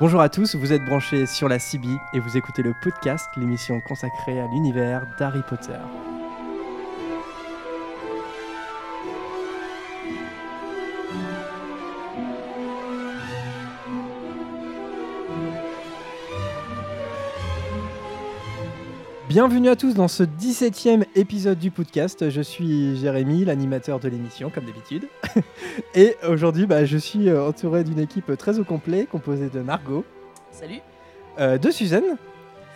Bonjour à tous, vous êtes branchés sur la CB et vous écoutez le podcast, l'émission consacrée à l'univers d'Harry Potter. Bienvenue à tous dans ce 17e épisode du podcast. Je suis Jérémy, l'animateur de l'émission, comme d'habitude. Et aujourd'hui, bah, je suis euh, entouré d'une équipe très au complet, composée de Margot, Salut. euh, de Suzanne,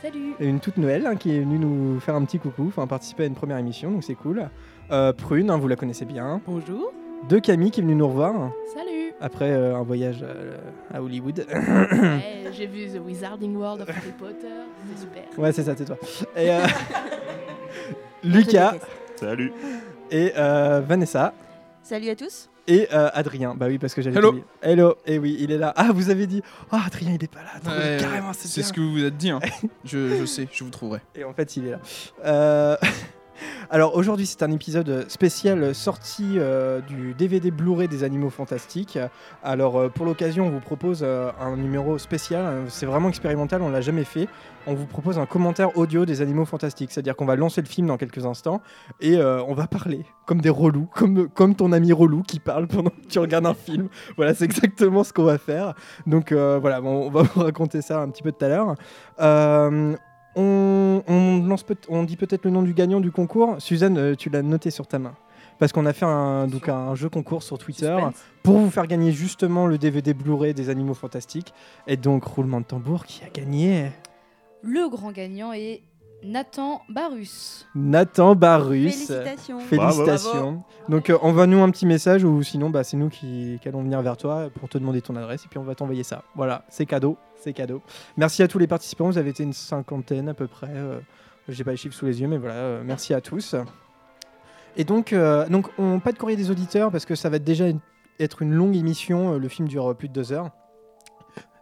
Salut. et une toute nouvelle hein, qui est venue nous faire un petit coucou, enfin participer à une première émission, donc c'est cool. Euh, Prune, hein, vous la connaissez bien. Bonjour. De Camille qui est venue nous revoir Salut. Après euh, un voyage euh, à Hollywood. Ouais, J'ai vu The Wizarding World of Harry Potter. C'est super. ouais, c'est ça, c'est toi. Et euh, Lucas Salut. et euh, Vanessa. Salut à tous. Et euh, Adrien, bah oui, parce que j'avais Hello. oublié. Hello, et oui, il est là. Ah, vous avez dit, ah, Adrien, il est pas là. Attends, Ouais, carrément, c'est C'est ce que vous vous êtes dit. hein. je, je sais, je vous trouverai. Et en fait, il est là. Alors aujourd'hui, c'est un épisode spécial sorti euh, du DVD Blu-ray des Animaux Fantastiques. Alors euh, pour l'occasion, on vous propose euh, un numéro spécial. C'est vraiment expérimental, on l'a jamais fait. On vous propose un commentaire audio des Animaux Fantastiques, c'est-à-dire qu'on va lancer le film dans quelques instants et on va parler comme des relous, comme ton ami relou qui parle pendant que tu regardes un film. Voilà, c'est exactement ce qu'on va faire. Donc voilà, on va vous raconter ça un petit peu tout à l'heure. On, on lance peut- on dit peut-être le nom du gagnant du concours. Suzanne, euh, tu l'as noté sur ta main. Parce qu'on a fait un, donc un jeu concours sur Twitter Suspense. pour vous faire gagner justement le DVD Blu-ray des Animaux Fantastiques. Et donc, roulement de tambour, qui a gagné Le grand gagnant est Nathan Barus. Nathan Barus. Félicitations. Félicitations. Donc, euh, envoie-nous un petit message ou sinon, bah, c'est nous qui, qui allons venir vers toi pour te demander ton adresse et puis on va t'envoyer ça. Voilà, c'est cadeau, c'est cadeau. Merci à tous les participants, vous avez été une cinquantaine à peu près. euh, J'ai pas les chiffres sous les yeux, mais voilà, euh, merci à tous. Et donc, euh, donc on, pas de courrier des auditeurs parce que ça va déjà une- être une longue émission. euh, le film dure plus de deux heures.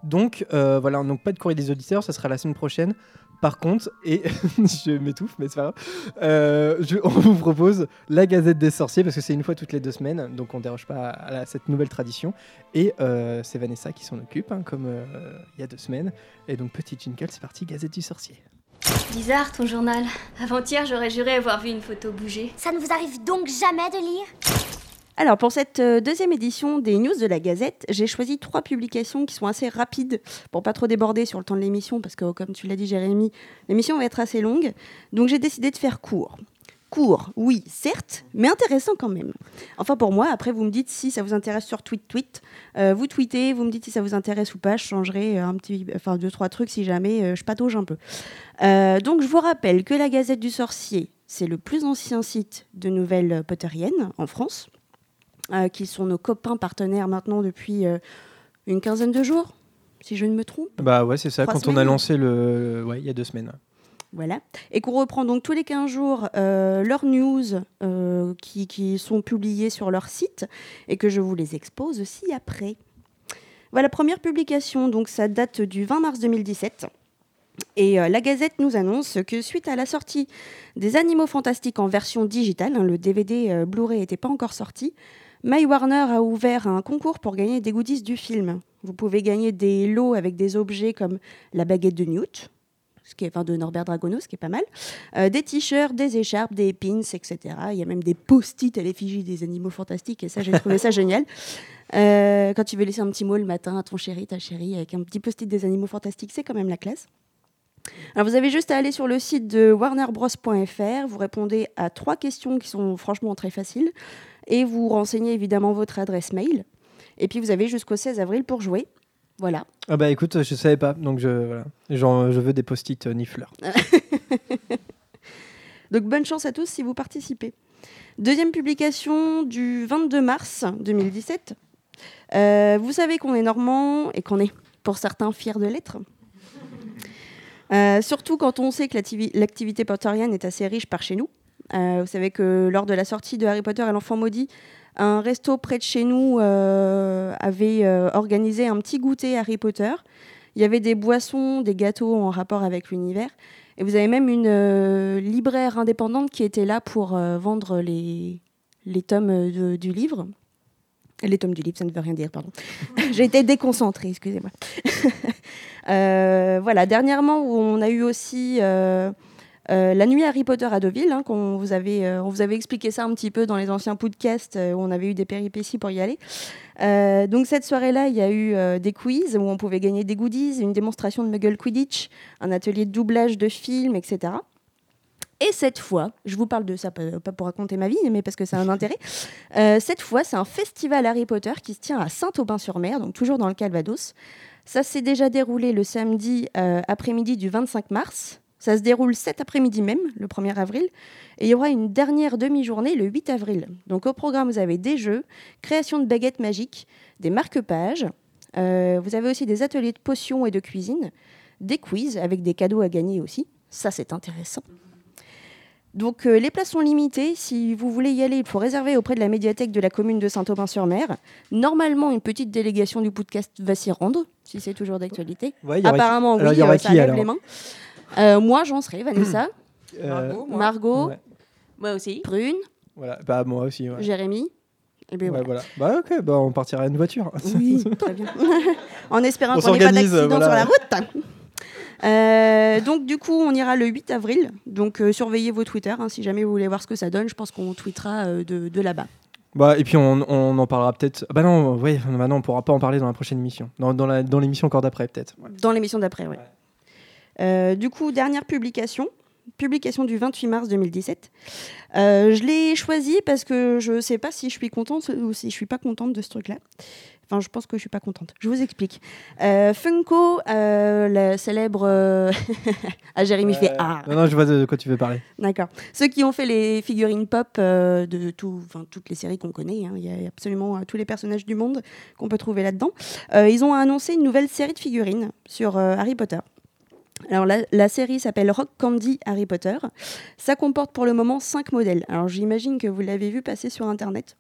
Donc euh, voilà, donc pas de courrier des auditeurs, ça sera la semaine prochaine. Par contre, et je m'étouffe, mais c'est pas grave, euh, je- on vous propose la Gazette des Sorciers parce que c'est une fois toutes les deux semaines, donc on déroge pas à, la- cette nouvelle tradition. Et euh, c'est Vanessa qui s'en occupe, hein, comme euh, il y a deux semaines. Et donc petit jingle, c'est parti, Gazette du Sorcier. Bizarre ton journal. Avant-hier, j'aurais juré avoir vu une photo bouger. Ça ne vous arrive donc jamais de lire? Alors pour cette euh, deuxième édition des news de la Gazette, j'ai choisi trois publications qui sont assez rapides pour pas trop déborder sur le temps de l'émission parce que comme tu l'as dit Jérémy, l'émission va être assez longue. Donc j'ai décidé de faire court. Court, oui, certes, mais intéressant quand même. Enfin pour moi, après vous me dites si ça vous intéresse sur tweet tweet. Euh, vous tweetez, vous me dites si ça vous intéresse ou pas. Je changerai euh, un petit, enfin deux trois trucs si jamais je patauge un peu. Donc je vous rappelle que la Gazette du Sorcier, c'est le plus ancien site de nouvelles potteriennes en France, qui sont nos copains partenaires maintenant depuis euh, une quinzaine de jours, si je ne me trompe. Bah ouais, c'est ça, Trois quand on a lancé le. Ouais, il y a deux semaines. Voilà. Et qu'on reprend donc tous les 15 jours euh, leurs news euh, qui, qui sont publiées sur leur site et que je vous les expose aussi après. Voilà, première publication, donc ça date du 20 mars 2017. Et euh, la Gazette nous annonce que suite à la sortie des Animaux Fantastiques en version digitale, hein, le DVD euh, Blu-ray n'était pas encore sorti, My Warner a ouvert un concours pour gagner des goodies du film. Vous pouvez gagner des lots avec des objets comme la baguette de Newt, ce qui est, enfin, de Norbert Dragono, ce qui est pas mal, euh, des t-shirts, des écharpes, des pins, etc. Il y a même des post-it à l'effigie des animaux fantastiques, et ça, j'ai trouvé ça génial. Euh, quand tu veux laisser un petit mot le matin à ton chéri, ta chérie, avec un petit post-it des animaux fantastiques, c'est quand même la classe. Alors vous avez juste à aller sur le site de warnerbros.fr, vous répondez à trois questions qui sont franchement très faciles, et vous renseignez évidemment votre adresse mail. Et puis vous avez jusqu'au 16 avril pour jouer. Voilà. Ah bah écoute, je savais pas, donc je, voilà. Genre, je veux des post-it euh, nifleurs. Donc bonne chance à tous si vous participez. Deuxième publication du 22 mars 2017. Euh, vous savez qu'on est normand et qu'on est, pour certains, fiers de l'être. Euh, surtout quand on sait que l'activi- l'activité potterienne est assez riche par chez nous. Euh, vous savez que lors de la sortie de Harry Potter et l'enfant maudit, un resto près de chez nous euh, avait euh, organisé un petit goûter Harry Potter. Il y avait des boissons, des gâteaux en rapport avec l'univers. Et vous avez même une libraire indépendante qui était là pour vendre les, les tomes du livre. Les tomes du livre, ça ne veut rien dire, pardon. J'ai été déconcentrée, excusez-moi. Voilà, dernièrement, on a eu aussi euh, la nuit Harry Potter à Deauville, hein, qu'on vous avait, euh, on vous avait expliqué ça un petit peu dans les anciens podcasts euh, où on avait eu des péripéties pour y aller. Donc cette soirée-là, il y a eu des quiz où on pouvait gagner des goodies, une démonstration de Muggle Quidditch, un atelier de doublage de films, etc. Et cette fois, je vous parle de ça pas pour raconter ma vie, mais parce que ça a un intérêt. cette fois, c'est un festival Harry Potter qui se tient à Saint-Aubin-sur-Mer, donc toujours dans le Calvados. Ça s'est déjà déroulé le samedi après-midi du 25 mars. Ça se déroule cet après-midi même, le 1er avril. Et il y aura une dernière demi-journée le 8 avril. Donc au programme, vous avez des jeux, création de baguettes magiques, des marque-pages. Euh, vous avez aussi des ateliers de potions et de cuisine, des quiz avec des cadeaux à gagner aussi. Ça, c'est intéressant. Donc euh, les places sont limitées. Si vous voulez y aller, il faut réserver auprès de la médiathèque de la commune de Saint-Aubin-sur-Mer. Normalement, une petite délégation du podcast va s'y rendre, si c'est toujours d'actualité. Ouais, qui- Apparemment, Alors, oui, il y aura euh, ça qui, alors les mains. Euh, moi, j'en serai, Vanessa, Euh, Margot, moi. Margot, ouais. Moi aussi. Prune, Voilà, bah moi aussi. Ouais. Jérémy. Et bien Ouais, voilà. voilà. Bah ok, bah on partira à une voiture. Oui, très bien. en espérant On qu'on n'ait pas d'accident voilà. sur la route. Euh, donc du coup, on ira le 8 avril. Donc euh, surveillez vos Twitter hein, si jamais vous voulez voir ce que ça donne. Je pense qu'on tweetera euh, de, de là-bas. Bah et puis on, on en parlera peut-être. Bah non, ouais, bah non, on pourra pas en parler dans la prochaine émission. Dans, dans l'émission encore d'après peut-être. Ouais. Dans l'émission d'après, oui. Euh, du coup, dernière publication. Publication du 28 mars 2017. Euh, je l'ai choisi parce que je ne sais pas si je suis contente ou si je suis pas contente de ce truc-là. Enfin, je pense que je suis pas contente. Je vous explique. Euh, Funko, euh, la célèbre. ah, Jérémy fait Ah Non non, je vois de quoi tu veux parler. D'accord. Ceux qui ont fait les figurines pop euh, de tout, toutes les séries qu'on connaît, hein, il y a absolument tous les personnages du monde qu'on peut trouver là-dedans. Ils ont annoncé une nouvelle série de figurines sur Harry Potter. Alors la, la série s'appelle Rock Candy Harry Potter. Ça comporte pour le moment cinq modèles. Alors j'imagine que vous l'avez vu passer sur Internet.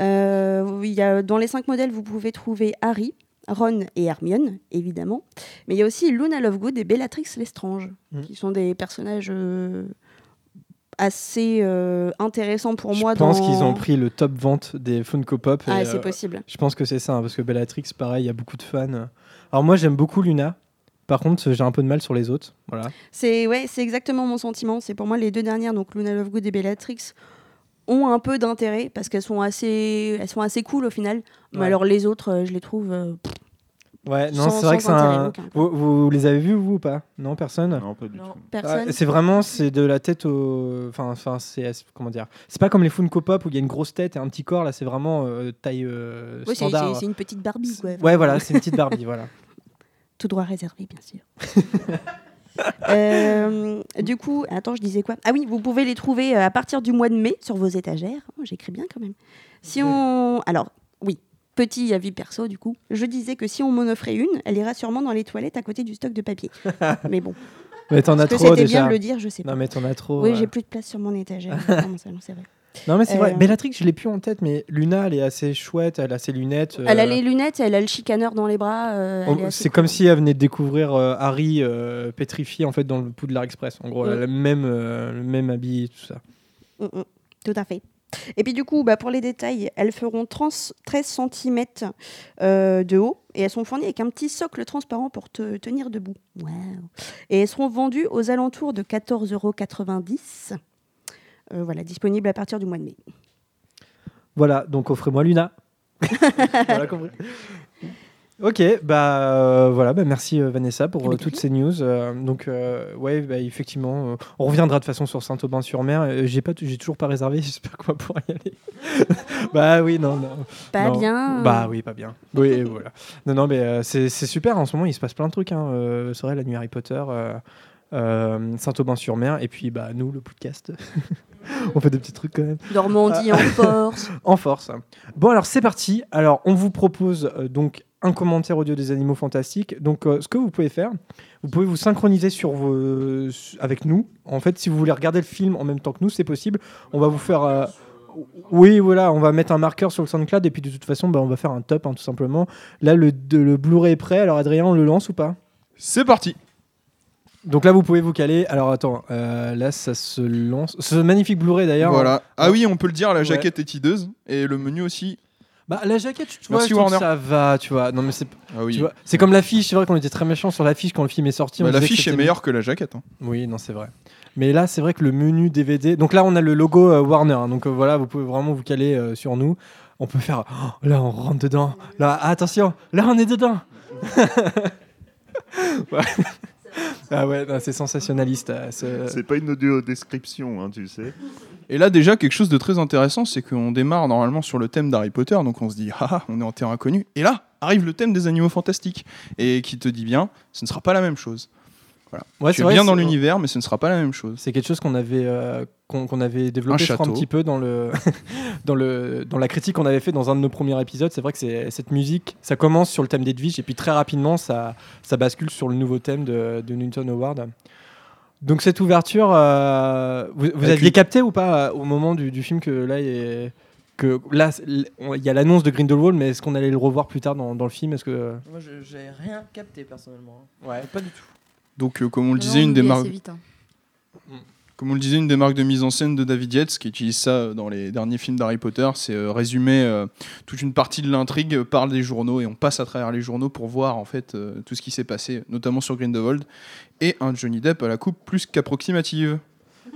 Euh, il y a, dans les cinq modèles, vous pouvez trouver Harry, Ron et Hermione, évidemment. Mais il y a aussi Luna Lovegood et Bellatrix Lestrange, Mhm. qui sont des personnages euh, assez euh, intéressants pour je moi. pense dans- qu'ils ont pris le top vente des Funko Pop. Ah, euh, c'est possible. Je pense que c'est ça, hein, parce que Bellatrix, pareil, il y a beaucoup de fans. Alors moi, j'aime beaucoup Luna. Par contre, j'ai un peu de mal sur les autres. Voilà. C'est ouais, c'est exactement mon sentiment. C'est pour moi les deux dernières, donc Luna Lovegood et Bellatrix, ont un peu d'intérêt parce qu'elles sont assez, elles sont assez cool au final. Mais Ouais. alors les autres, euh, je les trouve. euh, pff, Ouais, non, c'est vrai que c'est un. Vous, vous les avez vus, vous ou pas? Non, personne? Non, pas du Non. tout. personne. Ah, c'est vraiment, c'est de la tête au. Enfin, enfin c'est. Comment dire? C'est pas comme les Funko Pop où il y a une grosse tête et un petit corps. Là, c'est vraiment euh, taille euh, Oui, c'est- standard. c'est c'est une petite Barbie, quoi. Ouais, voilà, c'est une petite Barbie, voilà. Tout droit réservé, bien sûr. Euh, du coup, attends, je disais quoi? Ah oui, vous pouvez les trouver euh, à partir du mois de mai sur vos étagères. Oh, J'écris bien quand même. Si on, alors oui, petit avis perso du coup, je disais que si on m'en offrait une, elle ira sûrement dans les toilettes à côté du stock de papier. Mais bon, Mais t'en as trop c'était déjà. bien de le dire, je sais pas. Non, mais t'en as trop. oui, ouais. j'ai plus de place sur mon étagère. Ça, non, c'est vrai. Non, mais c'est vrai. Euh, Bellatrix, je l'ai plus en tête, mais Luna, elle est assez chouette. Elle a ses lunettes. Elle a euh, les lunettes, elle a le chicaneur dans les bras. euh, assez C'est cool. comme si elle venait de découvrir Harry pétrifié en fait dans le Poudlard Express. En gros, elle a le même, le même habit et tout ça. Mm, mm, tout à fait. Et puis du coup, bah, pour les détails, elles feront 30 13 cm de haut et elles sont fournies avec un petit socle transparent pour te tenir debout. Et elles seront vendues aux alentours de 14,90 euros. Euh, voilà, disponible à partir du mois de mai. Voilà, donc offrez-moi Luna. voilà, compris. Ok, bah euh, voilà, bah, merci euh, Vanessa pour euh, toutes ces news. Donc ouais, bah, effectivement, on reviendra de façon sur Saint-Aubin-sur-Mer. J'ai pas, j'ai toujours pas réservé. J'espère qu'on va pouvoir y aller. bah oui, non, non. Pas Non. bien. Bah oui, pas bien. Oui, voilà. Non, non, mais c'est super. En ce moment, il se passe plein de trucs. Hein. C'est vrai, la nuit Harry Potter, Saint-Aubin-sur-Mer, et puis bah nous, le podcast. on fait des petits trucs quand même. Normandie en force. En force. Bon, alors c'est parti. Alors, on vous propose euh, donc un commentaire audio des animaux fantastiques. Donc, euh, ce que vous pouvez faire, vous pouvez vous synchroniser sur vos... avec nous. En fait, si vous voulez regarder le film en même temps que nous, c'est possible. On va vous faire. euh, Oui, voilà, on va mettre un marqueur sur le SoundCloud et puis de toute façon, bah, on va faire un top, hein, tout simplement. Là, le, de- le Blu-ray est prêt. Alors, Adrien, on le lance ou pas? C'est parti. Donc là, vous pouvez vous caler. Alors, attends, euh, là, ça se lance. Ce magnifique Blu-ray d'ailleurs. Voilà. Ah oui, on peut le dire, la Ouais. jaquette est hideuse et le menu aussi. Bah, la jaquette, tu vois, je trouve ça va, tu vois. Non, mais c'est Ah oui. c'est comme l'affiche. C'est vrai qu'on était très méchants sur l'affiche quand le film est sorti. Bah, L'affiche est meilleure que la jaquette. hein. Oui, non, c'est vrai. Mais là, c'est vrai que le menu DVD. Donc là, on a le logo euh, Warner. hein. donc euh, voilà, vous pouvez vraiment vous caler euh, sur nous. On peut faire. Oh, là, on rentre dedans. Là, attention. Là, on est dedans. Ouais. Ah ouais, c'est sensationnaliste. euh, ce- C'est pas une audio description, hein, tu sais. Et là, déjà, quelque chose de très intéressant, c'est qu'on démarre normalement sur le thème d'Harry Potter, donc on se dit, ah, ah, on est en terrain inconnu. Et là, arrive le thème des animaux fantastiques, et qui te dit bien, ce ne sera pas la même chose. Ouais, tu es vrai, bien dans l'univers, mais ce ne sera pas la même chose. C'est quelque chose qu'on avait, euh, qu'on avait développé Un je crois, un château. petit peu dans, le dans, le, dans la critique qu'on avait fait dans un de nos premiers épisodes. C'est vrai que cette musique, ça commence sur le thème d'Edwige et puis très rapidement, ça, ça bascule sur le nouveau thème de, de Newton Howard. Donc cette ouverture, euh, vous, vous aviez une- capté ou pas euh, au moment du, du film que là, il y a- que là, il y a l'annonce de Grindelwald, mais est-ce qu'on allait le revoir plus tard dans, dans le film? Est-ce que Moi, je- j'ai rien capté personnellement. ouais. Pas du tout. Donc, euh, comme on le disait, une des marques. assez vite, hein. Comme on le disait, une des marques de mise en scène de David Yates, qui utilise ça euh, dans les derniers films d'Harry Potter, c'est euh, résumer euh, toute une partie de l'intrigue par les journaux, et on passe à travers les journaux pour voir en fait euh, tout ce qui s'est passé, notamment sur Grindelwald, et un Johnny Depp à la coupe plus qu'approximative.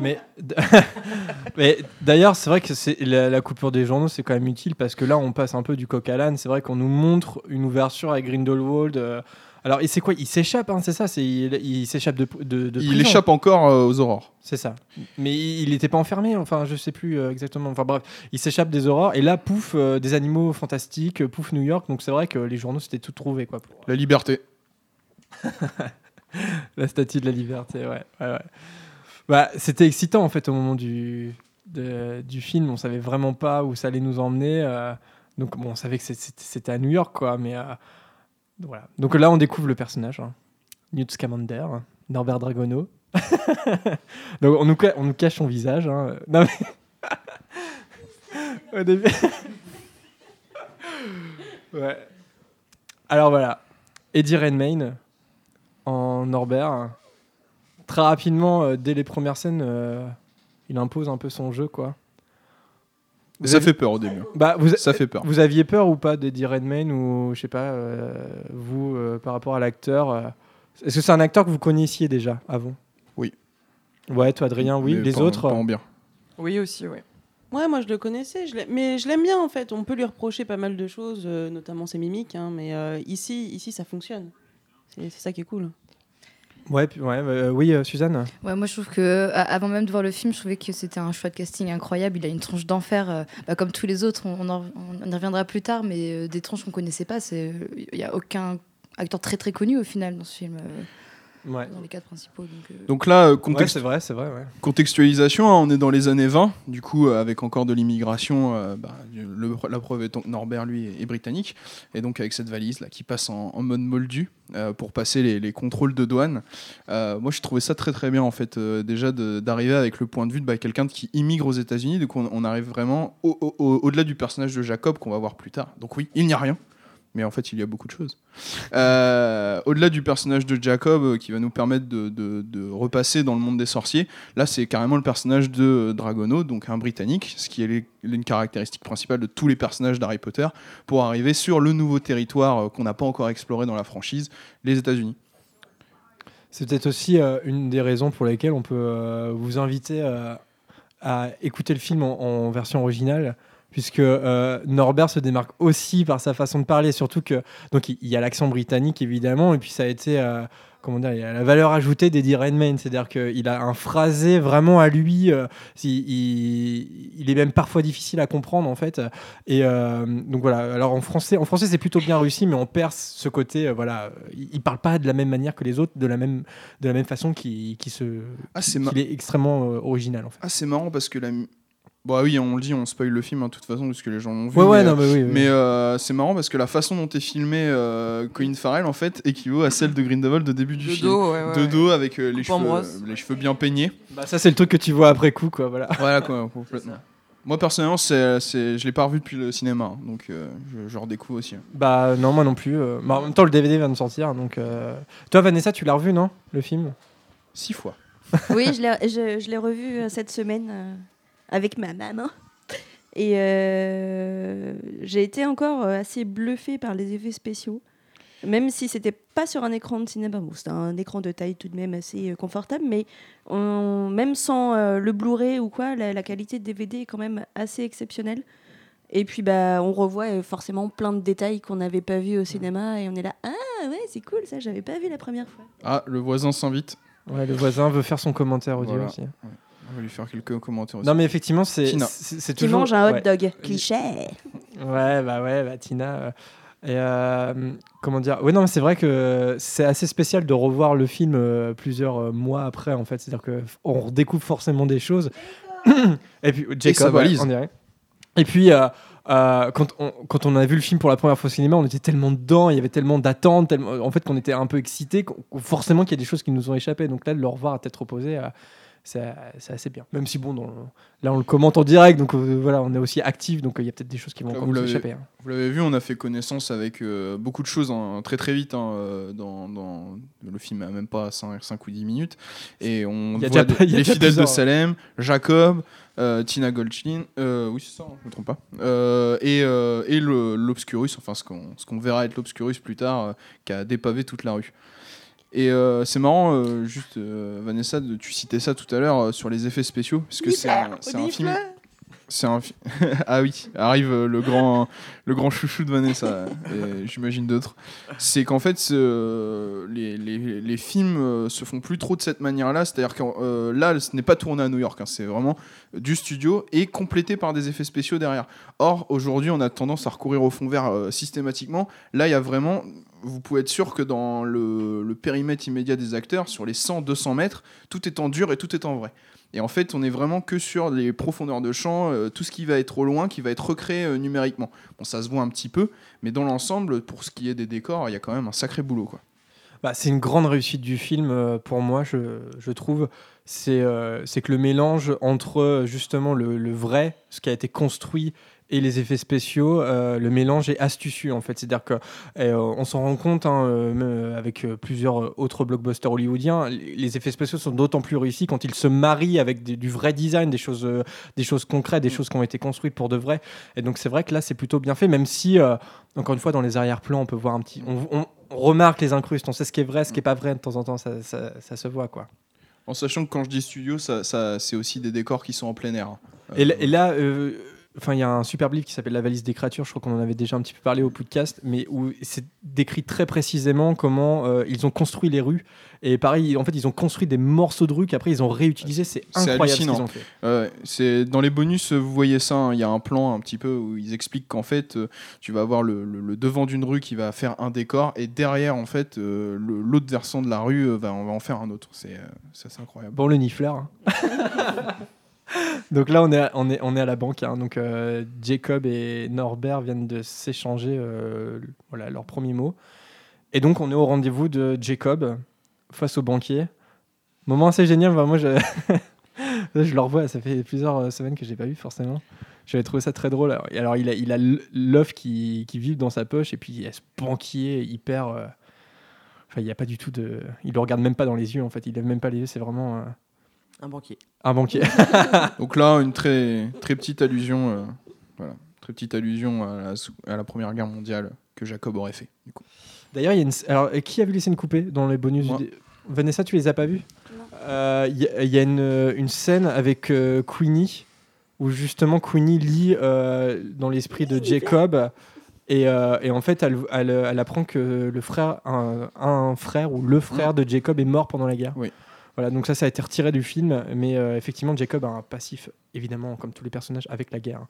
Mais, d'ailleurs, c'est vrai que c'est la, la coupure des journaux, c'est quand même utile parce que là, on passe un peu du coq à l'âne. C'est vrai qu'on nous montre une ouverture avec Grindelwald. euh, alors, et c'est quoi Il s'échappe, hein, c'est ça C'est il, il s'échappe de, de, de Il échappe encore euh, aux aurores. C'est ça. Mais il n'était pas enfermé. Enfin, je sais plus euh, exactement. Enfin bref, il s'échappe des aurores et là, pouf, euh, des animaux fantastiques, pouf, New York. Donc c'est vrai que les journaux c'était tout trouvé quoi. Pour, La liberté. La statue de la liberté, ouais. ouais, ouais. Bah, c'était excitant en fait au moment du, de- du film. On savait vraiment pas où ça allait nous emmener. donc bon, on savait que c'était à New York, quoi. Mais Donc là, on découvre le personnage, hein. Newt Scamander, hein, Norbert Dragono. donc on nous, on nous cache son visage. hein. Non mais au début. ouais. Alors voilà, Eddie Redmayne en Norbert. Très rapidement, euh, dès les premières scènes, euh, il impose un peu son jeu, quoi. Vous Ça avez- fait peur au début. Bah, vous, Ça fait peur. vous aviez peur ou pas d'Eddie Redmayne ou je sais pas, euh, vous euh, par rapport à l'acteur euh, Est-ce que c'est un acteur que vous connaissiez déjà avant? Oui. Ouais, toi Adrien, oui. Mais Les pas autres pas en bien. Oui, aussi, oui. Ouais, moi je le connaissais, je mais je l'aime bien en fait. On peut lui reprocher pas mal de choses, euh, notamment ses mimiques, hein, mais euh, ici, ici ça fonctionne. C'est c'est ça qui est cool. Ouais, euh, oui, euh, Suzanne. Ouais, moi je trouve que a- avant même de voir le film, je trouvais que c'était un choix de casting incroyable. Il a une tronche d'enfer, euh, bah, comme tous les autres. On, en, y reviendra plus tard, mais euh, des tronches qu'on connaissait pas. Il y a aucun acteur très très connu au final dans ce film, euh, Ouais. dans les quatre principaux. Donc, euh, Donc là, Ouais, contexte- c'est vrai, c'est vrai. Ouais. Contextualisation, hein, on est dans les années 20, du coup, euh, avec encore de l'immigration. euh, bah, le- la preuve étant que Norbert, lui, est, est britannique. Et donc, avec cette valise là, qui passe en, en mode moldu euh, pour passer les, les contrôles de douane. Euh, moi, je trouvais ça très très bien, en fait, euh, déjà d'arriver avec le point de vue de bah, quelqu'un qui immigre aux États-Unis. Donc, on, on arrive vraiment au- au- au- au-delà du personnage de Jacob qu'on va voir plus tard. Donc, oui, il n'y a rien. Mais en fait, il y a beaucoup de choses. Euh, Au-delà du personnage de Jacob euh, qui va nous permettre de, repasser dans le monde des sorciers, là c'est carrément le personnage de Dragono, donc un Britannique, ce qui est une caractéristique principale de tous les personnages d'Harry Potter, pour arriver sur le nouveau territoire euh, qu'on n'a pas encore exploré dans la franchise, les États-Unis. C'est peut-être aussi une des raisons pour lesquelles on peut vous inviter à écouter le film en version originale, puisque euh, Norbert se démarque aussi par sa façon de parler, surtout que donc il y a l'accent britannique évidemment, et puis ça a été euh, comment dire, il y a la valeur ajoutée d'Eddie Redmayne, c'est-à-dire qu'il a un phrasé vraiment à lui, euh, il, il est même parfois difficile à comprendre en fait, et donc voilà. Alors en français, en français c'est plutôt bien réussi, mais on perd ce côté, voilà, il, il parle pas de la même manière que les autres, de la même de la même façon qui, qui se, Ah, est extrêmement original en fait. Ah, c'est marrant parce que la. Mu- Bon, ah oui, on le dit, on spoil le film hein, de toute façon, parce que les gens l'ont vu. Ouais, ouais, mais, non, mais oui. oui. Mais euh, c'est marrant parce que la façon dont est filmé euh, Colin Farrell en fait équivaut à celle de Grindelwald au début du De film. dos, ouais, ouais, de dos avec euh, les, cheveux, brosse. les cheveux bien peignés. Bah, ça c'est le truc que tu vois après coup, quoi. Voilà. Voilà quoi, complètement. Moi personnellement, c'est, c'est, je l'ai pas revu depuis le cinéma, hein, donc euh, je, je redécouvre aussi. hein. Bah non, moi non plus. euh, bah, en même temps, le DVD vient de sortir, donc. euh, Toi, Vanessa, tu l'as revu, non, le film? Six fois. Oui, je l'ai- je, je l'ai revu euh, cette semaine euh, avec ma maman. Et euh, j'ai été encore euh, assez bluffée par les effets spéciaux. Même si c'était pas sur un écran de cinéma, bon, c'était un écran de taille tout de même assez euh, confortable, mais on- même sans euh, le Blu-ray ou quoi, la, la qualité de DVD est quand même assez exceptionnelle. Et puis bah, on revoit forcément plein de détails qu'on n'avait pas vus au cinéma et on est là, ah ouais, c'est cool ça, j'avais pas vu la première fois. Ah, le voisin s'invite. Ouais, le voisin veut faire son commentaire audio Voilà. aussi. On va lui faire quelques commentaires aussi. Non, mais effectivement, c'est Tina. c'est c'est Qui toujours. mange un hot ouais. dog, cliché. Ouais, bah ouais, bah Tina. euh, et euh, comment dire Ouais, non, mais c'est vrai que c'est assez spécial de revoir le film euh, plusieurs euh, mois après, en fait. C'est-à-dire qu'on redécouvre forcément des choses. et puis, Jacob, ouais, valise. on dirait. Et puis, euh, euh, quand, on, quand on a vu le film pour la première fois au cinéma, on était tellement dedans, il y avait tellement d'attentes, tellement- en fait, qu'on était un peu excités, forcément qu'il y a des choses qui nous ont échappé. Donc là, de le revoir à tête reposée, euh, c'est assez bien. Même si, bon, dans le- là, on le commente en direct, donc euh, voilà, on est aussi actif, donc euh, il y a peut-être des choses qui vont Là, encore vous nous échapper. hein. Vous l'avez vu, on a fait connaissance avec euh, beaucoup de choses hein, très très vite. hein, dans, dans- le film a même pas 5, ou 10 minutes. Et on Il y a voit déjà- des- il y a les fidèles de. Salem, Jacob, Tina Goldstein, oui c'est ça, je me trompe pas, et, et l'Obscurus, enfin ce qu'on qu'on verra être l'Obscurus plus tard, qui a dépavé toute la rue. Et euh, c'est marrant, euh, juste euh, Vanessa, tu citais ça tout à l'heure sur les effets spéciaux, parce que c'est un, un film. C'est un ah oui, arrive le grand le grand chouchou de Vanessa et j'imagine d'autres. C'est qu'en fait les, les, films se font plus trop de cette manière-là, c'est-à-dire que là ce n'est pas tourné à New York, hein, c'est vraiment du studio et complété par des effets spéciaux derrière. Or aujourd'hui on a tendance à recourir au fond vert systématiquement. Là il y a vraiment vous pouvez être sûr que dans le, périmètre immédiat des acteurs, sur les 100-200 mètres, tout est en dur et tout est en vrai. Et en fait, on est vraiment que sur les profondeurs de champ, euh, tout ce qui va être au loin, qui va être recréé euh, numériquement. Bon, ça se voit un petit peu, mais dans l'ensemble, pour ce qui est des décors, il y a quand même un sacré boulot. Quoi. Bah, c'est une grande réussite du film euh, pour moi, je, trouve. C'est que le mélange entre justement le vrai, ce qui a été construit, et les effets spéciaux, euh, le mélange est astucieux en fait. C'est-à-dire que euh, on s'en rend compte hein, euh, euh, avec euh, plusieurs autres blockbusters hollywoodiens, les effets spéciaux sont d'autant plus réussis quand ils se marient avec des- du vrai design, des choses, euh, des choses concrètes, des choses qui ont été construites pour de vrai. Et donc c'est vrai que là c'est plutôt bien fait, même si euh, encore une fois dans les arrière-plans on peut voir un petit, on, on- on remarque les incrustes, on sait ce qui est vrai, ce qui est pas vrai de temps en temps, ça, ça- ça se voit quoi. En sachant que quand je dis studio, ça, ça- c'est aussi des décors qui sont en plein air. Et, là- et là, euh, enfin, il y a un super livre qui s'appelle La valise des créatures. Je crois qu'on en avait déjà un petit peu parlé au podcast, mais où c'est décrit très précisément comment euh, ils ont construit les rues. Et pareil, en fait, ils ont construit des morceaux de rue qu'après ils ont réutilisé. C'est incroyable ce qu'ils ont fait. Euh, c'est dans les bonus, vous voyez ça. hein, Il y a un plan un petit peu où ils expliquent qu'en fait, euh, tu vas avoir le, le- le devant d'une rue qui va faire un décor et derrière, en fait, euh, l'autre versant de la rue euh, va, on va en faire un autre. C'est euh, c'est assez incroyable. Bon, le nifleur. hein. donc là, on est, à, on est, on est à la banque. hein. Donc euh, Jacob et Norbert viennent de s'échanger euh, voilà, leurs premiers mots. Et donc, on est au rendez-vous de Jacob face au banquier. Moment assez génial. Moi, je, je le revois. Ça fait plusieurs euh, semaines que j'ai pas vu, forcément. J'avais trouvé ça très drôle. Alors, il a, il a l'œuf qui, qui vibre dans sa poche. Et puis, il y a ce banquier hyper. Enfin, il n'y a pas du tout de. Il le regarde même pas dans les yeux, en fait. Il lève même pas les yeux. C'est vraiment. Un banquier. un banquier. Donc là, une très, très petite allusion, euh, voilà, très petite allusion à la, sou- à la Première Guerre mondiale que Jacob aurait fait. Du coup. D'ailleurs, il y a une... Alors, qui a vu les scènes coupées dans les bonus du- Vanessa, tu les as pas vues? Euh, Il y, a- il y a une, euh, une scène avec euh, Queenie où justement Queenie lit euh, dans l'esprit de Jacob et, euh, et en fait elle, elle, elle apprend que le frère, un, un frère ou le frère de Jacob est mort pendant la guerre. Oui. Voilà, donc ça, ça a été retiré du film, mais euh, effectivement, Jacob a un passif, évidemment, comme tous les personnages, avec la guerre.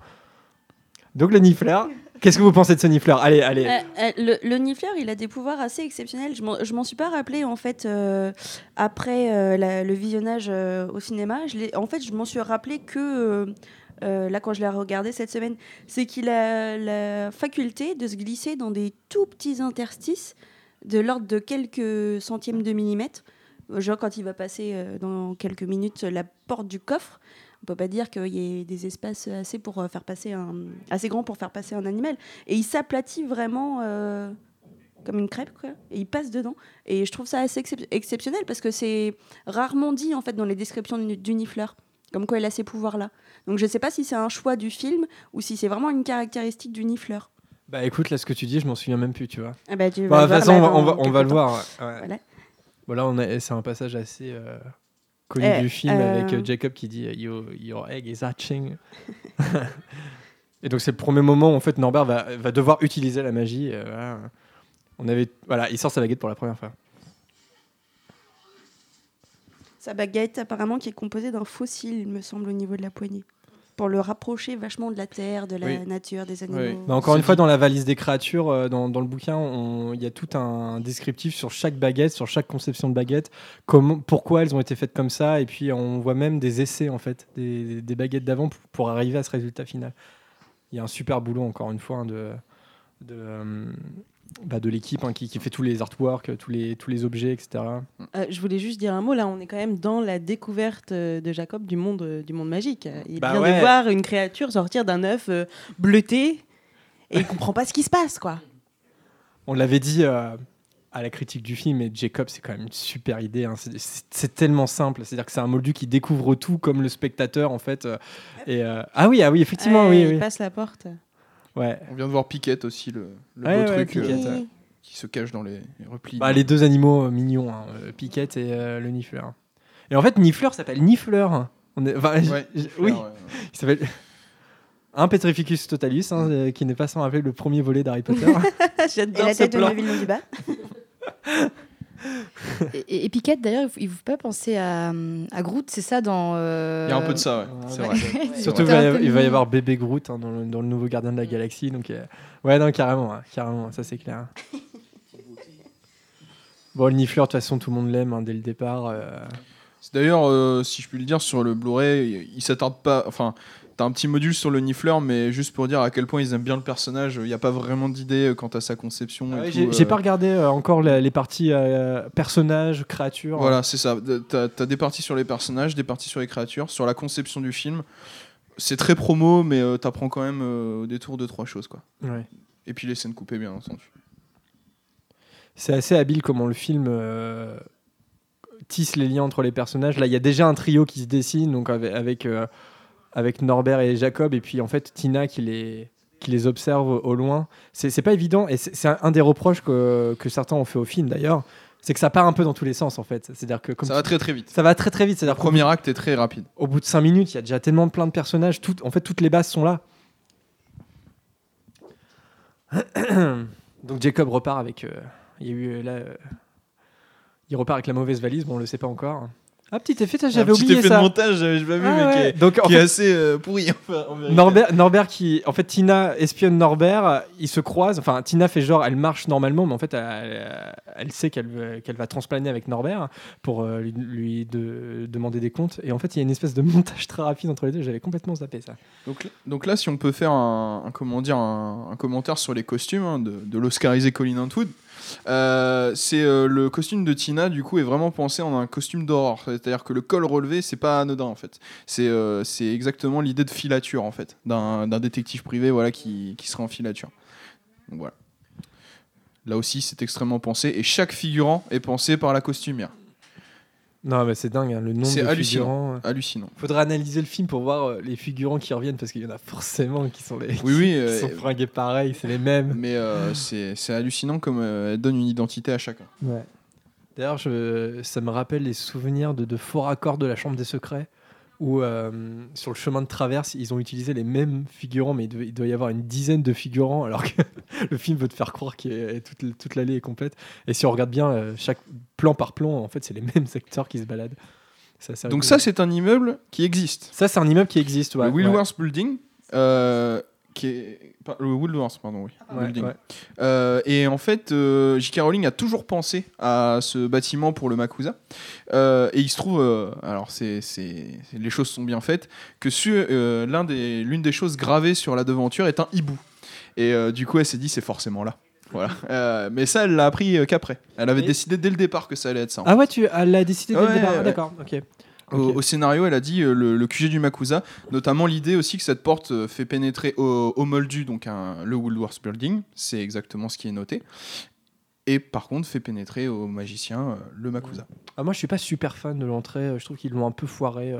Donc le Nifleur, qu'est-ce que vous pensez de ce Nifleur? Allez, allez. Euh, euh, le, le il a des pouvoirs assez exceptionnels. Je m'en- suis pas rappelé en fait après le visionnage au cinéma. En fait, je m'en suis rappelé que là quand je l'ai regardé cette semaine, c'est qu'il a la faculté de se glisser dans des tout petits interstices de l'ordre de quelques centièmes de millimètre. Genre quand il va passer euh, dans quelques minutes la porte du coffre. On peut pas dire qu'il y ait des espaces assez pour euh, faire passer un assez grands pour faire passer un animal et il s'aplatit vraiment euh, comme une crêpe quoi et il passe dedans et je trouve ça assez excep- exceptionnel parce que c'est rarement dit en fait dans les descriptions du, du nifleur Comme quoi elle a ces pouvoirs-là. Donc je sais pas si c'est un choix du film ou si c'est vraiment une caractéristique du Nifleur. Bah écoute, là, ce que tu dis, je m'en souviens même plus, tu vois. Ah bah, tu Bah, vas de toute façon, on va, là on va, dans on va le voir. ouais. Voilà. Bon, là, on a- c'est un passage assez euh, connu Eh, du film euh, avec euh, Jacob qui dit Your, your egg is hatching. Et donc, c'est le premier moment où en fait, Norbert va, va devoir utiliser la magie. euh, voilà. On avait, voilà, il sort sa baguette pour la première fois. Sa baguette, apparemment, qui est composée d'un fossile, il me semble, au niveau de la poignée. Pour le rapprocher vachement de la terre, de la Oui. nature, des animaux. Oui. Bah, encore une fois, dans la valise des créatures, euh, dans, dans le bouquin, on- il y a tout un descriptif sur chaque baguette, sur chaque conception de baguette, comment, pourquoi elles ont été faites comme ça, et puis on voit même des essais en fait, des, des baguettes d'avant pour, pour arriver à ce résultat final. Il y a un super boulot encore une fois hein, de de, euh, bah, de l'équipe hein, qui, qui fait tous les artworks, tous les tous les objets, etc. Euh, je voulais juste dire un mot. Là, on est quand même dans la découverte euh, de Jacob du monde, euh, du monde magique. Il Bah vient ouais. de voir une créature sortir d'un œuf euh, bleuté et il comprend pas ce qui se passe, quoi. On l'avait dit euh, à la critique du film, et Jacob, c'est quand même une super idée. hein. C'est- tellement simple. C'est-à-dire que c'est un moldu qui découvre tout comme le spectateur, en fait. euh, et, euh, Ah oui, ah oui, effectivement, oui. il oui. passe la porte. Ouais. On vient de voir Piquette aussi, le, le Ouais, beau ouais, truc euh, Piquette, qui se cache dans les, les replis. Bah, les deux animaux euh, mignons, hein, euh, Piquette et euh, le Nifleur. Et en fait, Nifleur s'appelle Nifleur. On est... enfin, j- Ouais, j- Nifleur, oui, il s'appelle. Un Petrificus totalus, hein, euh, qui n'est pas sans rappeler le premier volet d'Harry Potter. Et J'adore la ce tête de plan. Neville Londubat. Et, et- et Piquette, d'ailleurs, il ne faut pas penser à, à Groot, c'est ça dans. euh, Il y a un peu de ça, ouais. Ouais, c'est ouais. vrai. Surtout, il C'était va, y un avoir- peu il va y avoir bébé Groot hein, dans, le, dans le nouveau Gardien de la Galaxie. Donc, euh, ouais, non, carrément, hein, carrément, ça c'est clair. Bon, le Nifleur, de toute façon, tout le monde l'aime hein, dès le départ. euh. C'est D'ailleurs, euh, si je puis le dire, sur le Blu-ray, il s'attarde pas. Enfin, t'as un petit module sur le Nifleur, mais juste pour dire à quel point ils aiment bien le personnage. Il n'y a pas vraiment d'idée euh, quant à sa conception. Ah Ouais, tout, J'ai euh, j'ai pas regardé euh, encore les parties personnages, créatures. Voilà, c'est ça. T'as as des parties sur les personnages, des parties sur les créatures, sur la conception du film. C'est très promo, mais t'apprends quand même au détour de trois choses, quoi. Ouais. Et puis les scènes coupées, bien entendu. C'est assez habile comment le film euh, tisse les liens entre les personnages. Là, il y a déjà un trio qui se dessine, donc avec, avec, euh, avec Norbert et Jacob, et puis en fait Tina qui les, qui les observe au, loin. C'est pas évident, et c'est un, un des reproches que, que certains ont fait au film d'ailleurs, c'est que ça part un peu dans tous les sens en fait. C'est-à-dire que comme Ça tu- va très très vite. ça va très très vite. Le C'est-à-dire premier acte est très rapide. au bout de 5 minutes, il y a déjà tellement plein de personnages. Tout, en fait, toutes les bases sont là. Donc Jacob repart avec. euh, il y a eu euh, là. euh, il repart avec la mauvaise valise, bon, on le sait pas encore. Ah, petit effet, ça, j'avais Un petit oublié effet ça. de montage, j'avais pas vu, Ah mais ouais. qui est, Donc, en qui est fait, assez euh, pourri. enfin, en. Norbert, Norbert qui. En fait, Tina espionne Norbert, ils se croisent. Enfin, Tina fait genre, elle marche normalement, mais en fait, elle, elle sait qu'elle va transplaner avec Norbert pour euh, lui, lui de- demander des comptes. Et en fait, il y a une espèce de montage très rapide entre les deux. J'avais complètement zappé ça. Donc, donc là, si on peut faire un, un- comment dire, un, un commentaire sur les costumes hein, de, de l'Oscarisé Colin Huntwood, euh, c'est euh, le costume de Tina du coup est vraiment pensé en un costume d'horreur. C'est-à-dire que le col relevé, c'est pas anodin en fait. C'est euh, exactement l'idée de filature en fait, d'un détective privé voilà qui, qui serait en filature. Donc voilà. Là aussi, c'est extrêmement pensé et chaque figurant est pensé par la costumière. Non, mais c'est dingue, hein, le nombre de hallucinant. figurants. Hallucinant. Faudra analyser le film pour voir euh, les figurants qui reviennent parce qu'il y en a forcément qui sont les Oui, oui. qui euh, sont fringués pareil, c'est les mêmes. mais euh, c'est c'est hallucinant comme euh, elle donne une identité à chacun. Ouais. D'ailleurs, ça me rappelle les souvenirs de, de faux raccords de la Chambre des Secrets où euh, sur le chemin de traverse, ils ont utilisé les mêmes figurants, mais il doit, il doit y avoir une dizaine de figurants alors que le film veut te faire croire que toute, toute l'allée est complète. Et si on regarde bien, euh, chaque plan par plan, en fait, c'est les mêmes acteurs qui se baladent. Donc ça, c'est un immeuble qui existe. ça, c'est un immeuble qui existe. Ouais, le ouais. Building, euh, qui est le Woolworth, pardon, oui. Ouais, ouais. Euh, et en fait, euh, J.K. Rowling a toujours pensé à ce bâtiment pour le Makusa. Euh, et il se trouve, euh, alors c'est, les choses sont bien faites, que sur, l'un des, l'une des choses gravées sur la devanture est un hibou. Et du coup, elle s'est dit, c'est forcément là. Voilà. Mais ça, elle l'a appris qu'après. Elle avait Et- décidé dès le départ que ça allait être ça. Ah ouais, tu elle a décidé dès Ouais, le départ. Ah. D'accord, ok. Au, scénario, elle a dit euh, le, le QG du Makusa, notamment l'idée aussi que cette porte euh, fait pénétrer au, au moldu, donc un- le Woolworth Building, c'est exactement ce qui est noté. et par contre fait pénétrer au magicien euh, le Makusa. Ah, moi, je suis pas super fan de l'entrée. Je trouve qu'ils l'ont un peu foiré.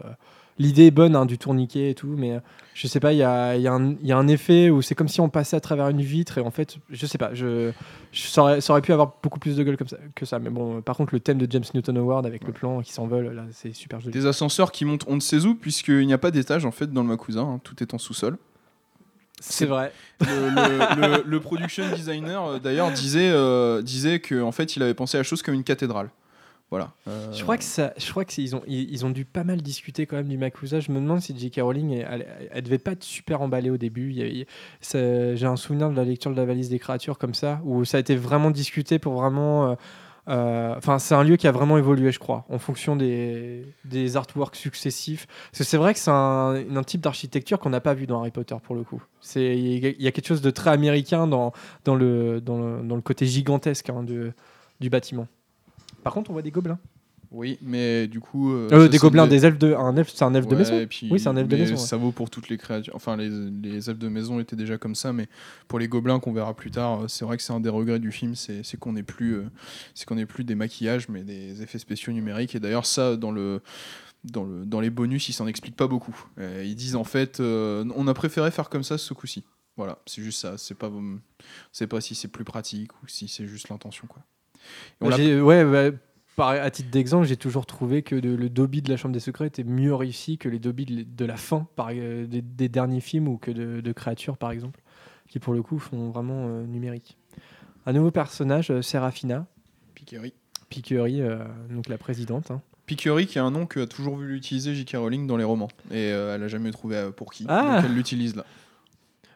L'idée est bonne hein, du tourniquet et tout, mais euh, je sais pas, il y a, il y a un- il y a un effet où c'est comme si on passait à travers une vitre et en fait, je sais pas, je, je- ça, aurait, ça aurait pu avoir beaucoup plus de gueule comme ça, que ça. Mais bon, euh, par contre, le thème de James Newton Howard avec le plan qui s'envole, là, c'est super joli. Des ascenseurs qui montent on ne sait où, puisqu'il n'y a pas d'étage en fait dans le Makusa, hein, tout est en sous-sol. C'est vrai. Le, le- le- le production designer euh, d'ailleurs disait, euh, disait qu'en fait il avait pensé à la chose comme une cathédrale. Voilà. Euh, Je crois que ça, je crois que ils ont, ils, ils ont dû pas mal discuter quand même du Makusa. Je me demande si J.K. Rowling, elle, elle, elle devait pas être super emballée au début. J'ai un souvenir de la lecture de la valise des créatures comme ça, où ça a été vraiment discuté pour vraiment. euh, euh, Enfin, c'est un lieu qui a vraiment évolué, je crois, en fonction des, des artworks successifs. Parce que c'est vrai que c'est un, un type d'architecture qu'on n'a pas vu dans Harry Potter pour le coup. C'est il y a- il y a quelque chose de très américain dans, dans, le, dans, le, dans le côté gigantesque hein, de, du bâtiment. Par contre, on voit des gobelins. Oui, mais du coup. euh, Euh, ça, des gobelins, des elfes de, un elfe, c'est un elfe de maison. puis- oui, c'est un elfe de mais maison. ouais. Ça vaut pour toutes les créatures. Enfin, les, les elfes de maison étaient déjà comme ça, mais pour les gobelins qu'on verra plus tard, euh, c'est vrai que c'est un des regrets du film, c'est qu'on n'ait plus, euh, c'est qu'on n'ait plus des maquillages, mais des effets spéciaux numériques. Et d'ailleurs, ça, dans le dans, le, dans les bonus, ils s'en expliquent pas beaucoup. Ils disent en fait, euh, on a préféré faire comme ça ce coup-ci. Voilà, c'est juste ça. C'est pas, c'est pas si c'est plus pratique ou si c'est juste l'intention quoi. Ouais, ouais, par- à titre d'exemple, j'ai toujours trouvé que de- le Dobby de la Chambre des Secrets était mieux réussi que les Dobby de, de la fin par, euh, des, des derniers films ou que de, de créatures, par exemple, qui pour le coup font vraiment euh, numérique. Un nouveau personnage, euh, Serafina, Piquery. Piquery, euh, donc la présidente. hein. Piquery, qui est un nom que a toujours voulu utiliser J.K. Rowling dans les romans. Et euh, elle a jamais trouvé euh, pour qui. Ah. Donc elle l'utilise là.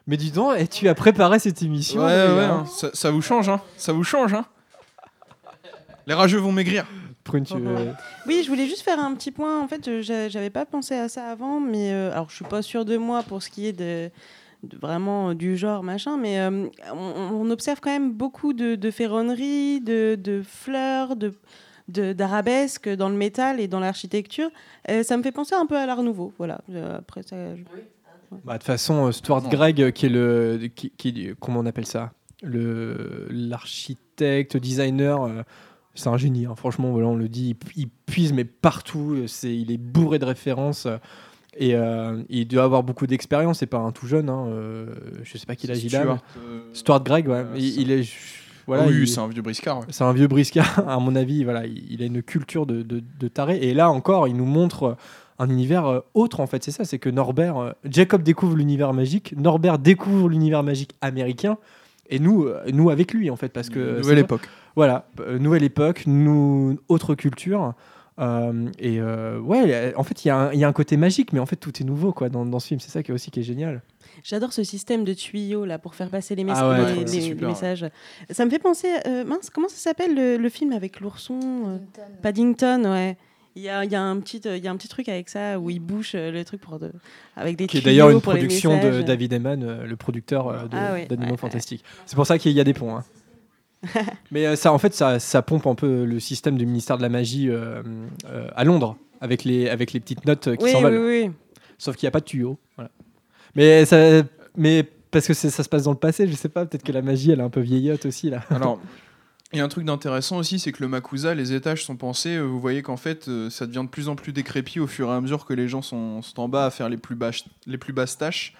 Mais dis donc, et tu as préparé cette émission Ouais, ouais, hein. ça, ça vous change, hein. Ça vous change, hein. Les rageux vont maigrir. Prune, tu veux- Oui, je voulais juste faire un petit point. En fait, j'a- j'avais pas pensé à ça avant, mais euh, alors je suis pas sûre de moi pour ce qui est de, de vraiment euh, du genre machin, mais euh, on, on observe quand même beaucoup de, de ferronnerie, de, de fleurs, de dans le métal et dans l'architecture. Euh, ça me fait penser un peu à l'art nouveau. Voilà. Euh, après ça. je- Bah, de toute façon, Stuart Non. Gregg, qui est le. Qui, qui- comment on appelle ça? Le L'architecte, designer. C'est un génie, hein. franchement, voilà, on le dit, il, il puise mais partout, c'est, il est bourré de références euh, et euh, il doit avoir beaucoup d'expérience, c'est pas un tout jeune, hein, euh, je sais pas quel âge il a. mais- euh, Stuart Gregg, ouais, il, est, voilà, oui, il- c'est un vieux briscard. ouais. c'est un vieux briscard, à mon avis. Voilà, il a une culture de, de, de taré. Et là encore, il nous montre un univers autre, en fait. C'est ça, c'est que Norbert, Jacob découvre l'univers magique, Norbert découvre l'univers magique américain, et nous, nous avec lui, en fait, parce que Nouvelle vrai- époque. Voilà, euh, nouvelle époque, nous, autre culture. Euh, et euh, ouais, en fait, il y, a un- il y a un côté magique, mais en fait, tout est nouveau quoi dans, dans ce film. C'est ça qui est aussi qui est génial. J'adore ce système de tuyaux là pour faire passer les, mes- Ah ouais, les- ouais, c'est les- super, les ouais. messages. Ça me fait penser, euh, mince, comment ça s'appelle le, le film avec l'ourson Paddington, ouais. Il y a, il y, a un petit, il y a un petit truc avec ça où il bouche le truc pour de, avec des Qui est d'ailleurs une production de. David Eman, le producteur de- Ah ouais, d'Animaux ouais, ouais. Fantastiques. C'est pour ça qu'il y a des ponts. hein. Mais euh, ça, en fait, ça, ça pompe un peu le système du ministère de la magie euh, euh, à Londres avec les, avec les petites notes qui Oui, s'envolent. oui, oui. Sauf qu'il n'y a pas de tuyau. Voilà. Mais, ça, mais parce que ça se passe dans le passé, je sais pas, peut-être que la magie, elle est un peu vieillotte aussi. là. Alors, il y a un truc d'intéressant aussi, c'est que le Makusa, les étages sont pensés. Vous voyez qu'en fait, ça devient de plus en plus décrépit au fur et à mesure que les gens sont, sont en bas à faire les plus, basses- les plus basses tâches.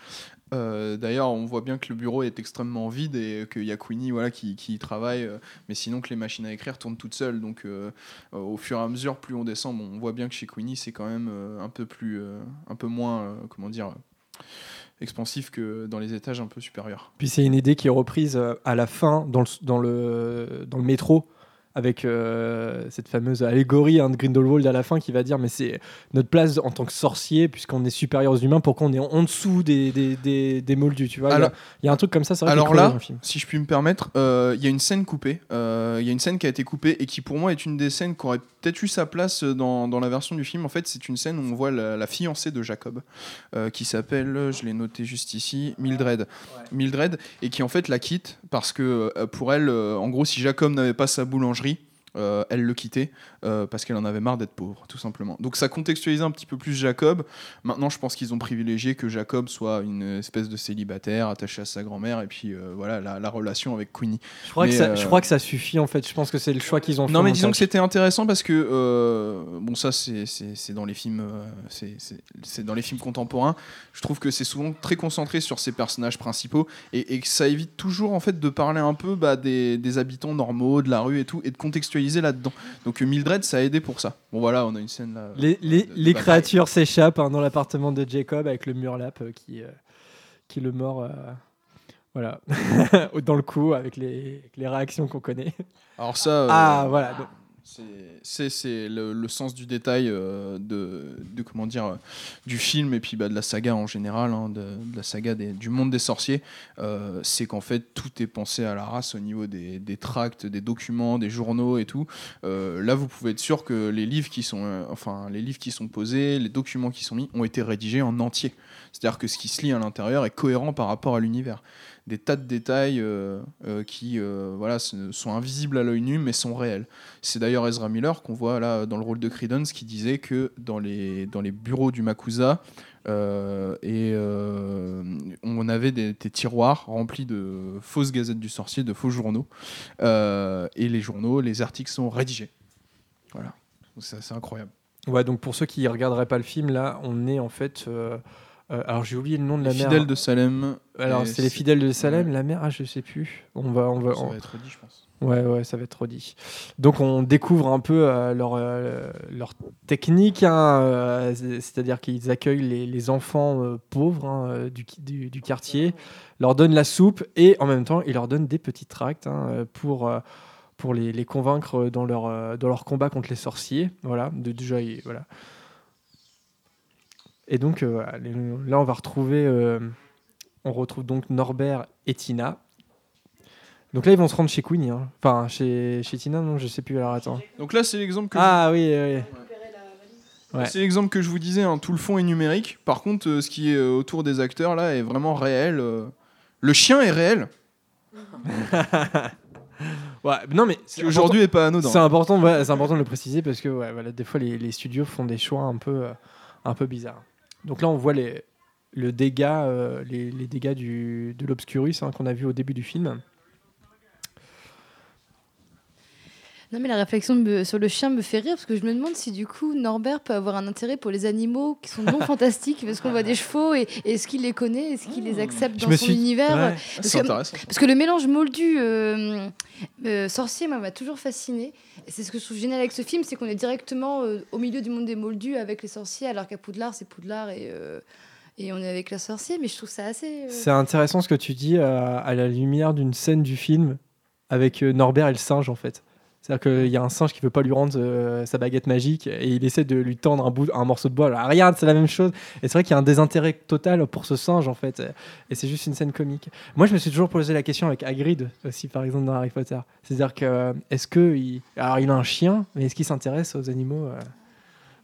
Euh, D'ailleurs, on voit bien que le bureau est extrêmement vide et qu'il y a Queenie voilà, qui, travaille, euh, mais sinon que les machines à écrire tournent toutes seules. Donc, euh, au fur et à mesure, plus on descend, on voit bien que chez Queenie, c'est quand même un peu plus, un peu moins, comment dire, expansif que dans les étages un peu supérieurs. Puis c'est une idée qui est reprise à la fin dans le métro avec euh, cette fameuse allégorie hein, de Grindelwald à la fin qui va dire mais c'est notre place en tant que sorcier puisqu'on est supérieur aux humains pourquoi on est en, en dessous des, des, des, des moldus tu vois il y a- Alors- il y, a un truc comme ça vrai Alors là, si je puis me permettre, euh, il y a une scène coupée. Euh, Il y a une scène qui a été coupée et qui, pour moi, est une des scènes qui aurait peut-être eu sa place dans, dans la version du film. En fait, c'est une scène où on voit la, la fiancée de Jacob, qui s'appelle, je l'ai noté juste ici, Mildred. Mildred, et qui en fait la quitte parce que pour elle, en gros, si Jacob n'avait pas sa boulangerie, euh, elle le quittait euh, parce qu'elle en avait marre d'être pauvre, tout simplement. Donc ça contextualisait un petit peu plus Jacob. Maintenant, je pense qu'ils ont privilégié que Jacob soit une espèce de célibataire attaché à sa grand-mère et puis euh, voilà la, la relation avec Queenie. Je crois, que ça, je crois que ça suffit en fait. Je pense que c'est le choix qu'ils ont fait. Non, mais disons que c'était intéressant parce que bon, ça c'est dans les films, c'est- dans les films contemporains. Je trouve que c'est souvent très concentré sur ces personnages principaux et, et que ça évite toujours en fait de parler un peu bah, des, des habitants normaux de la rue et tout et de contextualiser là-dedans. Donc euh, Mildred, ça a aidé pour ça. Bon voilà, on a une scène là. Les, les- de- de les créatures s'échappent hein, dans l'appartement de Jacob avec le murlap euh, qui, euh, qui le mord. euh, voilà, dans le cou avec les, avec les réactions qu'on connaît. Alors ça. euh, Ah, voilà, donc- c'est- le, le sens du détail euh, de, de comment dire euh, du film et puis bah, de la saga en général, hein, de, la saga des- du monde des sorciers. euh, c'est qu'en fait tout est pensé à la race au niveau des, des tracts, des documents, des journaux et tout. Là, vous pouvez être sûr que les livres qui sont, enfin les livres qui sont posés, les documents qui sont mis, ont été rédigés en entier. C'est-à-dire que ce qui se lit à l'intérieur est cohérent par rapport à l'univers des tas de détails euh, euh, qui euh, voilà, sont invisibles à l'œil nu mais sont réels. C'est d'ailleurs Ezra Miller qu'on voit là dans le rôle de Credence qui disait que dans les, dans les bureaux du Makusa, euh, et euh, on avait des, des tiroirs remplis de fausses gazettes du sorcier, de faux journaux. Euh, et les journaux, les articles sont rédigés. Voilà. C'est incroyable. Ouais, donc pour ceux qui regarderaient pas le film, là, on est en fait. alors j'ai oublié le nom de la Les mère. fidèles de Salem. Alors c'est les fidèles de Salem, la mère, ah, je sais plus. On va, on va, Ça on- va être dit, je pense. Ouais, ouais, ça va être redit. Donc on découvre un peu euh, leur, euh, leur technique, hein, euh, c'est- c'est-à-dire qu'ils accueillent les, les enfants euh, pauvres hein, du, du, du quartier, leur donnent la soupe et en même temps ils leur donnent des petits tracts hein, pour, pour les, les convaincre dans leur, dans leur combat contre les sorciers. Voilà, de, déjà, voilà. Et donc euh, là on va retrouver, euh, on retrouve donc Norbert et Tina. Donc là, ils vont se rendre chez Queenie. hein. Enfin, chez, chez Tina, non, je sais plus. Alors attends. Donc là, c'est l'exemple que Ah oui, oui. Ouais. C'est l'exemple que je vous disais, hein, tout le fond est numérique. Par contre, euh, ce qui est euh, autour des acteurs là est vraiment réel. euh. Le chien est réel, Ouais, non, mais qui aujourd'hui est pas anodin. c'est important, ouais, c'est important de le préciser parce que ouais, voilà, des fois, les, les studios font des choix un peu, euh, un peu bizarres. Donc là, on voit les, le dégât, euh, les, les dégâts du, de l'Obscurus hein, qu'on a vu au début du film. Non, mais la réflexion me- sur le chien me fait rire parce que je me demande si du coup Norbert peut avoir un intérêt pour les animaux qui sont non fantastiques parce qu'on voit des chevaux et, et est-ce qu'il les connaît, est-ce qu'il les accepte dans son suis- univers? ouais. Parce que-. Parce que le mélange moldu euh, euh, sorcier m'a toujours fasciné. C'est ce que je trouve génial avec ce film, c'est qu'on est directement euh, au milieu du monde des moldus avec les sorciers, alors qu'à Poudlard, c'est Poudlard et, euh, et on est avec les sorciers. Mais je trouve ça assez. euh, C'est intéressant ce que tu dis euh, à la lumière d'une scène du film avec euh, Norbert et le singe en fait. C'est-à-dire qu'il y a un singe qui veut pas lui rendre sa baguette magique et il essaie de lui tendre un, bout, un morceau de bois. Alors, regarde, c'est la même chose. Et c'est vrai qu'il y a un désintérêt total pour ce singe en fait. Et c'est juste une scène comique. Moi, je me suis toujours posé la question avec Hagrid aussi, par exemple, dans Harry Potter. C'est-à-dire que est-ce que il... alors il a un chien, mais est-ce qu'il s'intéresse aux animaux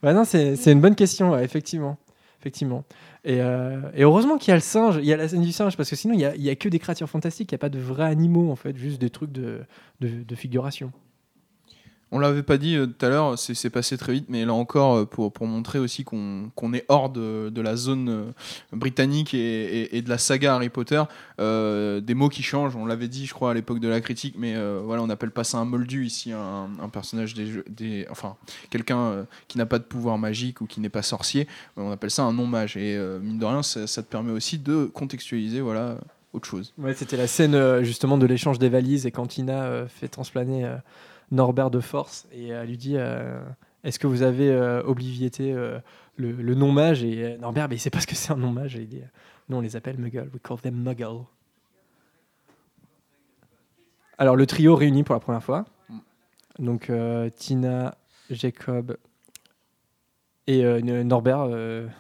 Ouais, non, c'est une bonne question, effectivement, effectivement. Et, euh, et heureusement qu'il y a le singe, il y a la scène du singe, parce que sinon il y a, que des créatures fantastiques, il n'y a pas de vrais animaux en fait, juste des trucs de, de figuration. On l'avait pas dit euh, tout à l'heure, c'est passé très vite, mais là encore, euh, pour, montrer aussi qu'on est hors de, la zone euh, britannique et, de la saga Harry Potter, des mots qui changent, on l'avait dit, je crois, à l'époque de la critique, mais voilà, on n'appelle pas ça un moldu ici, un, personnage des, jeux- des enfin, quelqu'un qui n'a pas de pouvoir magique ou qui n'est pas sorcier, on appelle ça un non-mage, et mine de rien, ça, te permet aussi de contextualiser, voilà, autre chose. C'était la scène justement de l'échange des valises et quand Tina fait transplaner Norbert de force et elle lui dit euh, Est-ce que vous avez euh, obliviété euh, le, le non-mage Et Norbert, mais il sait pas ce que c'est un non-mage. Et Nous, on les appelle muggles. We call them muggles. Alors, le trio réuni pour la première fois. Donc, Tina, Jacob et Norbert,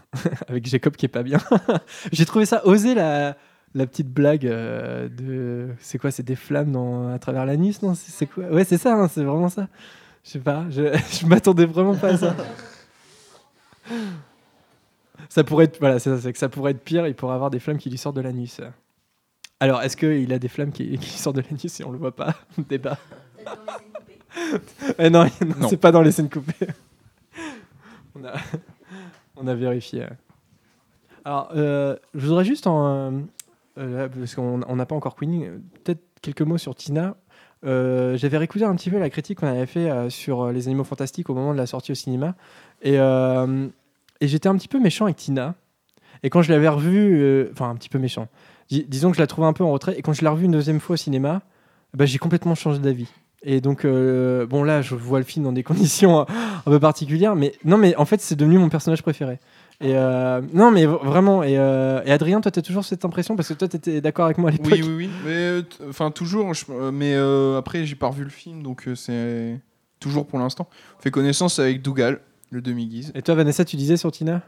avec Jacob qui est pas bien. J'ai trouvé ça osé la, la petite blague euh, de. C'est quoi C'est des flammes dans, à travers l'anus Non C'est quoi? Ouais, c'est ça, hein, c'est vraiment ça. Je sais pas, je, je m'attendais vraiment pas à ça. ça pourrait être. Voilà, c'est ça, que ça pourrait être pire, il pourrait avoir des flammes qui lui sortent de l'anus. Alors, est-ce qu'il a des flammes qui, qui sortent de l'anus et on le voit pas? Débat. Eh non, non, Non. c'est pas dans les scènes coupées. on, a, on a vérifié. Alors, euh, je voudrais juste en. Euh, parce qu'on on n'a pas encore Queenie, peut-être quelques mots sur Tina. Euh, J'avais réécouté un petit peu la critique qu'on avait fait euh, sur les animaux fantastiques au moment de la sortie au cinéma. Et, j'étais un petit peu méchant avec Tina. Et quand je l'avais revue, enfin un petit peu méchant, Dis- disons que je la trouvais un peu en retrait. Et quand je l'ai revue une deuxième fois au cinéma, bah, j'ai complètement changé d'avis. Et donc, bon, là, je vois le film dans des conditions un peu particulières, mais non, mais en fait, c'est devenu mon personnage préféré. Et euh, non, mais vraiment. Et, euh, et Adrien, toi, tu as toujours cette impression? Parce que toi, tu étais d'accord avec moi à l'époque. Oui, oui, oui. Mais euh, enfin, toujours. je- mais euh, après, j'ai pas revu le film, donc euh, c'est toujours pour l'instant. On fait connaissance avec Dougal, le demi-guise. Et toi, Vanessa, tu disais sur Tina?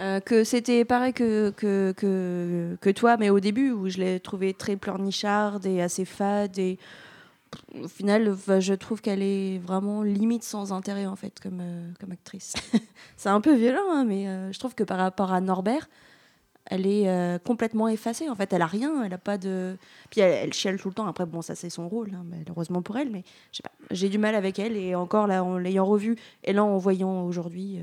Euh, que c'était pareil que, que, que, que toi, mais au début, où je l'ai trouvée très pleurnicharde et assez fade. Et au final, je trouve qu'elle est vraiment limite sans intérêt, en fait, comme, euh, comme actrice. C'est un peu violent, hein, mais euh, je trouve que par rapport à Norbert, elle est euh, complètement effacée. En fait, elle a rien, elle a pas de. Puis elle, chiale tout le temps. Après, bon, ça c'est son rôle, hein, malheureusement pour elle, mais. J'ai du mal avec elle et encore là, en l'ayant revue et là en voyant aujourd'hui,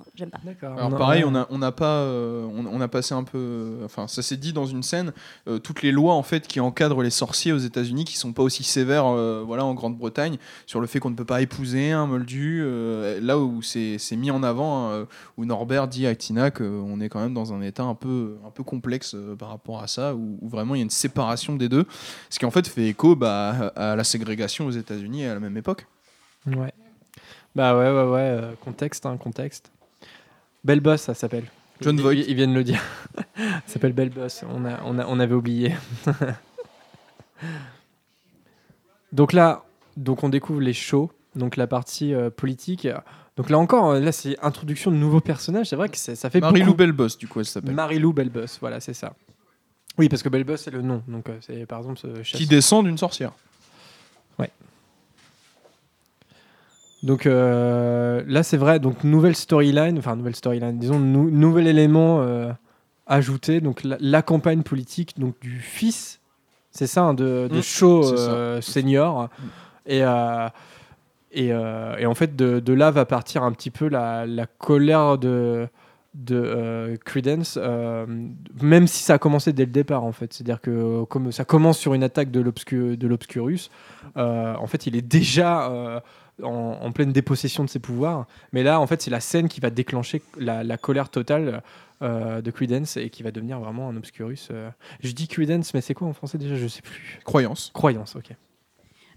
non, j'aime pas. Alors pareil, on a, on a pas, euh, on, on a passé un peu, enfin ça s'est dit dans une scène, euh, toutes les lois en fait qui encadrent les sorciers aux États-Unis, qui sont pas aussi sévères, euh, voilà, en Grande-Bretagne, sur le fait qu'on ne peut pas épouser un moldu. euh, là où c'est mis en avant, hein, où Norbert dit à Tina qu'on est quand même dans un état un peu, un peu complexe euh, par rapport à ça, où, où vraiment il y a une séparation des deux, ce qui en fait fait écho bah, à la ségrégation aux États-Unis à la même époque. Ouais. Bah ouais, ouais, ouais. euh, contexte, hein, contexte. Belle Boss, ça s'appelle. John Voight. Ils, ils viennent le dire. ça s'appelle Belle Boss. On, a, on, a, on avait oublié. donc là, donc on découvre les shows, donc la partie euh, politique. Donc là encore, euh, là c'est introduction de nouveaux personnages. C'est vrai que c'est- ça fait Marie-Lou. Belboss, du coup, elle s'appelle. Marie-Lou Belboss, voilà, c'est ça. Oui, parce que Belboss c'est le nom. Donc euh, c'est par exemple ce Qui descend d'une sorcière. Donc euh, là, c'est vrai. Donc nouvelle storyline, enfin nouvelle storyline, disons nou- nouvel élément euh, ajouté. Donc la, la campagne politique donc du fils, c'est ça, hein, de, de Mm, c'est ça. euh, senior. Et euh, et, et en fait, de, de là va partir un petit peu la, la colère de de Credence, même si ça a commencé dès le départ en fait. C'est-à-dire que comme ça commence sur une attaque de l'obscu- de l'Obscurus, en fait, il est déjà en, en pleine dépossession de ses pouvoirs. Mais là, en fait, c'est la scène qui va déclencher la, la colère totale euh, de Credence et qui va devenir vraiment un Obscurus. euh. Je dis Credence, mais c'est quoi en français déjà? Je sais plus. Croyance. Croyance, ok.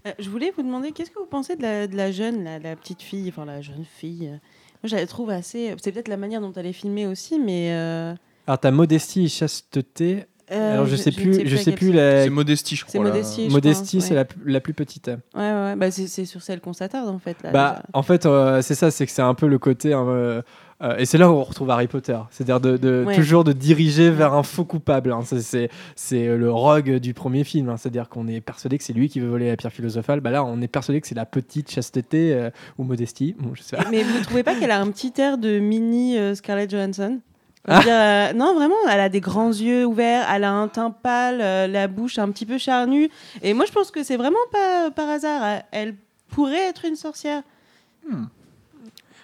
Euh, je voulais vous demander, qu'est-ce que vous pensez de la, de la jeune, la, la petite fille, enfin la jeune fille? Moi, je la trouve assez. C'est peut-être la manière dont elle est filmée aussi, mais. euh, Alors, t'as modestie et chasteté. Euh, Alors, je, sais plus, je sais plus c'est. la. C'est Modestie, je crois. Modestie, c'est ouais. la, plus- la plus petite. Ouais, ouais, ouais. Bah, c'est sur celle qu'on s'attarde en fait. Là, Bah, déjà. en fait, euh, c'est ça, c'est que c'est un peu le côté. hein, euh, et c'est là où on retrouve Harry Potter. C'est-à-dire de, de- Ouais. toujours de diriger vers un faux coupable. hein. C'est- le rogue du premier film. hein. C'est-à-dire qu'on est persuadé que c'est lui qui veut voler la pierre philosophale. Bah là, on est persuadé que c'est la petite chasteté euh, ou modestie. Bon, je sais pas. Mais vous trouvez pas qu'elle a un petit air de mini euh, Scarlett Johansson? Ah. dire, euh, Non, vraiment, elle a des grands yeux ouverts, elle a un teint pâle, euh, la bouche un petit peu charnue. Et moi, je pense que c'est vraiment pas par hasard. Elle pourrait être une sorcière.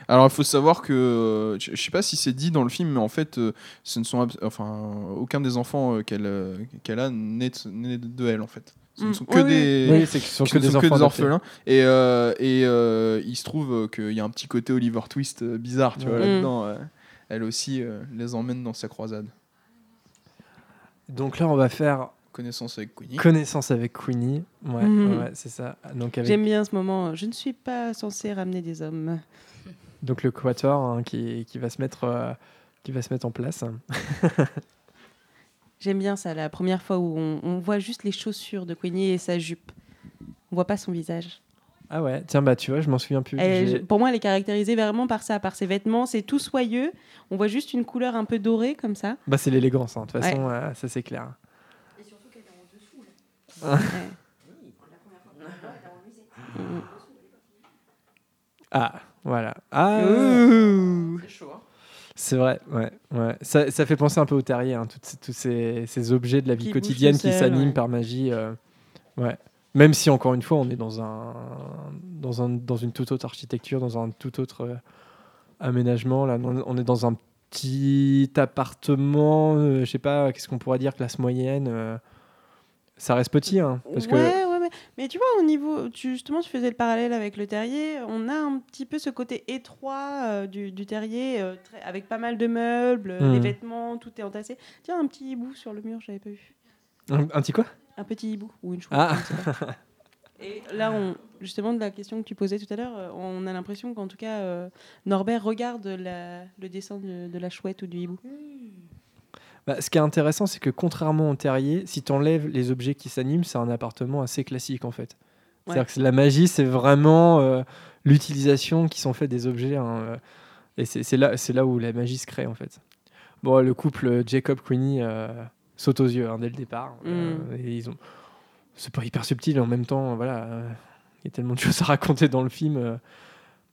Alors il faut savoir que je sais pas si c'est dit dans le film, mais en fait, euh, ce ne sont enfin aucun des enfants euh, qu'elle euh, qu'elle a n'est de, elle en fait. Ce ne sont que Oui, des Oui, c'est que ce sont ce que ne des sont enfants adoptés. orphelins. Et, euh, et euh, il se trouve qu'il y a un petit côté Oliver Twist bizarre, tu vois, Mm. là-dedans. euh, elle aussi euh, les emmène dans sa croisade. Donc là, on va faire Connaissance avec Queenie. connaissance avec Queenie. Ouais, Mhm. ouais, c'est ça. Donc, avec, J'aime bien ce moment. Je ne suis pas censée ramener des hommes. donc le quator hein, qui, qui va se mettre. euh, qui va se mettre en place. J'aime bien ça, la première fois où on, on voit juste les chaussures de Queenie et sa jupe. On voit pas son visage. Ah ouais, tiens, bah tu vois, je m'en souviens plus. Elle- J'ai- pour moi, elle est caractérisée vraiment par ça, par ses vêtements. C'est tout soyeux. On voit juste une couleur un peu dorée comme ça. Bah c'est l'élégance, hein, de toute Ouais. façon, euh, ça c'est clair. Ouais. Ah, voilà. Ah, c'est vrai, ouais. ouais. Ça, ça fait penser un peu au terrier, hein, tous ces, ces objets de la vie Qui quotidienne qui s'animent ouais. par magie. euh, ouais. Même si, encore une fois, on est dans, un, dans, un, dans une toute autre architecture, dans un tout autre euh, aménagement. Là, on est dans un petit appartement, euh, je sais pas, qu'est-ce qu'on pourrait dire, classe moyenne. euh, ça reste petit, hein, parce que Ouais, ouais, ouais. Mais tu vois, au niveau. Tu, justement, tu faisais le parallèle avec le terrier. On a un petit peu ce côté étroit euh, du, du terrier, très- avec pas mal de meubles, Hmm. les vêtements, tout est entassé. Tiens, un petit hibou sur le mur, j'avais pas vu. un, un petit quoi? Un petit hibou ou une chouette. Ah. Et là, on, justement, de la question que tu posais tout à l'heure, euh, on a l'impression qu'en tout cas, euh, Norbert regarde la- le dessin de, de la chouette ou du hibou. Bah, ce qui est intéressant, c'est que contrairement au terrier, si tu enlèves les objets qui s'animent, c'est un appartement assez classique en fait. Ouais. C'est-à-dire que la magie, c'est vraiment euh, l'utilisation qui sont faits des objets. hein, et c'est là, c'est là où la magie se crée en fait. Bon, le couple Jacob Queenie euh, saute aux yeux hein, dès le départ. euh, et ils ont, c'est pas hyper subtil en même temps. Voilà, euh, il y a tellement de choses à raconter dans le film. euh.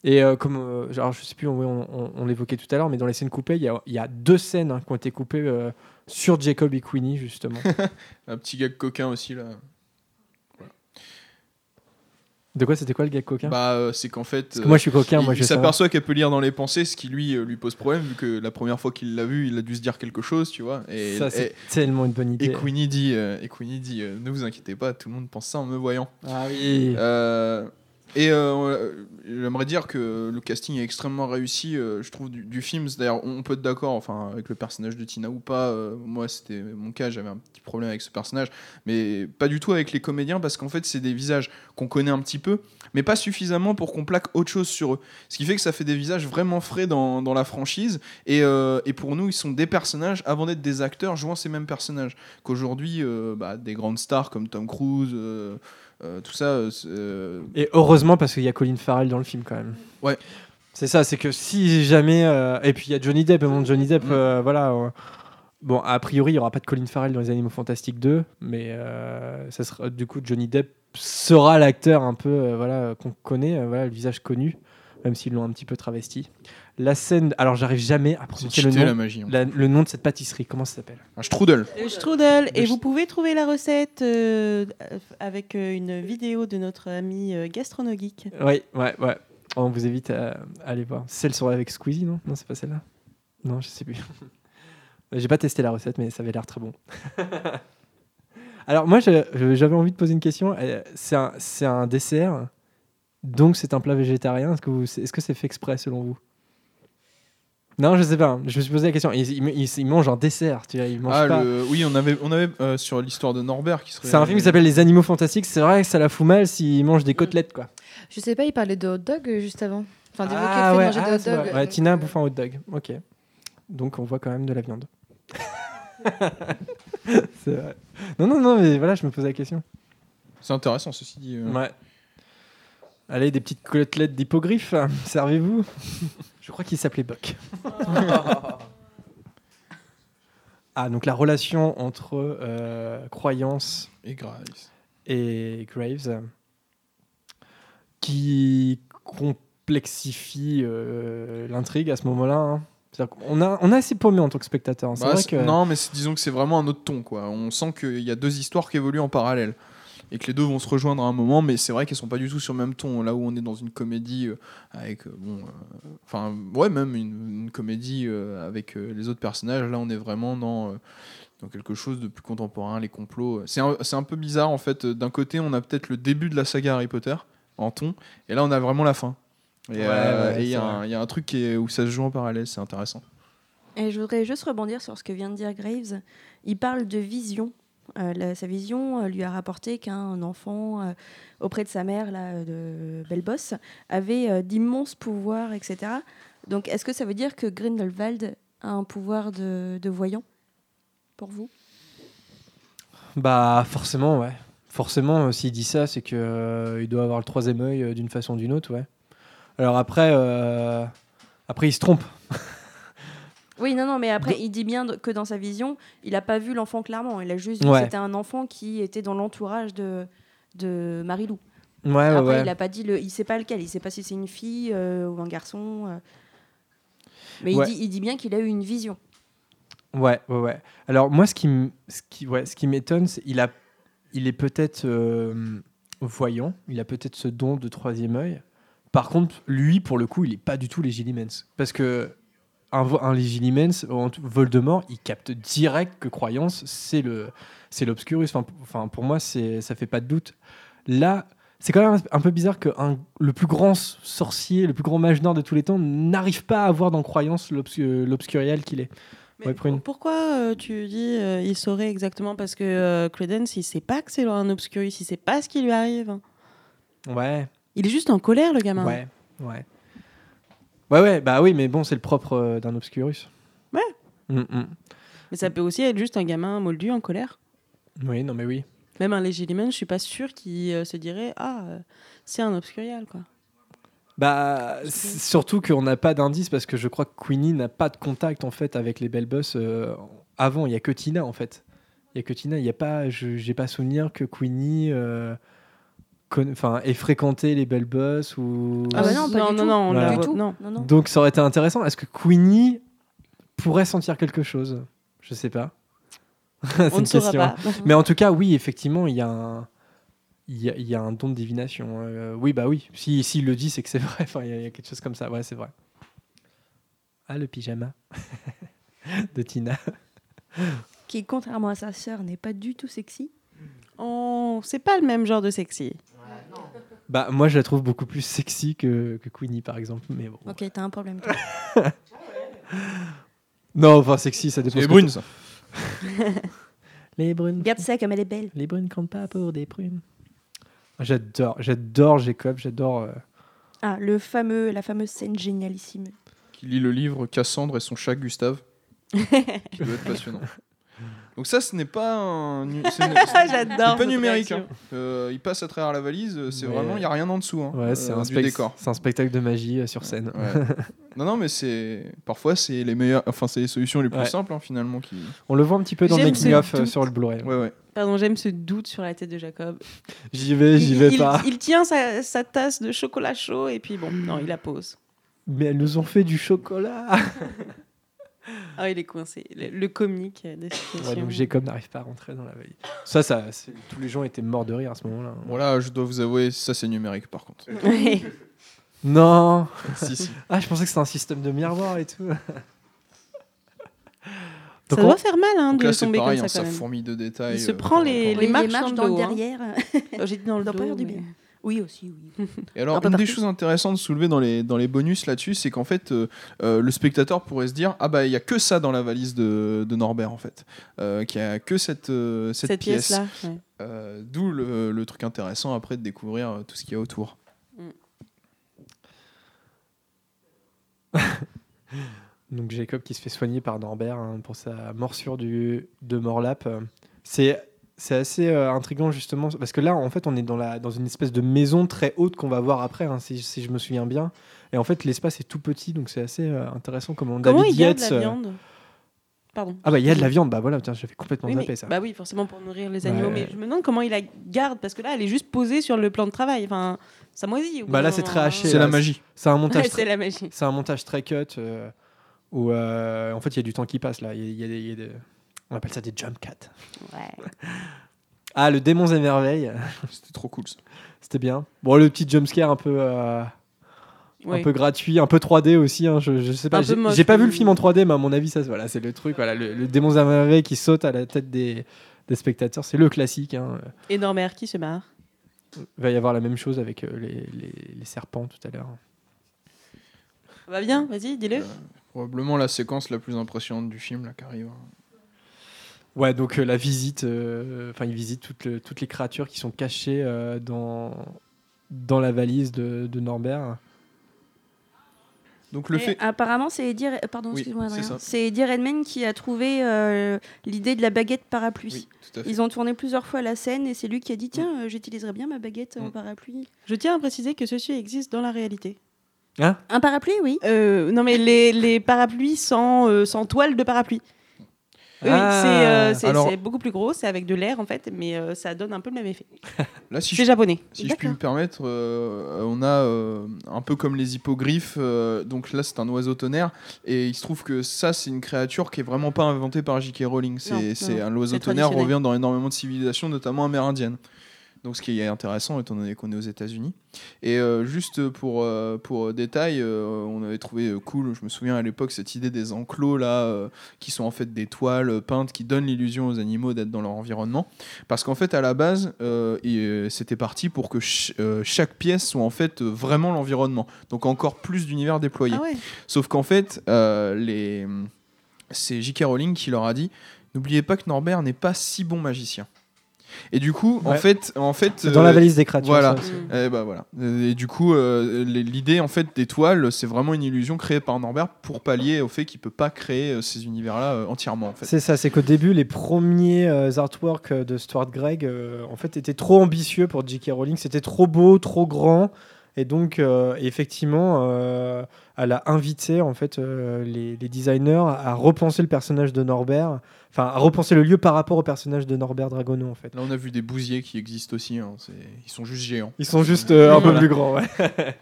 et euh, comme, euh, alors je sais plus, on, on- on l'évoquait tout à l'heure, mais dans les scènes coupées, il y a, il y a deux scènes hein, qui ont été coupées euh, sur Jacob et Queenie justement. Un petit gag coquin aussi là. De quoi c'était quoi le gag coquin Bah, euh, c'est qu'en fait. Que moi je suis coquin, il, moi il je sais s'aperçoit qu'elle peut lire dans les pensées, ce qui lui euh, lui pose problème, vu que la première fois qu'il l'a vu, il a dû se dire quelque chose, tu vois. Et, Ça c'est tellement une bonne idée. et Queenie dit, euh, et Queenie dit euh, ne vous inquiétez pas, tout le monde pense ça en me voyant. Ah oui. Et euh, j'aimerais dire que le casting est extrêmement réussi, euh, je trouve, du, du film. D'ailleurs, on peut être d'accord enfin, avec le personnage de Tina ou pas. euh, moi, c'était mon cas, j'avais un petit problème avec ce personnage. Mais pas du tout avec les comédiens, parce qu'en fait, c'est des visages qu'on connaît un petit peu, mais pas suffisamment pour qu'on plaque autre chose sur eux. Ce qui fait que ça fait des visages vraiment frais dans, la franchise. Et, pour nous, ils sont des personnages avant d'être des acteurs jouant ces mêmes personnages. Qu'aujourd'hui, bah, des grandes stars comme Tom Cruise. Euh, tout ça, euh, euh, Et heureusement parce qu'il y a Colin Farrell dans le film quand même. Ouais. C'est ça, c'est que si jamais et puis il y a Johnny Depp, bon Johnny Depp, Mm. voilà. bon, a priori il y aura pas de Colin Farrell dans les Animaux Fantastiques 2, mais euh, ça sera du coup Johnny Depp sera l'acteur un peu euh, voilà qu'on connaît, euh, voilà le visage connu, même s'ils l'ont un petit peu travesti. La scène, alors j'arrive jamais à prononcer le cheaté, la nom, magie. la- le nom de cette pâtisserie. Comment ça s'appelle? Un strudel. Le strudel. Et vous pouvez trouver la recette euh, avec euh, une vidéo de notre ami euh, Gastronogeek. Oui, ouais, ouais. On vous évite à, à aller voir. Celle sur avec Squeezie, non? Non, c'est pas celle-là? Non, je sais plus. J'ai pas testé la recette, mais ça avait l'air très bon. Alors moi, j'avais envie de poser une question. C'est un, dessert, donc c'est un plat végétarien? Est-ce que vous- est-ce que c'est fait exprès selon vous? Non, je sais pas. Je me suis posé la question. Ils, ils- ils- ils mangent un dessert, tu vois. Ils mangent Ah, pas. le- oui, on avait, on avait euh, sur l'histoire de Norbert qui serait. C'est un film qui s'appelle Les Animaux Fantastiques. C'est vrai que ça la fout mal s'ils mangent des côtelettes, quoi. Je sais pas, il parlait de hot dog euh, juste avant. Enfin, d'évoquer Ah le fait ouais, de manger ah, des hot c'est vrai. dogs. Ouais, Tina euh, bouffe un hot dog. Ok. Donc on voit quand même de la viande. c'est vrai. Non, non, non, mais voilà, je me posais la question. C'est intéressant, ceci dit. euh. Ouais. Allez, des petites côtelettes d'hippogriffe, hein. servez-vous. je crois qu'il s'appelait Buck. ah, donc la relation entre euh, croyance Et Graves. et Graves qui complexifie euh, l'intrigue à ce moment-là. hein. Qu'on a, on a assez paumé en tant que spectateur. hein. Bah, vrai c'est- que. Non, mais disons que c'est vraiment un autre ton, quoi. On sent qu'il y a deux histoires qui évoluent en parallèle. Et que les deux vont se rejoindre à un moment, mais c'est vrai qu'elles sont pas du tout sur le même ton. Là où on est dans une comédie euh, avec. euh, bon. euh, Enfin, ouais, même une, une comédie euh, avec euh, les autres personnages. Là, on est vraiment dans. euh, dans quelque chose de plus contemporain, les complots. C'est un, c'est un peu bizarre en fait. D'un côté, on a peut-être le début de la saga Harry Potter en ton, et là, on a vraiment la fin. Et Ouais, euh, ouais, et il y, a un- il y a un truc qui est, où ça se joue en parallèle, c'est intéressant. Et je voudrais juste rebondir sur ce que vient de dire Graves. Il parle de vision. Euh, la- sa vision euh, lui a rapporté qu'un enfant euh, auprès de sa mère, là, de Belboss, avait d'immenses pouvoirs, etc. Donc, est-ce que ça veut dire que Grindelwald a un pouvoir de, voyant pour vous? Bah, forcément, ouais. Forcément, s'il dit ça, c'est qu'il il doit avoir le troisième œil d'une façon ou d'une autre, ouais. Alors après, après il se trompe. Oui, non, non, mais après, il dit bien que dans sa vision, il n'a pas vu l'enfant clairement. Il a juste vu Ouais. que c'était un enfant qui était dans l'entourage de, de Marilou. Ouais, Après, ouais. il a pas dit le, il sait pas lequel, il sait pas si c'est une fille euh, ou un garçon. euh. Mais il, dit, il dit bien qu'il a eu une vision. Ouais, ouais, ouais. Alors moi, ce qui, ce qui, ouais, ce qui m'étonne, c'est il a, il est peut-être, euh, voyant, il a peut-être ce don de troisième œil. Par contre, lui, pour le coup, il est pas du tout Legilimens. Parce que un, un Legilimens, Voldemort, il capte direct que croyance, c'est le, c'est l'obscurus. Enfin, pour moi, c'est, ça fait pas de doute. Là, c'est quand même un peu bizarre que un- le plus grand sorcier, le plus grand mage noir de tous les temps, n'arrive pas à avoir dans croyance l'obs- l'obscuriel qu'il est. Ouais. Pourquoi euh, tu dis euh, il saurait exactement Parce que euh, Credence, il sait pas que c'est un Obscurus, il sait pas ce qui lui arrive. Ouais, Il est juste en colère, le gamin. ouais, ouais. Ouais, ouais, bah oui, mais bon, c'est le propre euh, d'un obscurus. Ouais. Mm, mm. Mais ça peut aussi être juste un gamin moldu en colère. Oui, non, mais oui. Même un Legilimens, je suis pas sûre qu'il euh, se dirait Ah, euh, c'est un Obscurial, quoi. Bah, surtout qu'on n'a pas d'indice parce que je crois que Queenie n'a pas de contact en fait avec les belles boss euh, avant. Il y a que Tina en fait. Il y a que Tina. Il y a pas. Je j'ai pas souvenir que Queenie euh, enfin ait fréquenté les belles boss ou. Ah bah non, pas non, du non, tout. non, on Voilà. la Du voit- tout. non. Non, non. Donc ça aurait été intéressant. Est-ce que Queenie pourrait sentir quelque chose? Je sais pas. C'est On ne une saura question. pas. Mais en tout cas, oui, effectivement, il y a un, il y a, il y a un don de divination. Euh, oui, bah oui. Si s'il le dit, c'est que c'est vrai. Enfin, il y, y a quelque chose comme ça. Ouais, c'est vrai. Ah, le pyjama de Tina. Qui, contrairement à sa sœur, n'est pas du tout sexy. Oh, c'est pas le même genre de sexy. Bah, moi, je la trouve beaucoup plus sexy que, que Queenie, par exemple. Mais bon. Ok, t'as un problème. toi. Non, enfin, sexy, ça dépend. Les brunes, ça. Les brunes. Regarde ça comme elle est belle. Les brunes comptent pas pour des prunes. J'adore, j'adore Jacob, j'adore. euh, Ah, le fameux, la fameuse scène génialissime. Qui lit le livre Cassandre et son chat Gustave. qui doit être passionnant. Donc ça, ce n'est pas un... J'adore. C'est pas numérique. hein. Euh, il passe à travers la valise. euh, C'est Mais- vraiment, il y a rien en dessous. hein, Ouais, c'est euh, un, du spec- décor. c'est un spectacle de magie euh, sur scène. Ouais. non, non, mais c'est parfois c'est les meilleures. Enfin, c'est les solutions les plus Ouais. simples hein, finalement qui. On le voit un petit peu dans le making of sur le Blu-ray. Ouais, ouais. Pardon, j'aime ce doute sur la tête de Jacob. J'y vais, j'y vais il- pas. il tient sa, sa tasse de chocolat chaud et puis bon, non, il la pose. Mais elles nous ont fait du chocolat. Ah, il est coincé. Le, le comique euh, de situation. Ouais, donc Jacob n'arrive pas à rentrer dans la valise. Ça, ça, tous les gens étaient morts de rire à ce moment-là. Voilà, je dois vous avouer, ça c'est numérique par contre. Ouais. Non. si, si. Ah, je pensais que c'était un système de miroir et tout. Ça Donc, doit on- faire mal hein, Donc de là, c'est tomber pareil, comme hein, ça ça quand même. fourmille de détails. Il se euh, prend les- marches dans le dos, hein. derrière. Oh, J'ai dit dans le Dans dos. pas faire du mais- bien. Oui, aussi, oui. Et alors, Un une des choses intéressantes de soulever dans les, dans les bonus là-dessus, c'est qu'en fait, euh, euh, le spectateur pourrait se dire Ah bah, il y a que ça dans la valise de, de Norbert, en fait. Euh, qu'il y a que cette, euh, cette, Cette pièce. ouais. Euh, D'où le, le truc intéressant après de découvrir tout ce qu'il y a autour. Donc Jacob qui se fait soigner par Norbert hein, pour sa morsure du, de Morlap. C'est c'est assez euh, intriguant justement parce que là en fait on est dans, la, dans une espèce de maison très haute qu'on va voir après hein, si, si je me souviens bien. Et en fait l'espace est tout petit donc c'est assez euh, intéressant comment, Comment David il garde Yates, la euh, viande? Pardon. Ah bah il y a de la viande, bah voilà, tiens, j'avais complètement Oui, mais- zappé ça. bah oui, forcément pour nourrir les animaux. Ouais. Mais je me demande comment il la garde parce que là, elle est juste posée sur le plan de travail. Enfin, ça moisit. Bah là c'est très haché. C'est la magie. C'est un montage c'est la magie. C'est un montage très cut euh, où euh, en fait il y a du temps qui passe là. Il y a- y a des- y a des- On appelle ça des jump cuts. Ouais. Ah, le démons et merveilles, C'était trop cool ça. c'était bien. Bon, le petit jumpscare un peu, euh, Ouais. un peu gratuit, un peu 3D aussi. hein, je, je sais pas. J'ai pas vu le film en 3D, mais à mon avis, ça, voilà, c'est le truc. Voilà, le, le démons et merveilles qui saute à la tête des, des spectateurs, c'est le classique. Hein. Et Norbert qui se marre? Il va y avoir la même chose avec euh, les, les- les serpents tout à l'heure. Va bien Vas-y, dis-le. Probablement la séquence la plus impressionnante du film là, qui arrive. Ouais, donc euh, la visite, euh, enfin, il visite toutes, le- toutes les créatures qui sont cachées euh, dans, dans la valise de, de Norbert. Donc le Et fait. Apparemment, c'est Eddie, pardon, Oui, c'est Eddie Redmayne qui a trouvé euh, l'idée de la baguette parapluie. Oui, tout à fait. Ils ont tourné plusieurs fois la scène et c'est lui qui a dit tiens, euh, j'utiliserais bien ma baguette en Mm. parapluie. Je tiens à préciser que ceci existe dans la réalité. Hein? Un parapluie, oui. Euh, non, mais les, les parapluies sans, euh, sans toile de parapluie. Oui, Ah. c'est euh, Alors- c'est beaucoup plus gros, c'est avec de l'air en fait, mais euh, ça donne un peu le même effet. Là, si C'est je japonais. Si je puis me permettre, euh, on a euh, un peu comme les hippogriffes. euh, donc là, c'est un oiseau tonnerre. Et il se trouve que ça, c'est une créature qui est vraiment pas inventée par J.K. Rowling. C'est, un l'oiseau c'est tonnerre revient dans énormément de civilisations, notamment amérindiennes. Donc ce qui est intéressant étant donné qu'on est aux États-Unis. Et euh, juste pour, euh, pour détail, euh, on avait trouvé cool, je me souviens à l'époque, cette idée des enclos là, qui sont en fait des toiles peintes qui donnent l'illusion aux animaux d'être dans leur environnement. Parce qu'en fait, à la base, c'était parti pour que ch- chaque pièce soit en fait vraiment l'environnement. Donc encore plus d'univers déployé. Ah ouais. Sauf qu'en fait, les... c'est J.K. Rowling qui leur a dit N'oubliez pas que Norbert n'est pas si bon magicien. Et du coup, en fait, en fait, dans la euh, valise des créatures. voilà. ça. Et bah voilà. Et du coup, euh, l'idée en fait des toiles, c'est vraiment une illusion créée par Norbert pour pallier au fait qu'il peut pas créer euh, ces univers-là euh, entièrement en fait. C'est ça, c'est qu'au début, les premiers artworks de Stuart Gregg, en fait, étaient trop ambitieux pour J.K. Rowling. C'était trop beau, trop grand. Et donc, euh, effectivement, euh, elle a invité en fait euh, les, les designers à repenser le personnage de Norbert, enfin à repenser le lieu par rapport au personnage de Norbert Dragono en fait. Là, on a vu des bousiers qui existent aussi. hein, Ils sont juste géants. Ils sont juste euh, un peu Voilà. plus grands. ouais.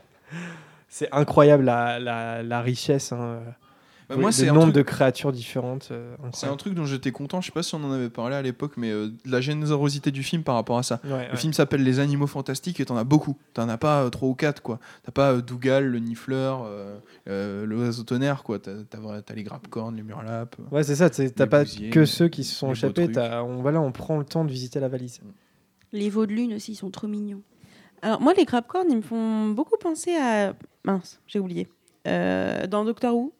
c'est incroyable la, la- la richesse. hein, Bah, oui, moi, le c'est nombre truc- de créatures différentes. euh, C'est un truc dont j'étais content. Je sais pas si on en avait parlé à l'époque, mais euh, de la générosité du film par rapport à ça. Ouais, Le ouais. film s'appelle Les Animaux Fantastiques et t'en as beaucoup. T'en as pas euh, trois ou quatre, quoi. T'as pas euh, Dougal, le Nifleur, euh, euh, l'oiseau tonnerre, quoi. T'as t'as les grappe-cornes, les murlapes. Ouais, c'est ça. T'as pas bousiers, que ceux qui se sont échappés. On, voilà, on prend le temps de visiter la valise. Les veaux de lune aussi, ils sont trop mignons. Alors, moi, les crabcorns, ils me font beaucoup penser à. Mince, j'ai oublié. Euh, dans Doctor Who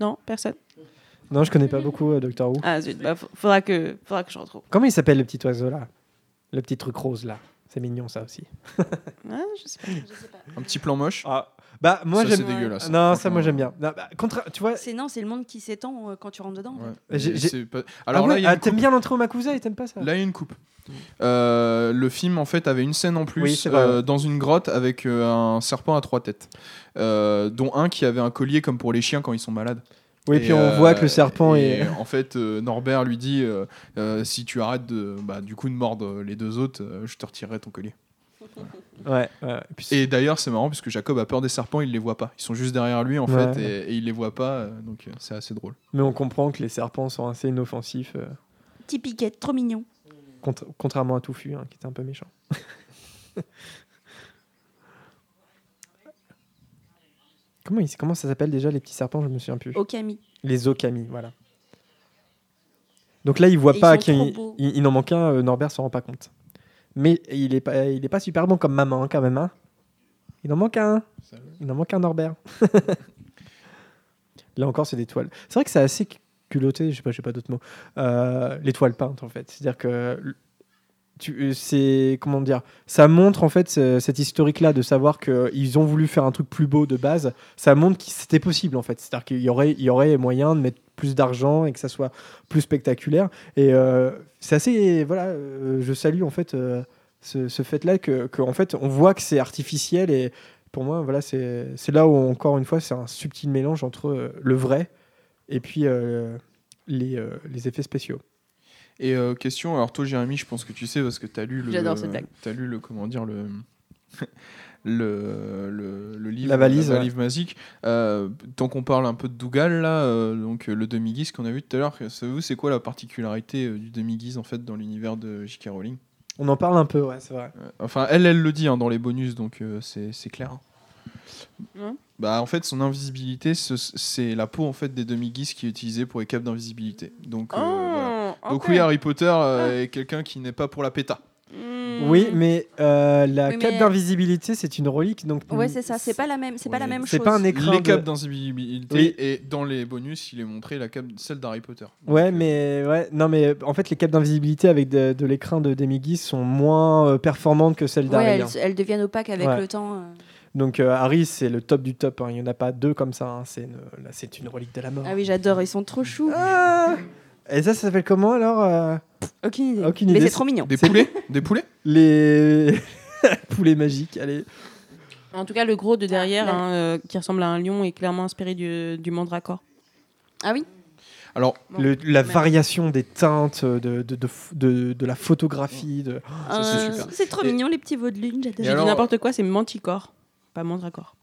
Non, personne Non, je connais pas beaucoup euh, Doctor Who. Ah, zut, bah, faudra, que, faudra que je retrouve. Comment il s'appelle le petit oiseau là? Le petit truc rose là. C'est mignon ça aussi. Ah, je sais pas. Un petit plan moche? Ah, bah moi j'aime. dégueulasse, Non, ça moi j'aime bien. Non, bah, contra- Tu vois. C'est non, c'est le monde qui s'étend euh, quand tu rentres dedans. en Ouais. fait. J'ai- Et j'ai- c'est pas- Ah Alors ouais, là, il y a ah, une t'aimes coupe. bien l'entrée au Makusa et t'aimes pas ça Là, il y a une coupe. Euh, le film, en fait, avait une scène en plus Oui, c'est vrai, euh, dans une grotte avec euh, un serpent à trois têtes, euh, dont un qui avait un collier comme pour les chiens quand ils sont malades. Oui, Et, puis on euh, voit que le serpent et, est. En fait, euh, Norbert lui dit euh, euh, si tu arrêtes de, bah, du coup de mordre les deux autres, euh, je te retirerai ton collier. Ouais, ouais. Et puis c'est- Et d'ailleurs, c'est marrant parce que Jacob a peur des serpents, il les voit pas. Ils sont juste derrière lui en Ouais. fait, et, et il les voit pas, euh, donc euh, c'est assez drôle. Mais on comprend que les serpents sont assez inoffensifs, euh, Petit piquet, trop mignon. contra- contrairement à Touffu, hein, qui était un peu méchant. comment, il- comment ça s'appelle déjà les petits serpents Je me souviens plus. Okami. Les okami, voilà. Donc là, il voit Et ils pas qu'il il, il en manque un, euh, Norbert s'en rend pas compte. Mais il est pas, il est pas super bon comme maman hein, quand même. hein. Il en manque un. Il en manque un Norbert. là encore, c'est des toiles. C'est vrai que c'est assez culotté, je sais pas, j'ai pas d'autres mots. Euh, les toiles peintes en fait. C'est-à-dire que c'est comment dire, ça montre en fait ce- cette historique là de savoir que ils ont voulu faire un truc plus beau de base. Ça montre que c'était possible en fait. C'est-à-dire qu'il y aurait, il y aurait moyen de mettre plus d'argent et que ça soit plus spectaculaire. Et euh, c'est assez, voilà, euh, je salue en fait euh, ce, ce fait là que, que, en fait on voit que c'est artificiel et pour moi voilà c'est c'est là où encore une fois c'est un subtil mélange entre euh, le vrai et puis euh, les, euh, les effets spéciaux. Et euh, question, alors toi Jérémy, je pense que tu sais parce que tu as lu le J'adore cette blague. T'as lu le comment dire le le, le, le livre La valise, la valise magique. Euh, tant qu'on parle un peu de Dougal là, euh, donc euh, le demi-guise qu'on a vu tout à l'heure, savez-vous c'est quoi la particularité euh, du demi-guise en fait dans l'univers de J.K. Rowling? On en parle un peu, ouais, c'est vrai. Enfin, elle, elle le dit hein, dans les bonus, donc euh, c'est c'est clair. Non Bah en fait son invisibilité ce- c'est la peau en fait des demi-guises qui est utilisée pour les capes d'invisibilité. Donc euh, voilà. Oh, Donc oui, Harry Potter euh, est quelqu'un qui n'est pas pour la péta. Hmm. Oui, mais euh, la Oui, mais- cape d'invisibilité, c'est une relique, donc Ouais, c'est ça. C'est pas la même. C'est pas la même c'est chose. pas un écran. Les de- capes d'invisibilité Oui. et dans les bonus, il est montré la cape celle d'Harry Potter. Donc, Ouais, euh, mais ouais, non, mais en fait, les capes d'invisibilité avec de, de l'écran de Demigis sont moins euh, performantes que celles Ouais, d'Harry. elles, hein. elles deviennent opaques avec Ouais. le temps. euh. Donc euh, Harry, c'est le top du top. hein. Il n'y en a pas deux comme ça. hein. C'est une, c'est une relique de la mort. Ah oui, j'adore. Ils sont trop choux. Ah Et ça, ça s'appelle comment alors euh, Aucune idée. Aucune Mais c'est trop mignon. Des poulets Des poulets Les poulets magiques. Allez. En tout cas, le gros de derrière, Ah, hein, euh, qui ressemble à un lion, est clairement inspiré du, du mandracore. Ah oui. Alors, Bon, Le- la variation des teintes, de, de, de, de- de la photographie. De... Ça, c'est Euh, super. C'est trop Et- mignon les petits veaux de lune. J'ai dit n'importe quoi, c'est manticore, pas mandracore.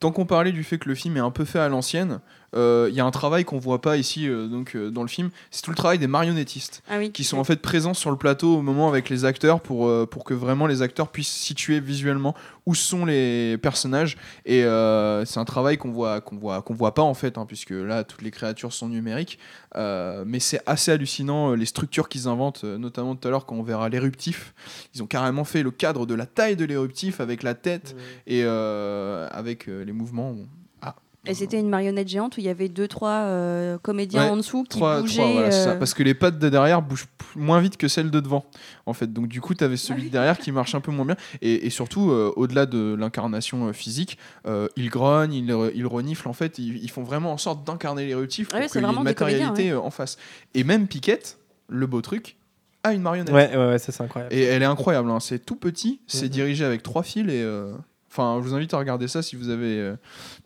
Tant qu'on parlait du fait que le film est un peu fait à l'ancienne, euh, il y a un travail qu'on voit pas ici euh, donc euh, dans le film. C'est tout le travail des marionnettistes Ah oui. qui sont en fait présents sur le plateau au moment avec les acteurs pour, euh, pour que vraiment les acteurs puissent situer visuellement où sont les personnages. Et euh, c'est un travail qu'on voit qu'on voit qu'on voit pas en fait, hein, puisque là toutes les créatures sont numériques. Euh, mais c'est assez hallucinant euh, les structures qu'ils inventent, euh, notamment tout à l'heure quand on verra l'éruptif. Ils ont carrément fait le cadre de la taille de l'éruptif avec la tête et euh, avec euh, les mouvements. Ah, Et c'était une marionnette géante où il y avait deux, trois euh, comédiens Ouais, en dessous qui Trois- bougeaient. trois, voilà, c'est ça. euh, Parce que les pattes de derrière bougent moins vite que celles de devant, en fait. Donc du coup, tu avais celui de derrière qui marche un peu moins bien. Et, et surtout, euh, au-delà de l'incarnation euh, physique, euh, ils grognent, ils, ils reniflent. En fait, ils, ils font vraiment en sorte d'incarner l'éruptif pour Ouais, qu'il c'est y ait vraiment une matérialité euh, en face. Et même Piquette, le beau truc, a une marionnette. Ouais, ouais, ouais, ça c'est incroyable. Et elle est incroyable. hein. C'est tout petit, c'est Mhm. dirigé avec trois fils et. Enfin, je vous invite à regarder ça si vous avez, euh,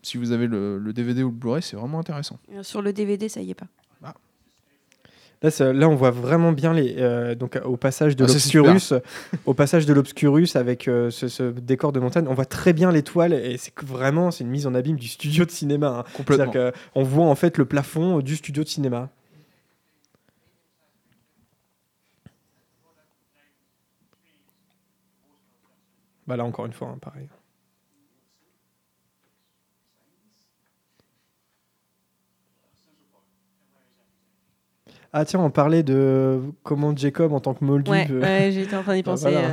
si vous avez le, le DVD ou le Blu-ray, c'est vraiment intéressant. euh, Sur le DVD, ça y est pas. Là, ça- là, on voit vraiment bien les euh, donc au passage de Ah, l'obscurus, au passage de l'obscurus avec euh, ce, ce décor de montagne, on voit très bien l'étoile et c'est vraiment c'est une mise en abîme du studio de cinéma. hein. Complètement. Qu'on voit en fait le plafond du studio de cinéma. Bah là encore une fois, hein, pareil. Ah tiens, on parlait de comment Jacob en tant que Moldu. Ouais, euh, ouais, j'étais en train d'y bah, penser. voilà. euh.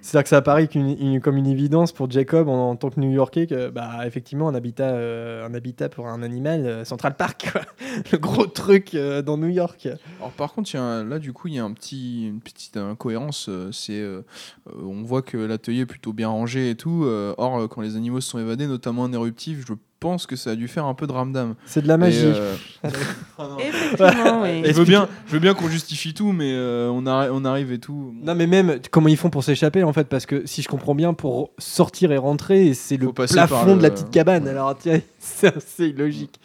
C'est-à-dire que ça apparaît une- comme une évidence pour Jacob en, en tant que New-Yorkais que, bah, effectivement, un habitat, euh, un habitat pour un animal, euh, Central Park, quoi. le gros truc euh, dans New York. Alors par contre, y a un- là du coup, il y a un petit, une petite incohérence. euh, c'est, euh, euh, on voit que l'atelier est plutôt bien rangé et tout. euh, or, quand les animaux se sont évadés, notamment un éruptif, je pense que ça a dû faire un peu de ramdam. C'est de la magie. Et, euh, Effectivement, oui. je veux bien, je veux bien qu'on justifie tout, mais euh, on, arri- on arrive et tout. Non mais même comment ils font pour s'échapper en fait parce que si je comprends bien pour sortir et rentrer c'est le plafond le- de la petite cabane alors tiens c'est assez illogique.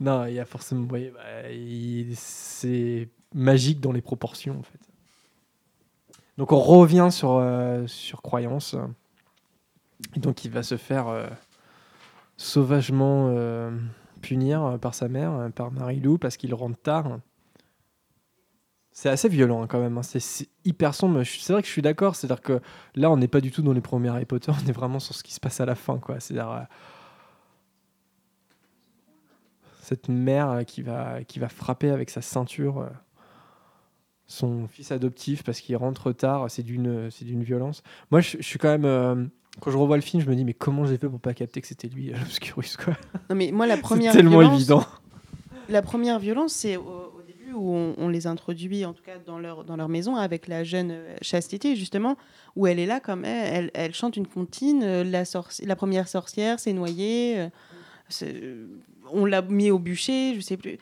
Non il y a forcément vous voyez, bah, il- c'est magique dans les proportions en fait. Donc on revient sur euh, sur croyance et donc il va se faire euh, sauvagement euh, punir par sa mère euh, par Marie-Lou parce qu'il rentre tard. C'est assez violent hein, quand même, hein. c'est hyper sombre. C'est vrai que je suis d'accord, c'est-à-dire que là on n'est pas du tout dans les premiers Harry Potter, on est vraiment sur ce qui se passe à la fin. quoi. C'est-à-dire euh, cette mère euh, qui va, qui va frapper avec sa ceinture euh, son fils adoptif parce qu'il rentre tard, c'est d'une c'est d'une violence. Moi je, je suis quand même, euh, quand je revois le film, je me dis mais comment j'ai fait pour pas capter que c'était lui, euh, l'Obscurus quoi? Non, mais moi, la C'est première tellement violence, évident. La première violence, c'est au, au début où on, on les introduit, en tout cas dans leur, dans leur maison, avec la jeune euh, Chastité, justement, où elle est là comme elle, elle, elle chante une comptine. La, sorci- la première sorcière s'est noyée. on l'a mis au bûcher, je sais plus.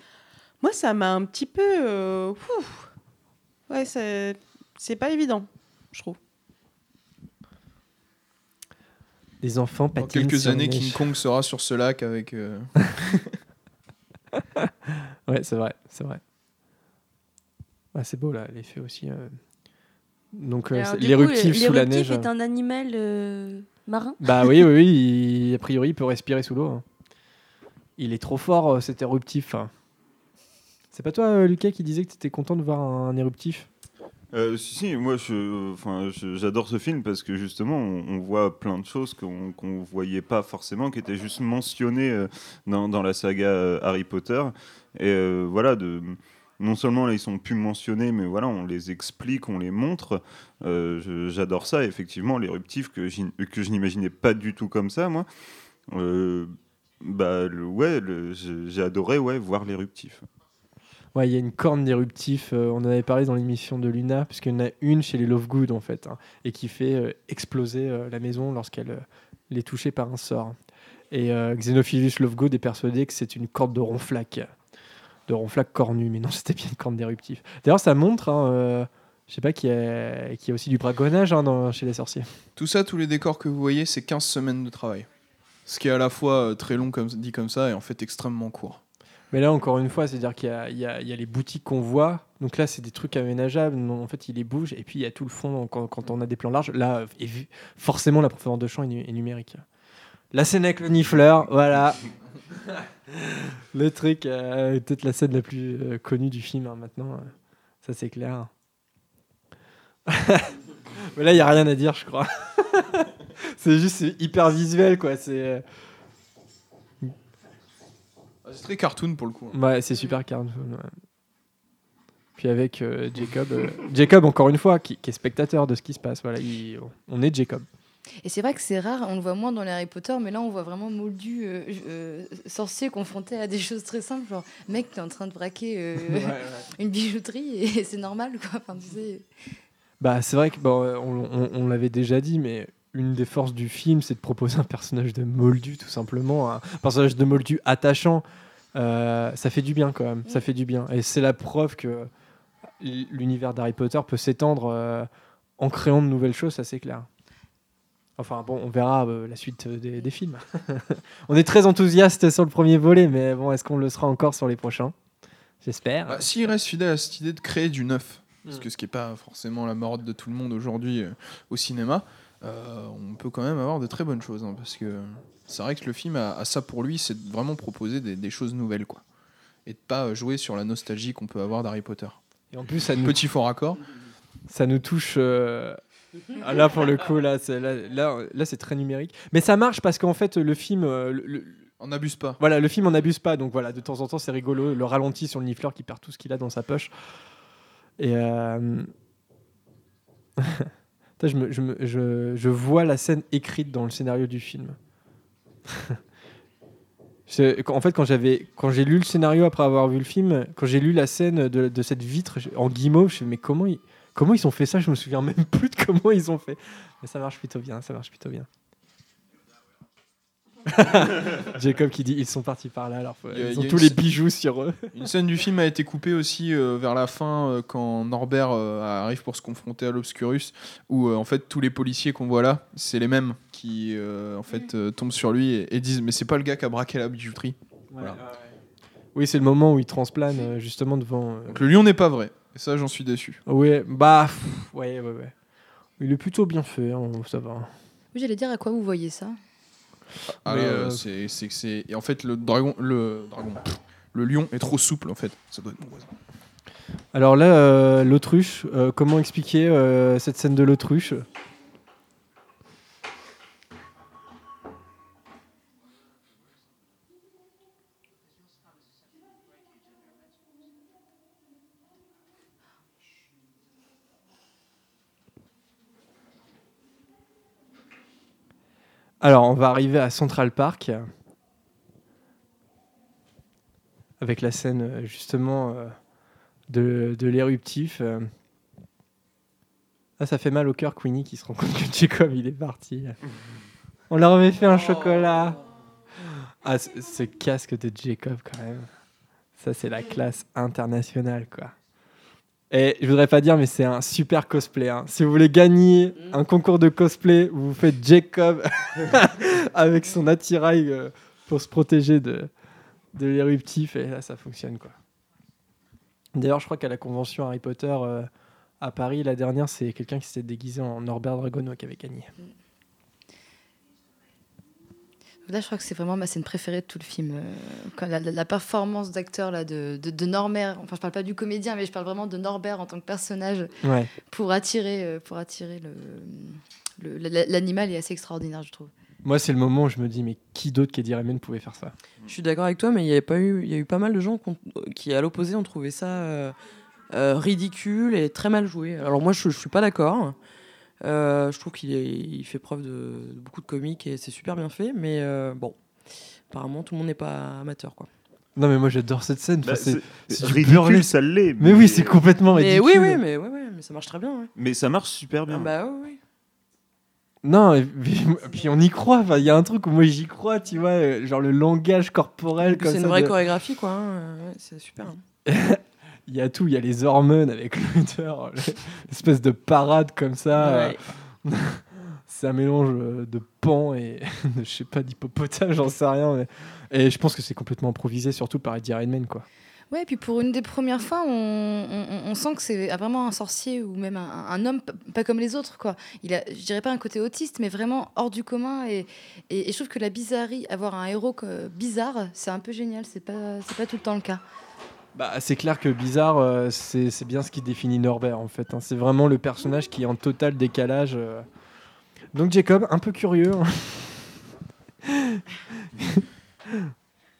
Moi, ça m'a un petit peu. euh. Ouais, c'est c'est pas évident, je trouve. Les enfants Dans quelques sur années. King Kong sera sur ce lac avec. euh, Ouais, c'est vrai, c'est vrai. Ah, c'est beau là, l'effet aussi. euh. Donc euh, l'éruptif sous la l'éruptif neige. est un animal euh, marin? Bah oui, oui, oui, il- a priori il peut respirer sous l'eau. hein. Il est trop fort cet éruptif. hein. C'est pas toi, euh, Lucas, qui disait que tu étais content de voir un, éruptif? Euh, si, si, moi j'adore ce film parce que justement on, voit plein de choses qu'on qu'on voyait pas forcément, qui étaient juste mentionnées euh, dans, la saga euh, Harry Potter. Et voilà, non seulement là, ils sont plus mentionnés, mais voilà, on les explique, on les montre. J'adore ça, effectivement, l'éruptif que, je n'imaginais pas du tout comme ça, moi. Bah, ouais, j'ai adoré voir l'éruptif. Ouais, il y a une corne d'éruptif. euh, on en avait parlé dans l'émission de Luna, puisqu'il y en a une chez les Lovegood en fait, hein, et qui fait euh, exploser euh, la maison lorsqu'elle est touchée par un sort. Et Xenophilus Lovegood est persuadé que c'est une corde de ronflac, de ronflac cornu, mais non, c'était bien une corne d'éruptif. D'ailleurs, ça montre, hein, je sais pas, qu'il y, a, aussi du braconnage hein, chez les sorciers. Tout ça, tous les décors que vous voyez, c'est 15 semaines de travail. Ce qui est à la fois très long, comme dit comme ça, et en fait extrêmement court. Mais là, encore une fois, c'est-à-dire qu'il y a, y y les boutiques qu'on voit. Donc là, c'est des trucs aménageables. En fait, il les bouge. Et puis, il y a tout le fond quand, quand on a des plans larges. Là, et forcément, la profondeur de champ est, nu- est numérique. La scène avec le nifleur, voilà. le truc, euh, peut-être la scène la plus euh, connue du film hein, maintenant. euh, ça, c'est clair. Mais là, il n'y a rien à dire, je crois. c'est juste hyper visuel, quoi. C'est. Ah, C'est très cartoon pour le coup. hein. Ouais, c'est super cartoon. ouais. Puis avec euh, Jacob, euh, Jacob encore une fois, qui, qui est spectateur de ce qui se passe. Voilà, il- on est Jacob. Et c'est vrai que c'est rare, on le voit moins dans les Harry Potter, mais là on voit vraiment Moldu, euh, euh, sorcier confronté à des choses très simples, genre mec t'es en train de braquer euh, une bijouterie et c'est normal quoi. Enfin, tu sais. Bah, c'est vrai que bon, on, on- on l'avait déjà dit, mais une des forces du film, c'est de proposer un personnage de Moldu, tout simplement, un personnage de Moldu attachant. Euh, ça fait du bien quand même, ça fait du bien. Et c'est la preuve que l'univers d'Harry Potter peut s'étendre euh, en créant de nouvelles choses, ça c'est clair. Enfin bon, on verra euh, la suite des, des films. on est très enthousiaste sur le premier volet, mais bon, est-ce qu'on le sera encore sur les prochains? J'espère. Bah, S'il reste fidèle à cette idée de créer du neuf, parce Mm. que ce qui n'est pas forcément la mode de tout le monde aujourd'hui euh, au cinéma, euh, on peut quand même avoir de très bonnes choses. hein, parce que c'est vrai que le film a, a ça pour lui, c'est de vraiment proposer des, des choses nouvelles. quoi. Et de pas euh, jouer sur la nostalgie qu'on peut avoir d'Harry Potter. Et en plus, ça nous, Petit fort raccord. ça nous touche. euh, ah, là, pour le coup, là, c'est, là, là, là, c'est très numérique. Mais ça marche parce qu'en fait, le film, euh, le- On n'abuse pas. voilà, le film en abuse pas. Donc voilà, de temps en temps, c'est rigolo. Le ralenti sur le nifleur qui perd tout ce qu'il a dans sa poche. Et euh, je, vois la scène écrite dans le scénario du film. En fait, quand j'avais, quand j'ai lu le scénario après avoir vu le film, quand j'ai lu la scène de, cette vitre en guimauve, je me suis dit, mais comment ils, comment ils ont fait ça? Je me souviens même plus de comment ils ont fait. Mais ça marche plutôt bien, ça marche plutôt bien. Jacob qui dit ils sont partis par là, alors faut- a- ils il ont tous une les bijoux sur eux. Une scène du film a été coupée aussi euh, vers la fin euh, quand Norbert euh, arrive pour se confronter à l'Obscurus, où euh, en fait tous les policiers qu'on voit là, c'est les mêmes qui euh, en fait euh, tombent sur lui et, et disent mais c'est pas le gars qui a braqué la bijouterie. Voilà. Oui, c'est le moment où il transplane euh, justement devant. euh, Donc le lion n'est pas vrai. Et ça j'en suis déçu. Ouais, bah, pff, ouais, ouais, ouais. Il est plutôt bien fait, hein, ça va. Oui, j'allais dire à quoi vous voyez ça? Ah, Mais, là, euh, c'est c'est c'est et en fait le dragon le dragon le lion est trop souple en fait. Ça doit être mon voisin. Alors là, euh, l'autruche, euh, comment expliquer euh, cette scène de l'autruche? Alors, on va arriver à Central Park avec la scène euh, justement euh, de, de l'éruptif. Ah, ça fait mal au cœur, Queenie, qui se rend compte que Jacob, il est parti. On leur avait fait un chocolat. Ah, ce, ce casque de Jacob, quand même. Ça, c'est la classe internationale, quoi. Et je voudrais pas dire, mais c'est un super cosplay. hein. Si vous voulez gagner un concours de cosplay, vous faites Jacob avec son attirail euh, pour se protéger de, de l'éruptif, et là, ça fonctionne, quoi. D'ailleurs, je crois qu'à la convention Harry Potter euh, à Paris, la dernière, c'est quelqu'un qui s'était déguisé en Norbert Dragono qui avait gagné. Là, je crois que c'est vraiment ma scène préférée de tout le film. euh, quand la, la- la performance d'acteur là de, de, de Norbert, enfin je parle pas du comédien, mais je parle vraiment de Norbert en tant que personnage Ouais. pour attirer, euh, pour attirer le, le- la- l'animal est assez extraordinaire, je trouve. Moi, c'est le moment où je me dis, mais qui d'autre qu'Eddie Redmayne pouvait faire ça? Je suis d'accord avec toi, mais il y avait pas eu, il y a eu pas mal de gens qui, à l'opposé, ont trouvé ça euh, euh, ridicule et très mal joué. Alors moi, je, je suis pas d'accord. Euh, je trouve qu'il il fait preuve de, de beaucoup de comique et c'est super bien fait, mais euh, bon, apparemment tout le monde n'est pas amateur, quoi. Non, mais moi, j'adore cette scène. Bah, c'est- ridicule, ça l'est. Mais oui, c'est complètement Mais ridicule. oui, oui, mais ouais, ouais, mais ça marche très bien. Ouais. Mais ça marche super Ah bien. bah ouais, ouais. Non, et puis, puis on y croit. Enfin, Il y a un truc où moi j'y crois, tu vois, euh, genre le langage corporel C'est une vraie de- chorégraphie, quoi. hein. Ouais, c'est super. hein. Il y a tout, il y a les hormones avec l'odeur, l'espèce de parade comme ça. Ouais. C'est un mélange euh, de pan et je sais pas, d'hippopotame, j'en sais rien. mais- Et je pense que c'est complètement improvisé, surtout par Eddie Redmayne, quoi. Ouais, et puis pour une des premières fois, on, on- on sent que c'est vraiment un sorcier ou même un, un homme pas comme les autres. Quoi. Il a, je dirais pas un côté autiste, mais vraiment hors du commun. Et, et, et je trouve que la bizarrerie, avoir un héros bizarre, c'est un peu génial. C'est pas, c'est pas tout le temps le cas. Bah, c'est clair que Bizarre, euh, c'est c'est bien ce qui définit Norbert en fait. hein. C'est vraiment le personnage qui est en total décalage. euh. Donc Jacob, un peu curieux. hein.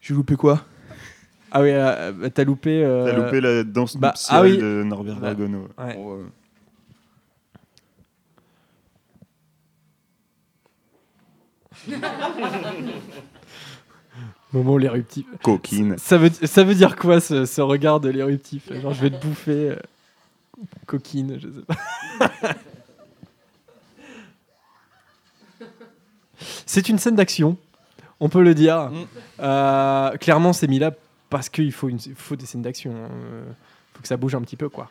J'ai loupé quoi? Ah oui, euh, bah, t'as loupé. euh, T'as loupé la danse bah, nuptiale ah oui. de Norbert Bah, Dragono. ouais. Bon, euh, Moment l'éruptif. Coquine. Ça veut, ça veut dire quoi ce, ce regard de l'éruptif? Genre je vais te bouffer. euh, coquine, je sais pas. c'est une scène d'action, on peut le dire. Mm. Euh, clairement, c'est mis là parce qu'il faut, une- il faut des scènes d'action. hein. Euh, faut que ça bouge un petit peu, quoi.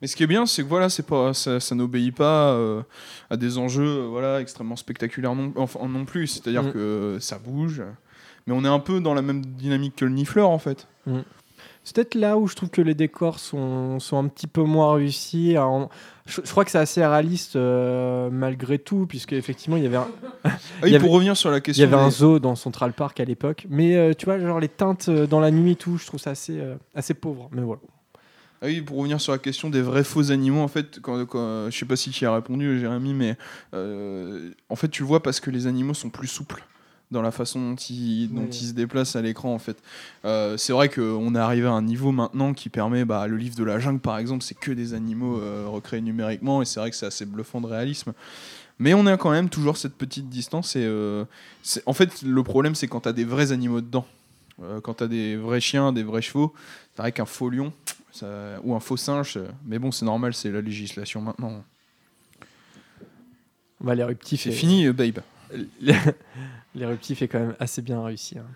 Mais ce qui est bien, c'est que voilà, c'est pas, ça, ça n'obéit pas euh, à des enjeux euh, voilà, extrêmement spectaculaires non, enfin, non plus. C'est-à-dire Mm. que ça bouge, mais on est un peu dans la même dynamique que le Nifleur en fait. C'est peut-être là où je trouve que les décors sont, sont un petit peu moins réussis. Alors, je, je crois que c'est assez réaliste euh, malgré tout, puisque effectivement il y avait un, Ah Il oui, y avait- pour revenir sur la il question. y avait un zoo dans Central Park à l'époque. Mais euh, tu vois, genre les teintes euh, dans la nuit et tout, je trouve ça assez, euh, assez pauvre. Mais voilà. Ah oui, pour revenir sur la question des vrais faux animaux, en fait, quand, quand- je sais pas si tu y as répondu, Jérémy, mais en fait, tu le vois parce que les animaux sont plus souples dans la façon dont ils se déplacent à l'écran, en fait. Euh, c'est vrai qu'on est arrivé à un niveau maintenant qui permet, bah, le livre de la jungle, par exemple, c'est que des animaux euh, recréés numériquement, et c'est vrai que c'est assez bluffant de réalisme. Mais on a quand même toujours cette petite distance, et euh, en fait, le problème, c'est quand tu as des vrais animaux dedans. Euh, quand tu as des vrais chiens, des vrais chevaux, c'est vrai qu'un faux lion, ça- ou un faux singe, mais bon, c'est normal, c'est la législation maintenant. Bah, l'éruptif C'est est- fini, babe. L'éruptif est quand même assez bien réussi. hein.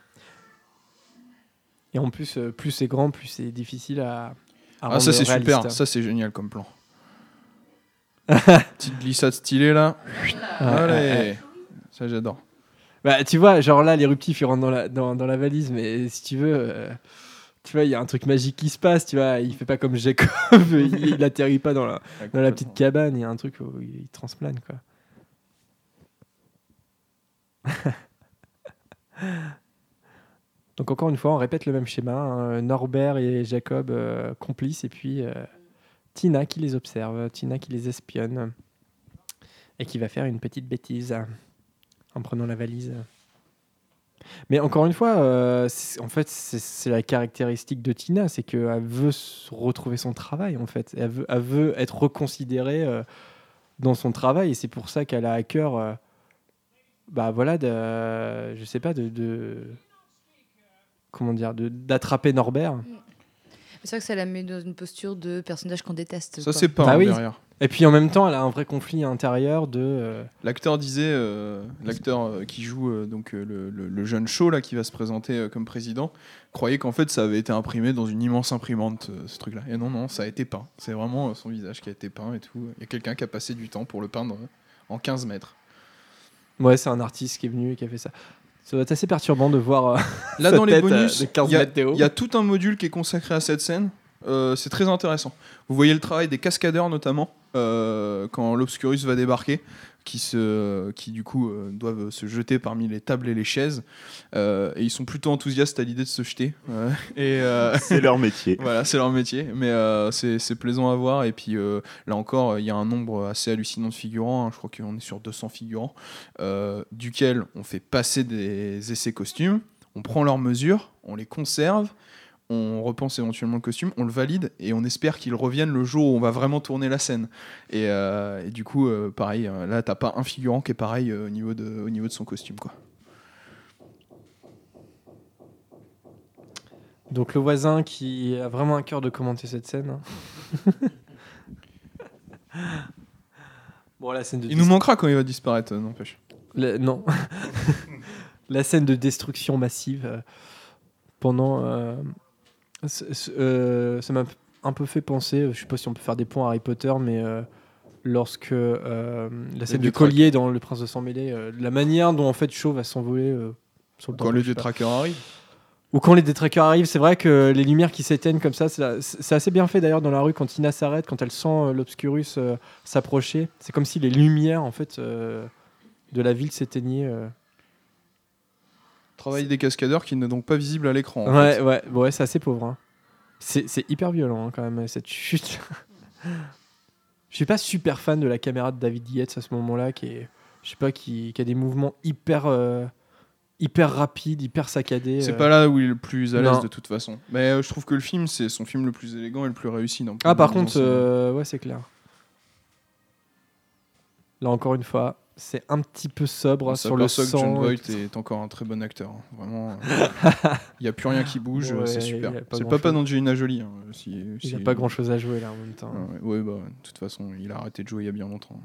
Et en plus, euh, plus c'est grand, plus c'est difficile à. à Ah, ça c'est réaliste. super, ça c'est génial comme plan. Petite glissade stylée là. Allez, ça j'adore. Bah, tu vois, genre là, l'éruptif il rentre dans la, dans, dans la valise, mais si tu veux, euh, tu vois, il y a un truc magique qui se passe, tu vois. Il fait pas comme Jacob, il, il atterrit pas dans la, dans la petite cabane, il y a un truc où il, il transplane, quoi. Donc, encore une fois, on répète le même schéma hein, Norbert et Jacob euh, complices, et puis euh, Tina qui les observe, Tina qui les espionne, et qui va faire une petite bêtise en prenant la valise. Mais encore une fois, euh, en fait, c'est- la caractéristique de Tina, c'est qu'elle veut retrouver son travail, en fait. Elle veut, être reconsidérée dans son travail, et c'est pour ça qu'elle a à cœur, bah voilà, de, je sais pas, de, de- comment dire, de- d'attraper Norbert. C'est vrai que ça la met dans une posture de personnage qu'on déteste. Ça c'est pas Bah oui. derrière. Et puis en même temps, elle a un vrai conflit intérieur de. euh, L'acteur disait, euh, l'acteur euh, qui joue euh, donc le, le- le jeune show là qui va se présenter euh, comme président, croyait qu'en fait ça avait été imprimé dans une immense imprimante ce truc-là. Et non non, ça a été peint. C'est vraiment son visage qui a été peint et tout. Il y a quelqu'un qui a passé du temps pour le peindre en 15 mètres. Ouais, c'est un artiste qui est venu et qui a fait ça. Ça doit être assez perturbant de voir. euh, Là, dans les euh, bonus, de 15 il y, a- y tout un module qui est consacré à cette scène. Euh, c'est très intéressant. Vous voyez le travail des cascadeurs notamment euh, quand l'Obscurus va débarquer, qui se, qui du coup euh, doivent se jeter parmi les tables et les chaises, Euh, et ils sont plutôt enthousiastes à l'idée de se jeter. Et euh, C'est leur métier. voilà, c'est leur métier, mais c'est plaisant à voir. Et puis là encore, il y a un nombre assez hallucinant de figurants. hein. Je crois qu'on est sur 200 figurants, duquel on fait passer des essais costumes. On prend leurs mesures, on les conserve, on repense éventuellement le costume, on le valide et on espère qu'ils reviennent le jour où on va vraiment tourner la scène. Et, euh, et du coup, euh, pareil, euh, là, t'as pas un figurant qui est pareil euh, au, niveau de, au niveau de son costume. Quoi. Donc le voisin qui a vraiment un cœur de commenter cette scène. hein. bon, la scène de Il nous manquera quand il va disparaître, euh, n'empêche. La- non. la scène de destruction massive euh, pendant. Euh, ça m'a un peu fait penser, euh, je sais pas si on peut faire des points à Harry Potter, mais euh, lorsque euh, la scène du collier dans Le Prince de Sang Mêlé, la manière dont en fait Shaw va s'envoler sur le Quand temps, le je sais pas. détraqueur arrive. Ou quand les détraqueurs arrivent, c'est vrai que les lumières qui s'éteignent comme ça, c'est assez bien fait d'ailleurs dans la rue quand Tina s'arrête, quand elle sent l'obscurus s'approcher. C'est comme si les lumières en fait de la ville s'éteignaient. Euh. Travail des cascadeurs qui n'est donc pas visible à l'écran. Ouais, fait. ouais, ouais, c'est assez pauvre. hein. C'est hyper violent hein, quand même cette chute. Je suis pas super fan de la caméra de David Yates à ce moment-là, qui est, je sais pas, qui, qui a des mouvements hyper, euh, hyper rapides, hyper saccadés. C'est euh. pas là où il est le plus à l'aise Non. de toute façon. Mais euh, je trouve que le film, c'est son film le plus élégant et le plus réussi. point Ah, par contre, euh, ouais, c'est clair. Là encore une fois, c'est un petit peu sobre On sur le que sang. John Voight est encore un très bon acteur. hein. Vraiment, il n'y a plus rien qui bouge, Ouais, c'est super. a C'est pas pas d'Angelina Jolie. hein, si- Il n'a si- pas grand chose à jouer là en même temps. Ouais, ouais, bah, de toute façon, il a arrêté de jouer il y a bien longtemps.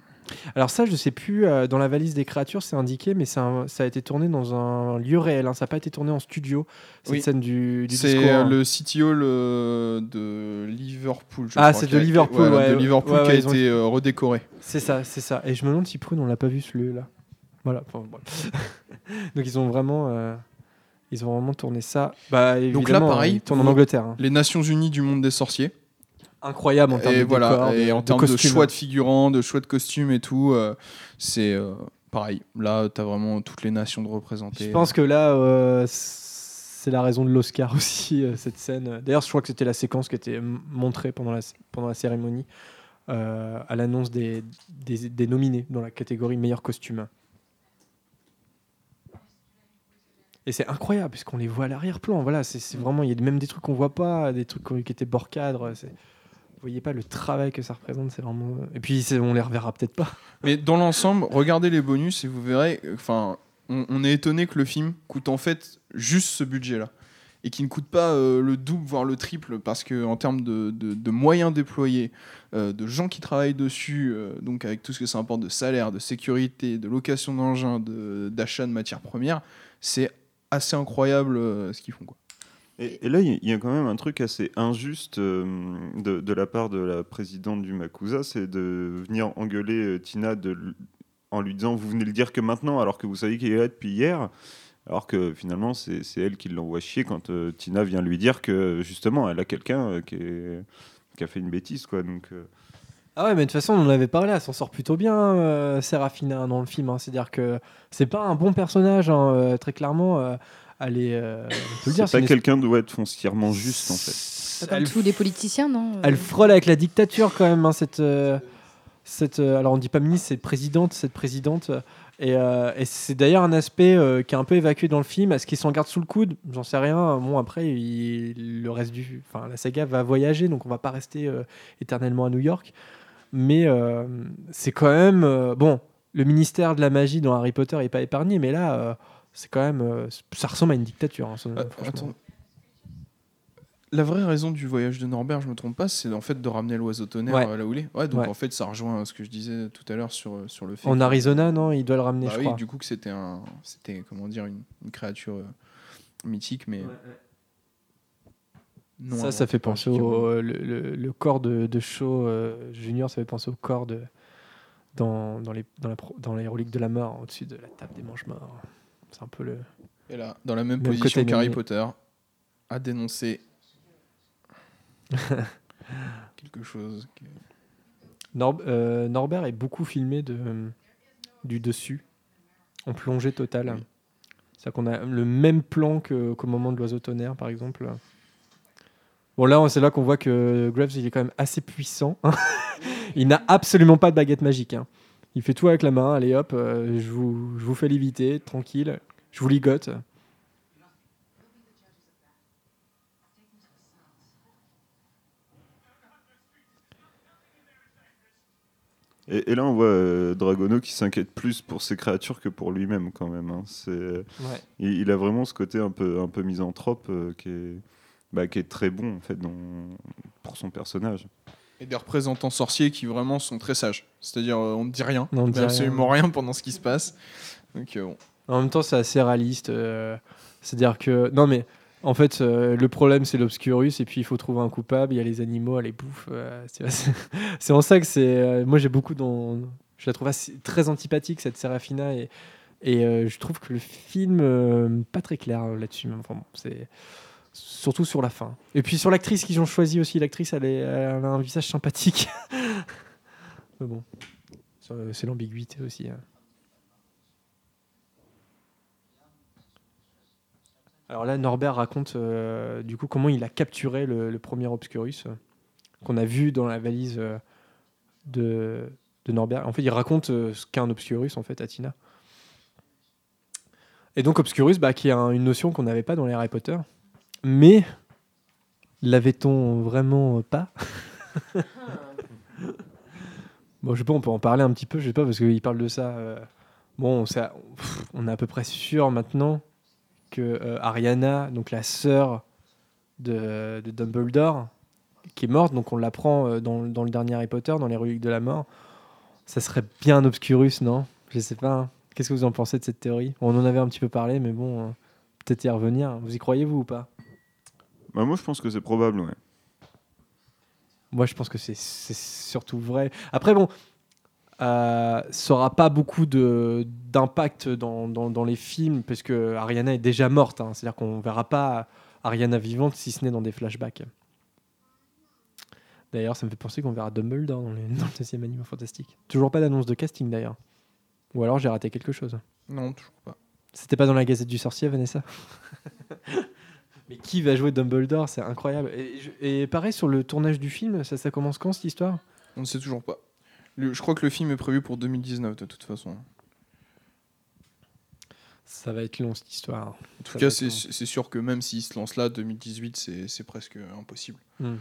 Alors ça, je sais plus, euh, dans la valise des créatures, c'est indiqué, mais un- ça a été tourné dans un lieu réel, hein, ça n'a pas été tourné en studio, cette Oui. scène du, du C'est euh, hein. le City Hall euh, de Liverpool. je Ah, c'est de Liverpool, ouais, de. Liverpool qui a ont- été euh, redécoré. C'est ça, c'est ça. Et je me demande si Prune, on l'a pas vu ce lieu là. Voilà. enfin, voilà. Donc ils ont vraiment, ils ont vraiment tourné ça. Bah, Donc là, pareil, ils tournent en Angleterre. hein. Les Nations Unies du monde des sorciers. Incroyable en termes et de voilà, décor, et de- en de termes de, costumes. choix de figurants, de choix de costumes et tout, euh, c'est euh, pareil. Là, t'as vraiment toutes les nations de représenter. Je pense que là, euh, c'est la raison de l'Oscar aussi, euh, cette scène. D'ailleurs, je crois que c'était la séquence qui était montrée pendant la, pendant la cérémonie, euh, à l'annonce des, des, des nominés dans la catégorie meilleur costume. Et c'est incroyable, puisqu'on les voit à l'arrière-plan. Voilà, c'est vraiment, il y a même des trucs qu'on voit pas, des trucs qui étaient bord cadre. c'est- voyez pas le travail que ça représente, c'est vraiment. Et puis, on les reverra peut-être pas. Mais dans l'ensemble, regardez les bonus et vous verrez. Enfin, on, est étonné que le film coûte en fait juste ce budget-là et qu'il ne coûte pas euh, le double voire le triple parce que en termes de, de- de moyens déployés, euh, de gens qui travaillent dessus, euh, donc avec tout ce que ça importe de salaire, de sécurité, de location d'engins, de- d'achat de matières premières, c'est assez incroyable ce qu'ils font. Quoi. Et, et là, il y, a- quand même un truc assez injuste euh, de, de la part de la présidente du Makusa, c'est de venir engueuler euh, Tina de, en lui disant Vous venez le dire que maintenant, alors que vous savez qu'il est là depuis hier. Alors que finalement, c'est elle qui l'envoie chier quand euh, Tina vient lui dire que justement, elle a quelqu'un qui, a fait une bêtise. Quoi. Donc, Ah ouais, mais de toute façon, on en avait parlé, elle s'en sort plutôt bien, euh, Serafina, dans le film. hein. C'est-à-dire que c'est pas un bon personnage, hein, euh, très clairement. euh, elle est. euh, on peut le c'est dire, pas une- quelqu'un doit être foncièrement juste en fait. Comme Elle, tous les politiciens, non elle frôle avec la dictature quand même, hein, cette. euh, cette euh, alors on dit pas ministre, c'est présidente, cette présidente. Et, euh, et c'est d'ailleurs un aspect euh, qui est un peu évacué dans le film. Est-ce qu'il s'en garde sous le coude? J'en sais rien. Bon, après, il- le reste du. Enfin, la saga va voyager, donc on va pas rester euh, éternellement à New York. Mais euh, c'est quand même. euh, bon, le ministère de la magie dans Harry Potter est pas épargné, mais là, euh, c'est quand même. euh, ça ressemble à une dictature. hein, ça, franchement. attends. La vraie raison du voyage de Norbert, je me trompe pas, c'est en fait de ramener l'oiseau tonnerre Ouais. euh, là où il est. Ouais, donc Ouais. en fait, ça rejoint ce que je disais tout à l'heure sur, sur le fait. En que- Arizona, non, il doit le ramener, Bah je oui, crois. du coup que c'était un, c'était comment dire une, une créature euh, mythique, mais non ça, ça fait penser au le, le- le corps de, de Shaw euh, Junior, ça fait penser au corps de dans, dans les dans la dans les reliques de la mort au-dessus de la table des manches morts. C'est un peu le. Et là, dans la même Même position qu'Harry. Potter, a dénoncé quelque chose. que- Nor- euh, Norbert est beaucoup filmé de du dessus en plongée totale. C'est-à-dire qu'on a le même plan qu'au moment de l'oiseau tonnerre, par exemple. Bon, là, c'est là qu'on voit que Graves, il est quand même assez puissant. il n'a absolument pas de baguette magique. hein. Il fait tout avec la main. Allez, hop, euh, je, vous, je vous fais léviter, tranquille. Je vous ligote. Et, et là, on voit euh, Dragono qui s'inquiète plus pour ses créatures que pour lui-même, quand même. hein. C'est, il, il a vraiment ce côté un peu, un peu misanthrope euh, qui, est, bah, qui est très bon, en fait, dans, pour son personnage. Et des représentants sorciers qui vraiment sont très sages. C'est-à-dire, euh, on ne dit rien, on ne dit absolument rien. pendant ce qui se passe. Donc, euh, bon. En même temps, c'est assez réaliste. euh, C'est-à-dire que. Non, mais en fait, euh, le problème, c'est l'obscurus, et puis il faut trouver un coupable. Il y a les animaux, elle les bouffe. euh, c'est c'est- c'est en ça que c'est. euh, moi, j'ai beaucoup dans. Je la trouve assez- très antipathique, cette Serafina, et Et euh, je trouve que le film, euh, pas très clair euh, là-dessus. mais Enfin, bon, c'est surtout sur la fin. Et puis sur l'actrice qu'ils ont choisi aussi. L'actrice, elle, a un visage sympathique. mais bon, c'est l'ambiguïté aussi. hein. Alors là, Norbert raconte euh, du coup comment il a capturé le, premier Obscurus euh, qu'on a vu dans la valise euh, de, Norbert. En fait, il raconte ce qu'est un Obscurus en fait à Tina. Et donc Obscurus, bah, qui est un- une notion qu'on n'avait pas dans les Harry Potter, mais l'avait-on vraiment pas Bon, je sais pas, on peut en parler un petit peu, je sais pas, parce qu'il parle de ça. euh, Bon, ça, pff, on est à peu près sûr maintenant que euh, Ariana, donc la sœur de, de Dumbledore, qui est morte, donc on l'apprend euh, dans, dans le dernier Harry Potter, dans les reliques de la mort, ça serait bien un Obscurus, non? Je sais pas. hein. Qu'est-ce que vous en pensez de cette théorie? On en avait un petit peu parlé, mais bon, euh, peut-être y revenir. Vous y croyez, vous, ou pas? Bah, moi, je pense que c'est probable, ouais. Moi, je pense que c'est c'est surtout vrai. Après, bon, euh, ça aura pas beaucoup de- d'impact dans, dans- dans les films, parce que Ariana est déjà morte. hein. C'est-à-dire qu'on verra pas Ariana vivante, si ce n'est dans des flashbacks. D'ailleurs, ça me fait penser qu'on verra Dumbledore dans, les, dans le deuxième Animaux Fantastique. Toujours pas d'annonce de casting, d'ailleurs. Ou alors j'ai raté quelque chose. Non, toujours pas. C'était pas dans la Gazette du Sorcier, Vanessa? Mais qui va jouer Dumbledore C'est incroyable. Et, je- et pareil sur le tournage du film, ça, ça commence quand cette histoire? On ne sait toujours pas. Le- je crois que le film est prévu pour 2019 de toute façon. Ça va être long cette histoire. En tout Ça cas, être c'est long. c'est sûr que même s'il se lance là, 2018, c'est c'est presque impossible. Hmm.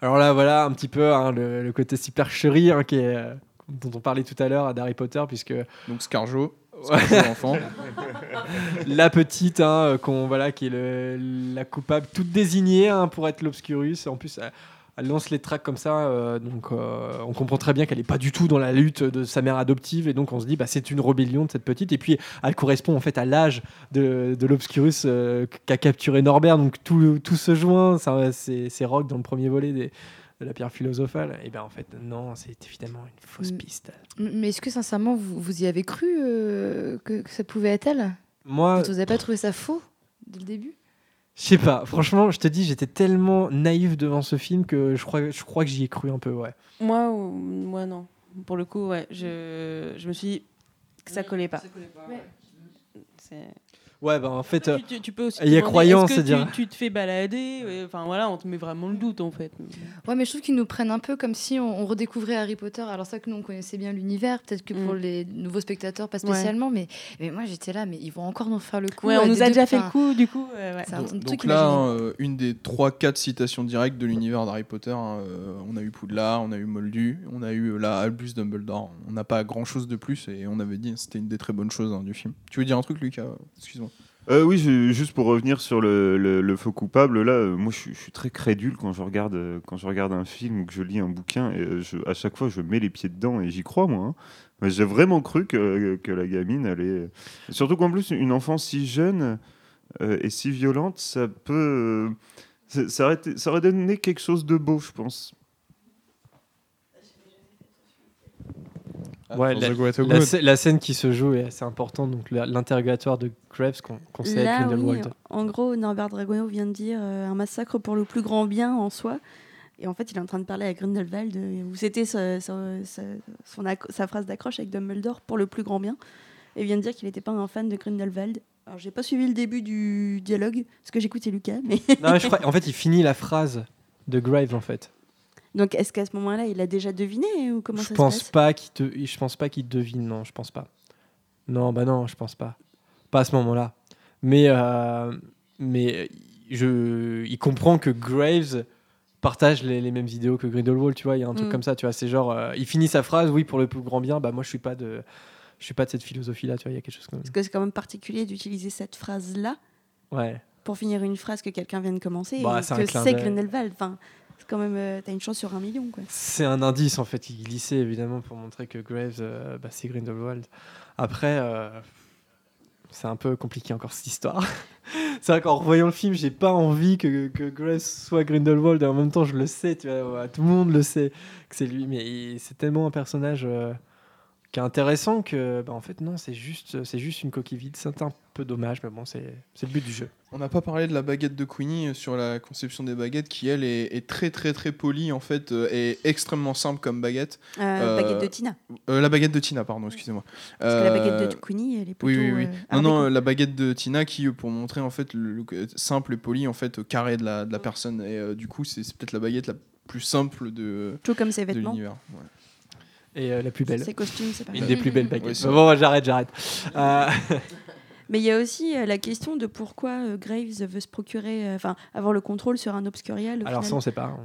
Alors là, voilà un petit peu hein, le, le côté supercherie hein, qui est, euh, dont on parlait tout à l'heure d'Harry Potter, puisque Donc Scarjo, Ouais. Scarjo enfant. la petite, hein, euh, qu'on voilà, qui est le- la coupable, toute désignée hein, pour être l'Obscurus. En plus, elle, elle lance les tracks comme ça, euh, donc euh, on comprend très bien qu'elle n'est pas du tout dans la lutte de sa mère adoptive, et donc on se dit, bah, c'est une rébellion de cette petite. Et puis, elle correspond en fait à l'âge de, de l'Obscurus euh, qu'a capturé Norbert, donc tout, tout se joint. C'est, c'est Rogue dans le premier volet des- de la pierre philosophale. Et bien en fait, non, c'est évidemment une fausse piste. Mais est-ce que sincèrement vous, vous y avez cru euh, que, que ça pouvait être elle? Moi, Vous n'avez pas trouvé ça faux dès le début? Je sais pas, franchement, je te dis, j'étais tellement naïf devant ce film que je crois, je crois que j'y ai cru un peu, ouais. Moi, ou- moi non. Pour le coup, ouais, je, je me suis dit que ça collait pas. C'est- Ouais, bah en fait, euh, tu, tu- tu peux aussi. il y a croyance, c'est-à-dire. tu, tu te fais balader. ouais, Enfin voilà, on te met vraiment le doute en fait. Ouais, mais je trouve qu'ils nous prennent un peu comme si on, on redécouvrait Harry Potter. Alors ça que nous on connaissait bien l'univers, peut-être que pour Mm. les nouveaux spectateurs pas Ouais. spécialement, mais, mais moi j'étais là, mais ils vont encore nous faire le coup. Ouais, on nous a deux- déjà fait le coup, du coup. ouais, ouais. C'est un Donc, donc là, euh, une des 3-4 citations directes de l'univers d'Harry Potter, hein, euh, on a eu Poudlard, on a eu Moldu, on a eu euh, là Albus Dumbledore. On n'a pas grand chose de plus et on avait dit que c'était une des très bonnes choses hein, du film. Tu veux dire un truc, Lucas? Excuse-moi. Euh, oui, juste pour revenir sur le, faux coupable, là, euh, moi je, suis- très crédule quand je regarde euh, quand je regarde un film ou que je lis un bouquin et à chaque fois je mets les pieds dedans et j'y crois moi. hein. J'ai vraiment cru que, que la gamine allait. Surtout qu'en plus une enfant si jeune et si violente, ça peut, ça, aurait ça aurait donné quelque chose de beau, je pense. Ouais, la, scène qui se joue est assez importante, donc l'interrogatoire de Graves qu'on sait Là, avec oui, Grindelwald. en gros, Norbert Dragono vient de dire euh, un massacre pour le plus grand bien en soi. Et en fait, il est en train de parler à Grindelwald, euh, où c'était sa, sa- sa- son acc- sa phrase d'accroche avec Dumbledore pour le plus grand bien. Et il vient de dire qu'il n'était pas un fan de Grindelwald. Alors, j'ai pas suivi le début du dialogue, parce que j'écoutais Lucas. Mais... Non, mais je crois, en fait, il finit la phrase de Graves, en fait. Donc, est-ce qu'à ce moment-là, il a déjà deviné ou comment je ça pense se passe? pas qu'il te, je pense pas qu'il devine, non, je pense pas. Non, bah non, je pense pas. Pas à ce moment-là. Mais, euh, mais je, il comprend que Graves partage les, les mêmes idéaux que Grindelwald, tu vois. Il y a un truc Mm. comme ça, tu vois. C'est genre, euh, il finit sa phrase, oui, pour le plus grand bien. Bah moi, je suis pas de, je suis pas de cette philosophie-là, tu vois. Il y a quelque chose comme. Parce que c'est quand même particulier d'utiliser cette phrase-là Ouais. pour finir une phrase que quelqu'un vient de commencer Bah, et que c'est. Grindelwald. Enfin, c'est quand même, euh, t'as une chance sur un million, quoi. C'est un indice en fait, il glissait évidemment pour montrer que Graves, euh, bah, c'est Grindelwald. Après, euh, c'est un peu compliqué encore cette histoire. c'est vrai qu'en revoyant le film, j'ai pas envie que, que Graves soit Grindelwald et en même temps je le sais, tu vois, tout le monde le sait que c'est lui, mais c'est tellement un personnage qui est intéressant que, bah, en fait, non, c'est juste, c'est juste une coquille vide. C'est un peu dommage, mais bon, c'est c'est le but du jeu. On n'a pas parlé de la baguette de Queenie euh, sur la conception des baguettes qui, elle, est, est très très très polie en fait euh, et extrêmement simple comme baguette. Euh, Euh, Baguette de Tina. Euh, la baguette de Tina, pardon, excusez-moi. Parce que la baguette de Queenie, elle est Oui, plutôt. oui, oui. euh, non, non, euh, la baguette de Tina qui, pour montrer en fait le simple et poli, en fait, carré de la, de la personne. Et euh, du coup, c'est c'est peut-être la baguette la plus simple de, Tout comme ses de vêtements. l'univers. Ouais. Et euh, la plus belle. Ses costumes, c'est pareil. Une des plus belles baguettes. C'est bon, j'arrête, j'arrête. Euh, Mais il y a aussi euh, la question de pourquoi euh, Graves veut se procurer, euh, enfin, avoir le contrôle sur un obscurial. alors, ça, on sait pas. hein.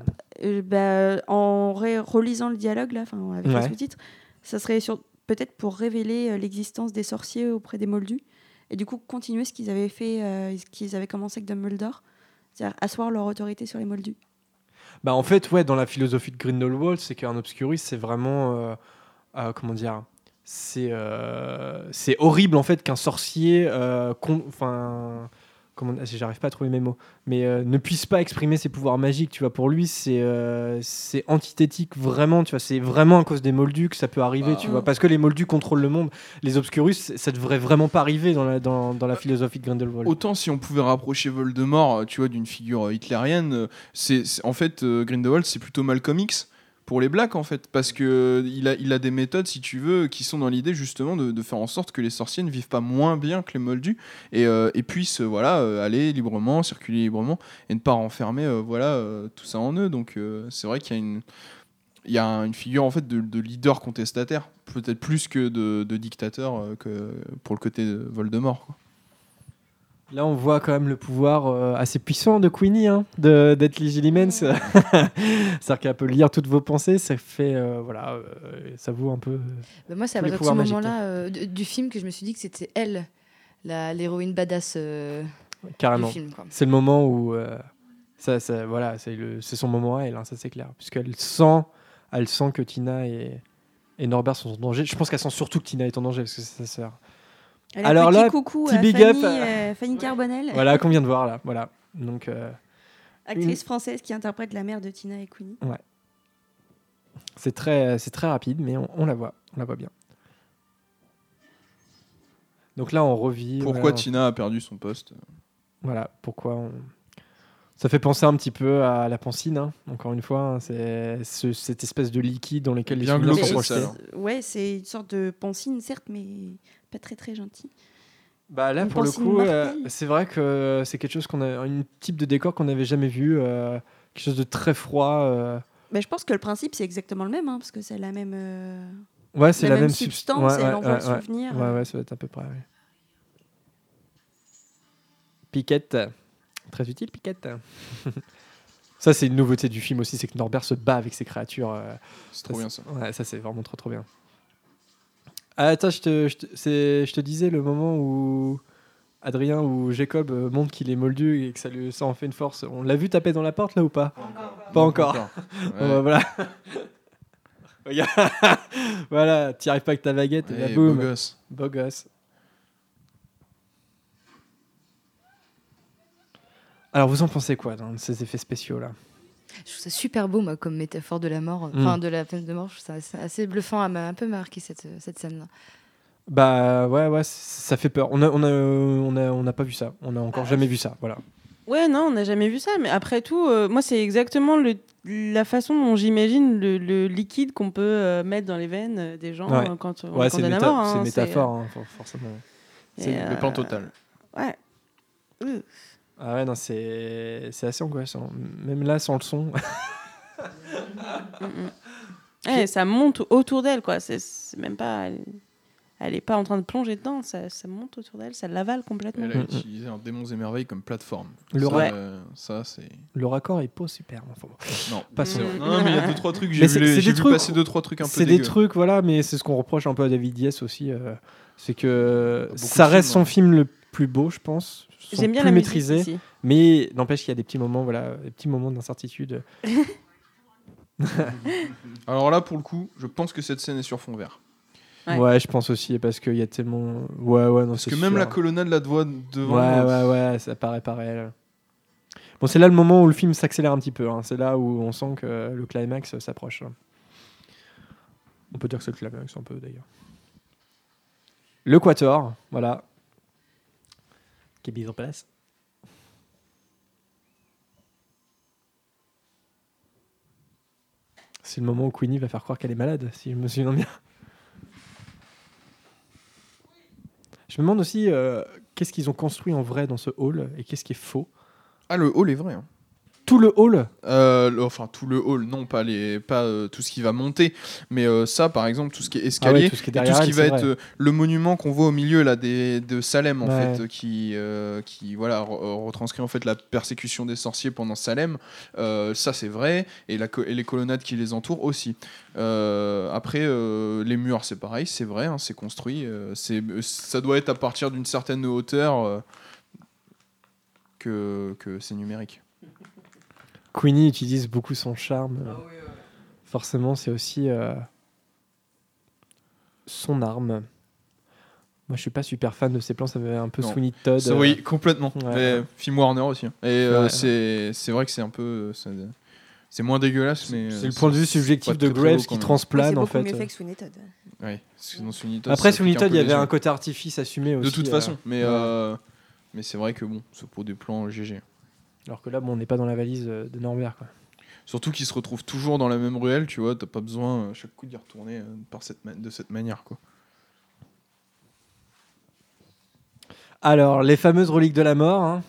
Euh, bah, en relisant le dialogue là, enfin avec Ouais. les sous-titres, ça serait sur peut-être pour révéler euh, l'existence des sorciers auprès des Moldus et du coup continuer ce qu'ils avaient fait, euh, ce qu'ils avaient commencé avec Dumbledore, c'est-à-dire asseoir leur autorité sur les Moldus. Bah, en fait, ouais, dans la philosophie de Grindelwald, c'est qu'un obscurus, c'est vraiment. euh, euh, comment dire C'est euh, horrible, en fait, qu'un sorcier. euh, Enfin. Comment J'arrive pas à trouver mes mots. Mais euh, ne puisse pas exprimer ses pouvoirs magiques, tu vois. Pour lui, c'est euh, c'est antithétique, vraiment, tu vois. C'est vraiment à cause des moldus que ça peut arriver, Ah. tu vois. Parce que les moldus contrôlent le monde. Les obscurus, ça devrait vraiment pas arriver dans la, dans, dans la philosophie de Grindelwald. Autant si on pouvait rapprocher Voldemort, euh, tu vois, d'une figure hitlérienne, c'est en fait Grindelwald, c'est plutôt Malcolm X pour les blacks en fait, parce que il a, il a des méthodes, si tu veux, qui sont dans l'idée justement de, faire en sorte que les sorciers ne vivent pas moins bien que les moldus et, euh, et puissent euh, voilà euh, aller librement, circuler librement et ne pas renfermer voilà tout ça en eux. Donc c'est vrai qu'il y a une il y a un- une figure en fait de, de leader contestataire, peut-être plus que de, dictateur que pour le côté de Voldemort. Là, on voit quand même le pouvoir euh, assez puissant de Queenie, hein, de- d'être Legilimens. C'est-à-dire qu'elle peut lire toutes vos pensées. Ça fait, euh, voilà, euh, ça vaut un peu. Bah, moi, c'est à partir de ce moment-là du, film que je me suis dit que c'était elle, la- l'héroïne badass Carrément. du film. quoi. C'est le moment où. ça, ça- voilà, c'est son moment à elle, hein, ça c'est clair. Puisqu'elle sent, elle sent que Tina et, et Norbert sont en danger. Je pense qu'elle sent surtout que Tina est en danger parce que c'est sa sœur. Alors là, coucou petit à big Fanny, up. euh, Fanny Carbonel, Voilà, qu'on vient de voir là. Voilà. Donc. euh, actrice française qui interprète la mère de Tina et Queenie. Ouais. C'est très, c'est très rapide, mais on, on la voit, on la voit bien. Donc là, on revit. Pourquoi voilà, on- Tina a perdu son poste? Voilà, pourquoi on... Ça fait penser un petit peu à la pancine, hein, encore une fois. hein, c'est ce- cette espèce de liquide dans lequel les glauque, sont projetés. Ouais, c'est une sorte de pancine, certes, mais pas très très gentil. Bah là, Une pour le coup, euh, c'est vrai que c'est quelque chose qu'on a, un type de décor qu'on n'avait jamais vu, euh, quelque chose de très froid. euh. Mais je pense que le principe c'est exactement le même, hein, parce que c'est la même. euh, Ouais, c'est la la, même subst- substance, ouais, elle ouais, envoie ouais, le souvenir, Ouais, ouais, ça va être à peu près. ouais. Piquette, très utile, Piquette. ça, c'est une nouveauté du film aussi, c'est que Norbert se bat avec ses créatures. euh, C'est trop bien ça. Ouais, ça c'est vraiment trop trop bien. Ah, attends, je te, je, te, c'est- je te disais le moment où Adrien ou Jacob euh, montre qu'il est moldu et que ça, lui, ça en fait une force. On l'a vu taper dans la porte là ou pas? Pas encore. Bah, voilà. Regarde. voilà, t'y arrives pas avec ta baguette et bah, boum. beau gosse. Beau gosse. Alors vous en pensez quoi dans ces effets spéciaux là? Je trouve ça super beau, moi, comme métaphore de la mort, Mm. enfin de la peine de mort. Je trouve ça assez, assez bluffant. Elle m'a un peu marqué cette, cette scène-là. Bah ouais ouais, ça fait peur. On a on a on a on n'a pas vu ça. On a encore jamais vu ça. Voilà. Ouais, non, on n'a jamais vu ça. Mais après tout, euh, moi, c'est exactement le, la façon dont j'imagine le, le liquide qu'on peut euh, mettre dans les veines euh, des gens Ouais. euh, quand on Ouais, les c'est méta- mort, c'est hein, métaphore hein, for- forcément. C'est le plan euh, total. Ouais. Euh, Ah ouais non c'est c'est assez angoissant. Même là sans le son. mm, mm. Ouais, ça monte autour d'elle, quoi. C'est c'est même pas. Elle, elle est pas en train de plonger dedans, ça, ça monte autour d'elle, ça l'avale complètement. Elle a Mm, mm. utilisé un démons et merveilles comme plateforme. Le ça, ra- euh, ça c'est. le raccord est pas super. Enfin, bon. Non, c'est- non, mais il y a deux trois trucs. J'ai Mais vu, c'est- les- c'est j'ai des vu trucs- passer deux trois trucs un peu. C'est des trucs, voilà, mais c'est ce qu'on reproche un peu à David Yes aussi. euh, c'est que ça reste films, son hein. film le plus beau, je pense. J'aime bien plus la musique. Mais n'empêche qu'il y a des petits moments, voilà, des petits moments d'incertitude. Alors là, pour le coup, je pense que cette scène est sur fond vert. Ouais. Ouais. je pense aussi parce qu'il y a tellement. Ouais, ouais, non, Parce c'est que même la colonnade la doit devant. Ouais, ouais, ouais, ça paraît pas réel. Bon, c'est là le moment où le film s'accélère un petit peu. hein. C'est là où on sent que le climax s'approche. On peut dire que c'est le climax un peu d'ailleurs. Le Quator, voilà. Qui est mis en place. C'est le moment où Queenie va faire croire qu'elle est malade, si je me souviens bien. Je me demande aussi euh, qu'est-ce qu'ils ont construit en vrai dans ce hall et qu'est-ce qui est faux? Ah, le hall est vrai. hein. Tout le hall Euh, le- enfin, tout le hall, non, pas, les, pas euh, tout ce qui va monter, mais euh, ça, par exemple, tout ce qui est escalier, Ah ouais, tout ce qui est et tout derrière ce qui elle, va être le monument qu'on voit au milieu là, des, de Salem, en Ouais. fait, qui, qui voilà, re- retranscrit en fait la persécution des sorciers pendant Salem. Ça, c'est vrai, et, la, et les colonnades qui les entourent aussi. Après, les murs, c'est pareil, c'est vrai, hein, c'est construit. c'est, ça doit être à partir d'une certaine hauteur que, que c'est numérique. Queenie utilise beaucoup son charme. euh, Forcément, c'est aussi euh, son arme. Moi, je suis pas super fan de ces plans. Ça fait un peu Non. Sweeney Todd. Ça, euh, oui, complètement. ouais. Film Warner aussi. hein. Et euh, Ouais. c'est c'est vrai que c'est un peu. c'est- C'est moins dégueulasse, mais. C'est euh, le point de vue c'est subjectif de Graves qui transplane c'est en beaucoup fait. mieux fait que Sweeney Todd. Ouais, sinon Sweeney Todd, Après Sweeney Todd, il y avait un côté artifice assumé aussi. De toute façon, mais, ouais. mais c'est vrai que bon, c'est pour des plans GG. Alors que là, bon, on n'est pas dans la valise euh, de Norbert. Quoi. Surtout qu'ils se retrouvent toujours dans la même ruelle, tu vois, t'as pas besoin à chaque coup d'y retourner euh, par cette de cette manière, quoi. Alors, les fameuses reliques de la mort. hein.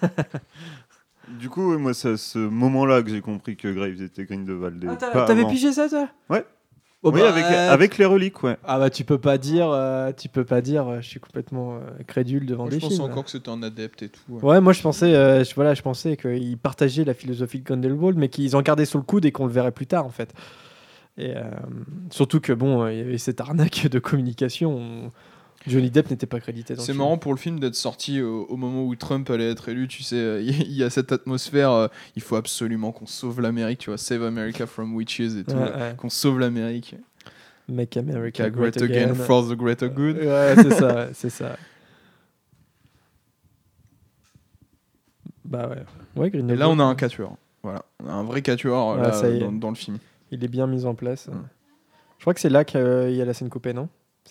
Du coup, moi, c'est à ce moment-là que j'ai compris que Graves était Grindelwald. Ah, T'avais pigé ça, toi? Ouais. Oh, oui, bah, avec, euh, avec les reliques, ouais. Ah bah tu peux pas dire, euh, tu peux pas dire, euh, je suis complètement euh, crédule devant Moi, des je pense films. encore que c'était un adepte et tout. ouais. Ouais, moi je pensais, euh, je, voilà, je pensais qu'ils partageaient la philosophie de Grindelwald, mais qu'ils en gardaient sous le coude et qu'on le verrait plus tard en fait. Et euh, surtout que bon, euh, il y avait cette arnaque de communication. on- Johnny Depp n'était pas crédité. dans le C'est film. marrant pour le film d'être sorti au, au moment où Trump allait être élu, tu sais, euh, il y a cette atmosphère, euh, il faut absolument qu'on sauve l'Amérique, tu vois, Save America from Witches et tout, Ouais, là, ouais. qu'on sauve l'Amérique. Make America Great, Great, again, Again. for the greater good. Ouais, c'est ça, c'est ça. Bah ouais. Ouais, Et Grindelwald. là, on a un quatuor. Voilà, on a un vrai quatuor euh, Ouais, là, dans, dans le film. Il est bien mis en place. Mm. Je crois que c'est là qu'il y a la scène coupée, non?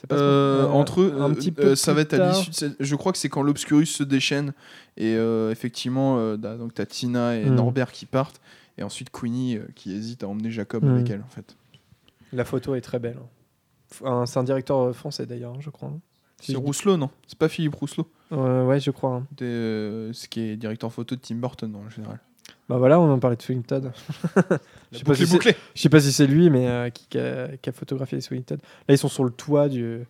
Pas Euh, entre eux, un euh, petit peu euh, ça plus va être à l'issue de cette- Je crois que c'est quand l'Obscurus se déchaîne et euh, effectivement, euh, da- donc t'as Tina et Mm. Norbert qui partent et ensuite Queenie euh, qui hésite à emmener Jacob Mm. avec elle en fait. La photo est très belle. hein. C'est un directeur français d'ailleurs, hein, je crois. C'est Rousselot, non? C'est pas Philippe Rousselot? Euh, ouais, je crois. hein. Des, euh, ce qui est directeur photo de Tim Burton en général. Bah voilà, on en parlait de Swing Todd. je, sais pas si est c'est- je sais pas si c'est lui, mais euh, qui, qui a, qui a photographié les Swing Todd. Là, ils sont sur le toit du.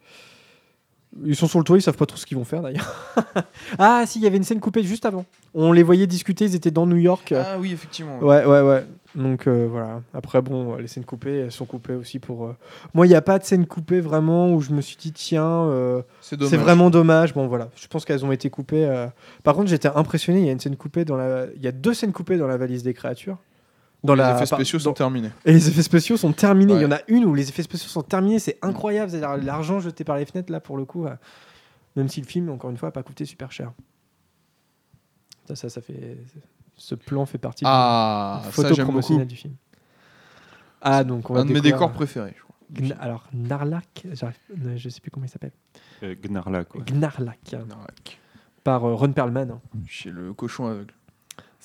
Ils sont sur le toit, ils savent pas trop ce qu'ils vont faire d'ailleurs. ah, si, il y avait une scène coupée juste avant. On les voyait discuter, ils étaient dans New York. Ah oui, effectivement. Ouais, ouais, ouais. Donc euh, voilà. Après, bon, les scènes coupées, elles sont coupées aussi pour. euh, Moi, il n'y a pas de scène coupée vraiment où je me suis dit, tiens, euh, C'est dommage. c'est vraiment dommage. Bon, voilà. Je pense qu'elles ont été coupées. euh. Par contre, j'étais impressionné. Il y a une scène coupée dans la. Il y a deux scènes coupées dans la valise des créatures. Dans les la... effets spéciaux dans- sont terminés. Et les effets spéciaux sont terminés. Il y Ouais. en a une où les effets spéciaux sont terminés. C'est incroyable. C'est-à-dire l'argent jeté par les fenêtres, là, pour le coup. euh, Même si le film, encore une fois, n'a pas coûté super cher. Ça, ça, ça fait. Ce plan fait partie Ah, de la ça, photo j'aime promotionnelle beaucoup. du film. Ah, donc on va Un de mes décors préférés. je crois. Gna- Alors, Narlac, j'arrive- euh, je sais plus comment il s'appelle. Euh, Gnarla, quoi. Gnarlac, Narlac. par euh, Ron Perlman. hein. Chez le cochon aveugle.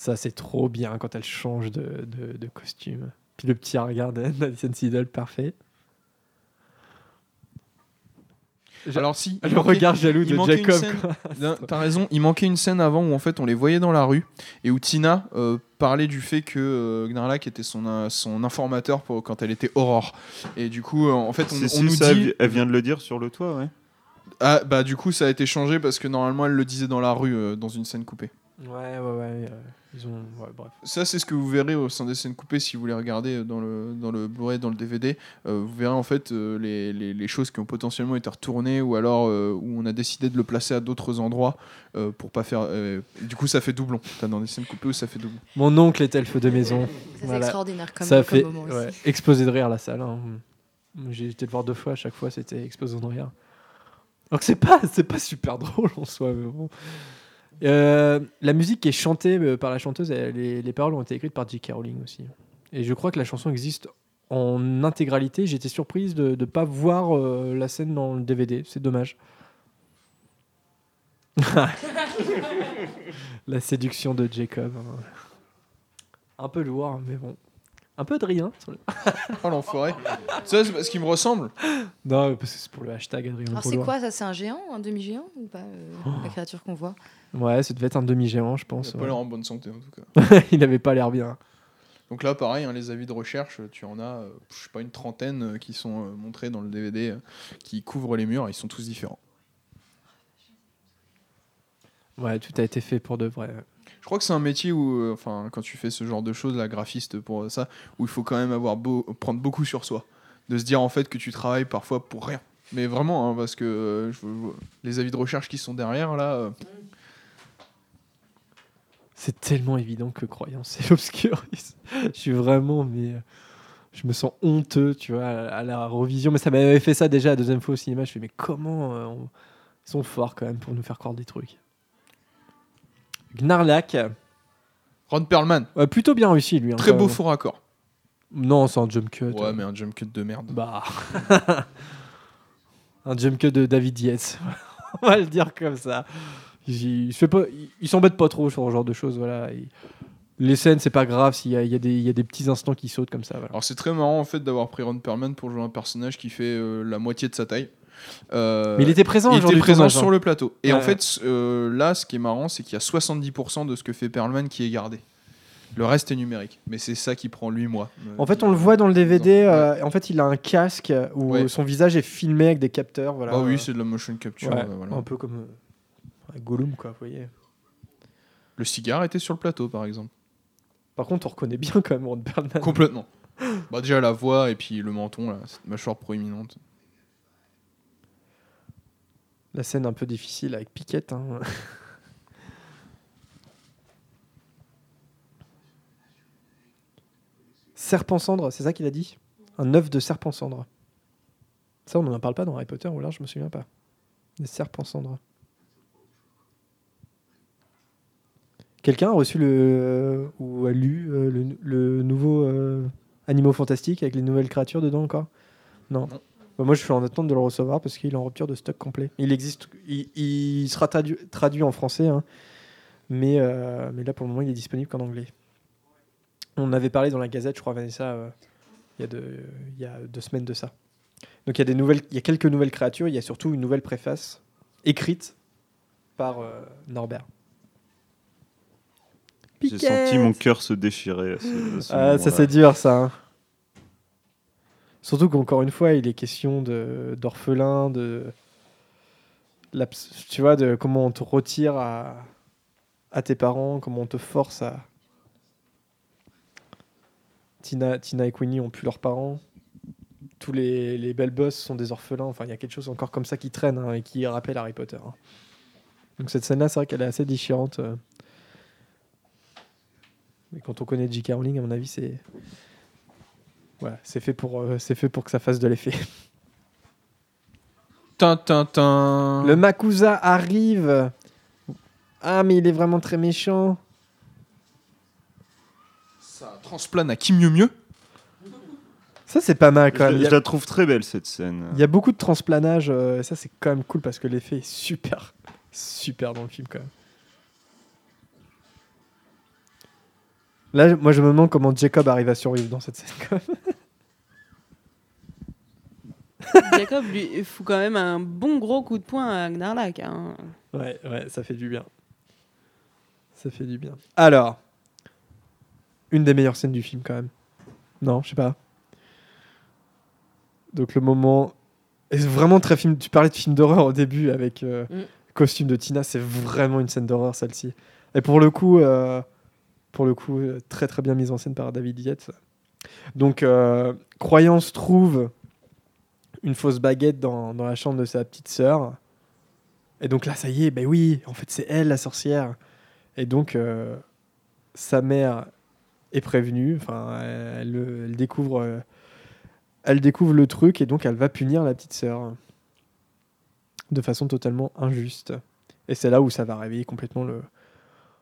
Ça, c'est trop bien quand elle change de, de- de costume. Puis le petit regard d'Alison Seedle, parfait. Alors si. le regard jaloux de Jacob. T'as raison, il manquait une scène avant où en fait on les voyait dans la rue et où Tina euh, parlait du fait que euh, Gnarlak était son, euh, son informateur pour, quand elle était Aurore. Et du coup, euh, en fait, on, Si, on si, nous ça, dit. elle vi- elle vient de le dire sur le toit, ouais. Ah, bah du coup, ça a été changé parce que normalement elle le disait dans la rue euh, dans une scène coupée. Ouais, ouais, ouais. euh, ils ont. Ouais, bref. Ça, c'est ce que vous verrez au sein des scènes coupées si vous les regardez dans le, dans le Blu-ray, dans le DVD. Euh, vous verrez en fait euh, les, les- les choses qui ont potentiellement été retournées ou alors euh, où on a décidé de le placer à d'autres endroits euh, pour pas faire. euh, du coup, ça fait doublon. T'as dans des scènes coupées où ça fait doublon. Mon oncle est elfe de maison. C'est extraordinaire comme- ça comme fait moment aussi. ouais, exploser de rire la salle. hein. J'ai été le voir deux fois, à chaque fois c'était explosant de rire. Alors que c'est pas, c'est pas super drôle en soi. mais bon. Euh, la musique qui est chantée euh, par la chanteuse, elle- les, les paroles ont été écrites par J.K. Rowling aussi. Et je crois que la chanson existe en intégralité. J'étais surprise de ne pas voir euh, la scène dans le DVD. C'est dommage. la séduction de Jacob. hein. Un peu lourd, hein, mais bon. Un peu de rien. sur le- Oh l'enfoiré. Ça, c'est parce qu'il me ressemble. Non, parce que c'est pour le hashtag Adrien Alors c'est quoi ça C'est un géant, un demi-géant ou pas euh, Oh. la créature qu'on voit? Ouais, ça devait être un demi-géant, je Il pense. a pas ouais. l'air en bonne santé en tout cas. Il n'avait pas l'air bien. Donc là, pareil, hein, les avis de recherche, tu en as, euh, je sais pas, une trentaine euh, qui sont euh, montrés dans le DVD, qui couvrent les murs, et ils sont tous différents. Ouais, tout a été fait pour de vrai. Je crois que c'est un métier où, enfin, quand tu fais ce genre de choses, la graphiste pour ça, où il faut quand même avoir beau, prendre beaucoup sur soi, de se dire en fait que tu travailles parfois pour rien. Mais vraiment, hein, parce que je- je- les avis de recherche qui sont derrière là, C'est tellement évident que croyance c'est l'obscurisme. je suis vraiment, mais euh, je me sens honteux, tu vois, à, à la revision. Mais ça m'avait fait ça déjà la deuxième fois au cinéma. Je fais, mais comment euh, on- Ils sont forts quand même pour nous faire croire des trucs. Gnarlak, Ron Perlman, ouais, plutôt bien réussi lui. hein, très beau faux raccord. Non, c'est un jump cut. Ouais, mais un jump cut de merde. Bah. un jump cut de David Yates. On va le dire comme ça. Il, il pas, s'embête pas trop sur ce genre de choses. Voilà. Il- les scènes, c'est pas grave s'il y a, il y, a des- il y a des petits instants qui sautent comme ça. Voilà. Alors c'est très marrant en fait d'avoir pris Ron Perlman pour jouer un personnage qui fait euh, la moitié de sa taille. Euh, Mais il était présent il le jour était du présent tournage, hein. sur le plateau. Et Ouais, en fait, euh, là, ce qui est marrant, c'est qu'il y a 70% de ce que fait Perlman qui est gardé. Le reste est numérique. Mais c'est ça qui prend 8 mois. En fait, on le voit dans le DVD. Ouais. en fait, il a un casque où Ouais. son visage est filmé avec des capteurs. Voilà. Bah oui, c'est de la motion capture. Voilà. un peu comme Gollum, quoi. Vous voyez. Le cigare était sur le plateau, par exemple. Par contre, on reconnaît bien quand même Ron Perlman. Complètement. bah déjà la voix et puis le menton, là, cette mâchoire proéminente. La scène un peu difficile avec Piquette. hein. Serpent cendre, c'est ça qu'il a dit? Un œuf de serpent cendre. Ça, on n'en parle pas dans Harry Potter, ou là, je me souviens pas. Des serpents cendres. Quelqu'un a reçu le ou a lu euh, le, le nouveau euh, Animaux Fantastiques avec les nouvelles créatures dedans encore? Non. Non. Bah, moi, je suis en attente de le recevoir parce qu'il est en rupture de stock complet. Il existe, il, il sera tradu- traduit en français, hein, mais, euh, mais là pour le moment, il est disponible qu'en anglais. On avait parlé dans la Gazette, je crois, Vanessa, euh, il y a deux, il y a deux semaines de ça. Donc il y a des nouvelles, il y a quelques nouvelles créatures. Il y a surtout une nouvelle préface écrite par euh, Norbert. J'ai senti mon cœur se déchirer. à ce- à ce Ah, ça c'est dur ça. hein. Surtout qu'encore une fois, il est question de d'orphelin, de tu vois, de comment on te retire à, à tes parents, comment on te force à. Tina, Tina et Queenie ont plus leurs parents. Tous les, les belles boss sont des orphelins. Enfin, il y a quelque chose encore comme ça qui traîne hein, et qui rappelle Harry Potter. hein. Donc cette scène-là, c'est vrai qu'elle est assez déchirante. euh. Mais quand on connaît J.K. Rowling, à mon avis, c'est voilà, c'est fait pour euh, c'est fait pour que ça fasse de l'effet. Tintintin. Le Makusa arrive. Ah, mais il est vraiment très méchant. Ça transplane à qui mieux mieux. Ça, c'est pas mal quand même. Il y, je la trouve très belle cette scène. il y a beaucoup de transplanage. euh, ça, c'est quand même cool parce que l'effet est super, super dans le film quand même. Là, moi, je me demande comment Jacob arrive à survivre dans cette scène. Jacob lui fout quand même un bon gros coup de poing à Gnarlak. hein. Ouais, ouais, ça fait du bien. Ça fait du bien. Alors, une des meilleures scènes du film quand même. Non, je sais pas. Donc le moment est vraiment très film. Tu parlais de film d'horreur au début avec euh, Mm. costume de Tina, c'est vraiment une scène d'horreur celle-ci. Et pour le coup, euh, pour le coup, euh, très très bien mise en scène par David Yates. Donc euh, Croyance trouve une fausse baguette dans, dans la chambre de sa petite sœur. Et donc là, ça y est, ben oui, en fait, c'est elle la sorcière. Et donc, euh, sa mère est prévenue. Enfin, elle, découvre, elle découvre le truc et donc elle va punir la petite sœur de façon totalement injuste. Et c'est là où ça va réveiller complètement le,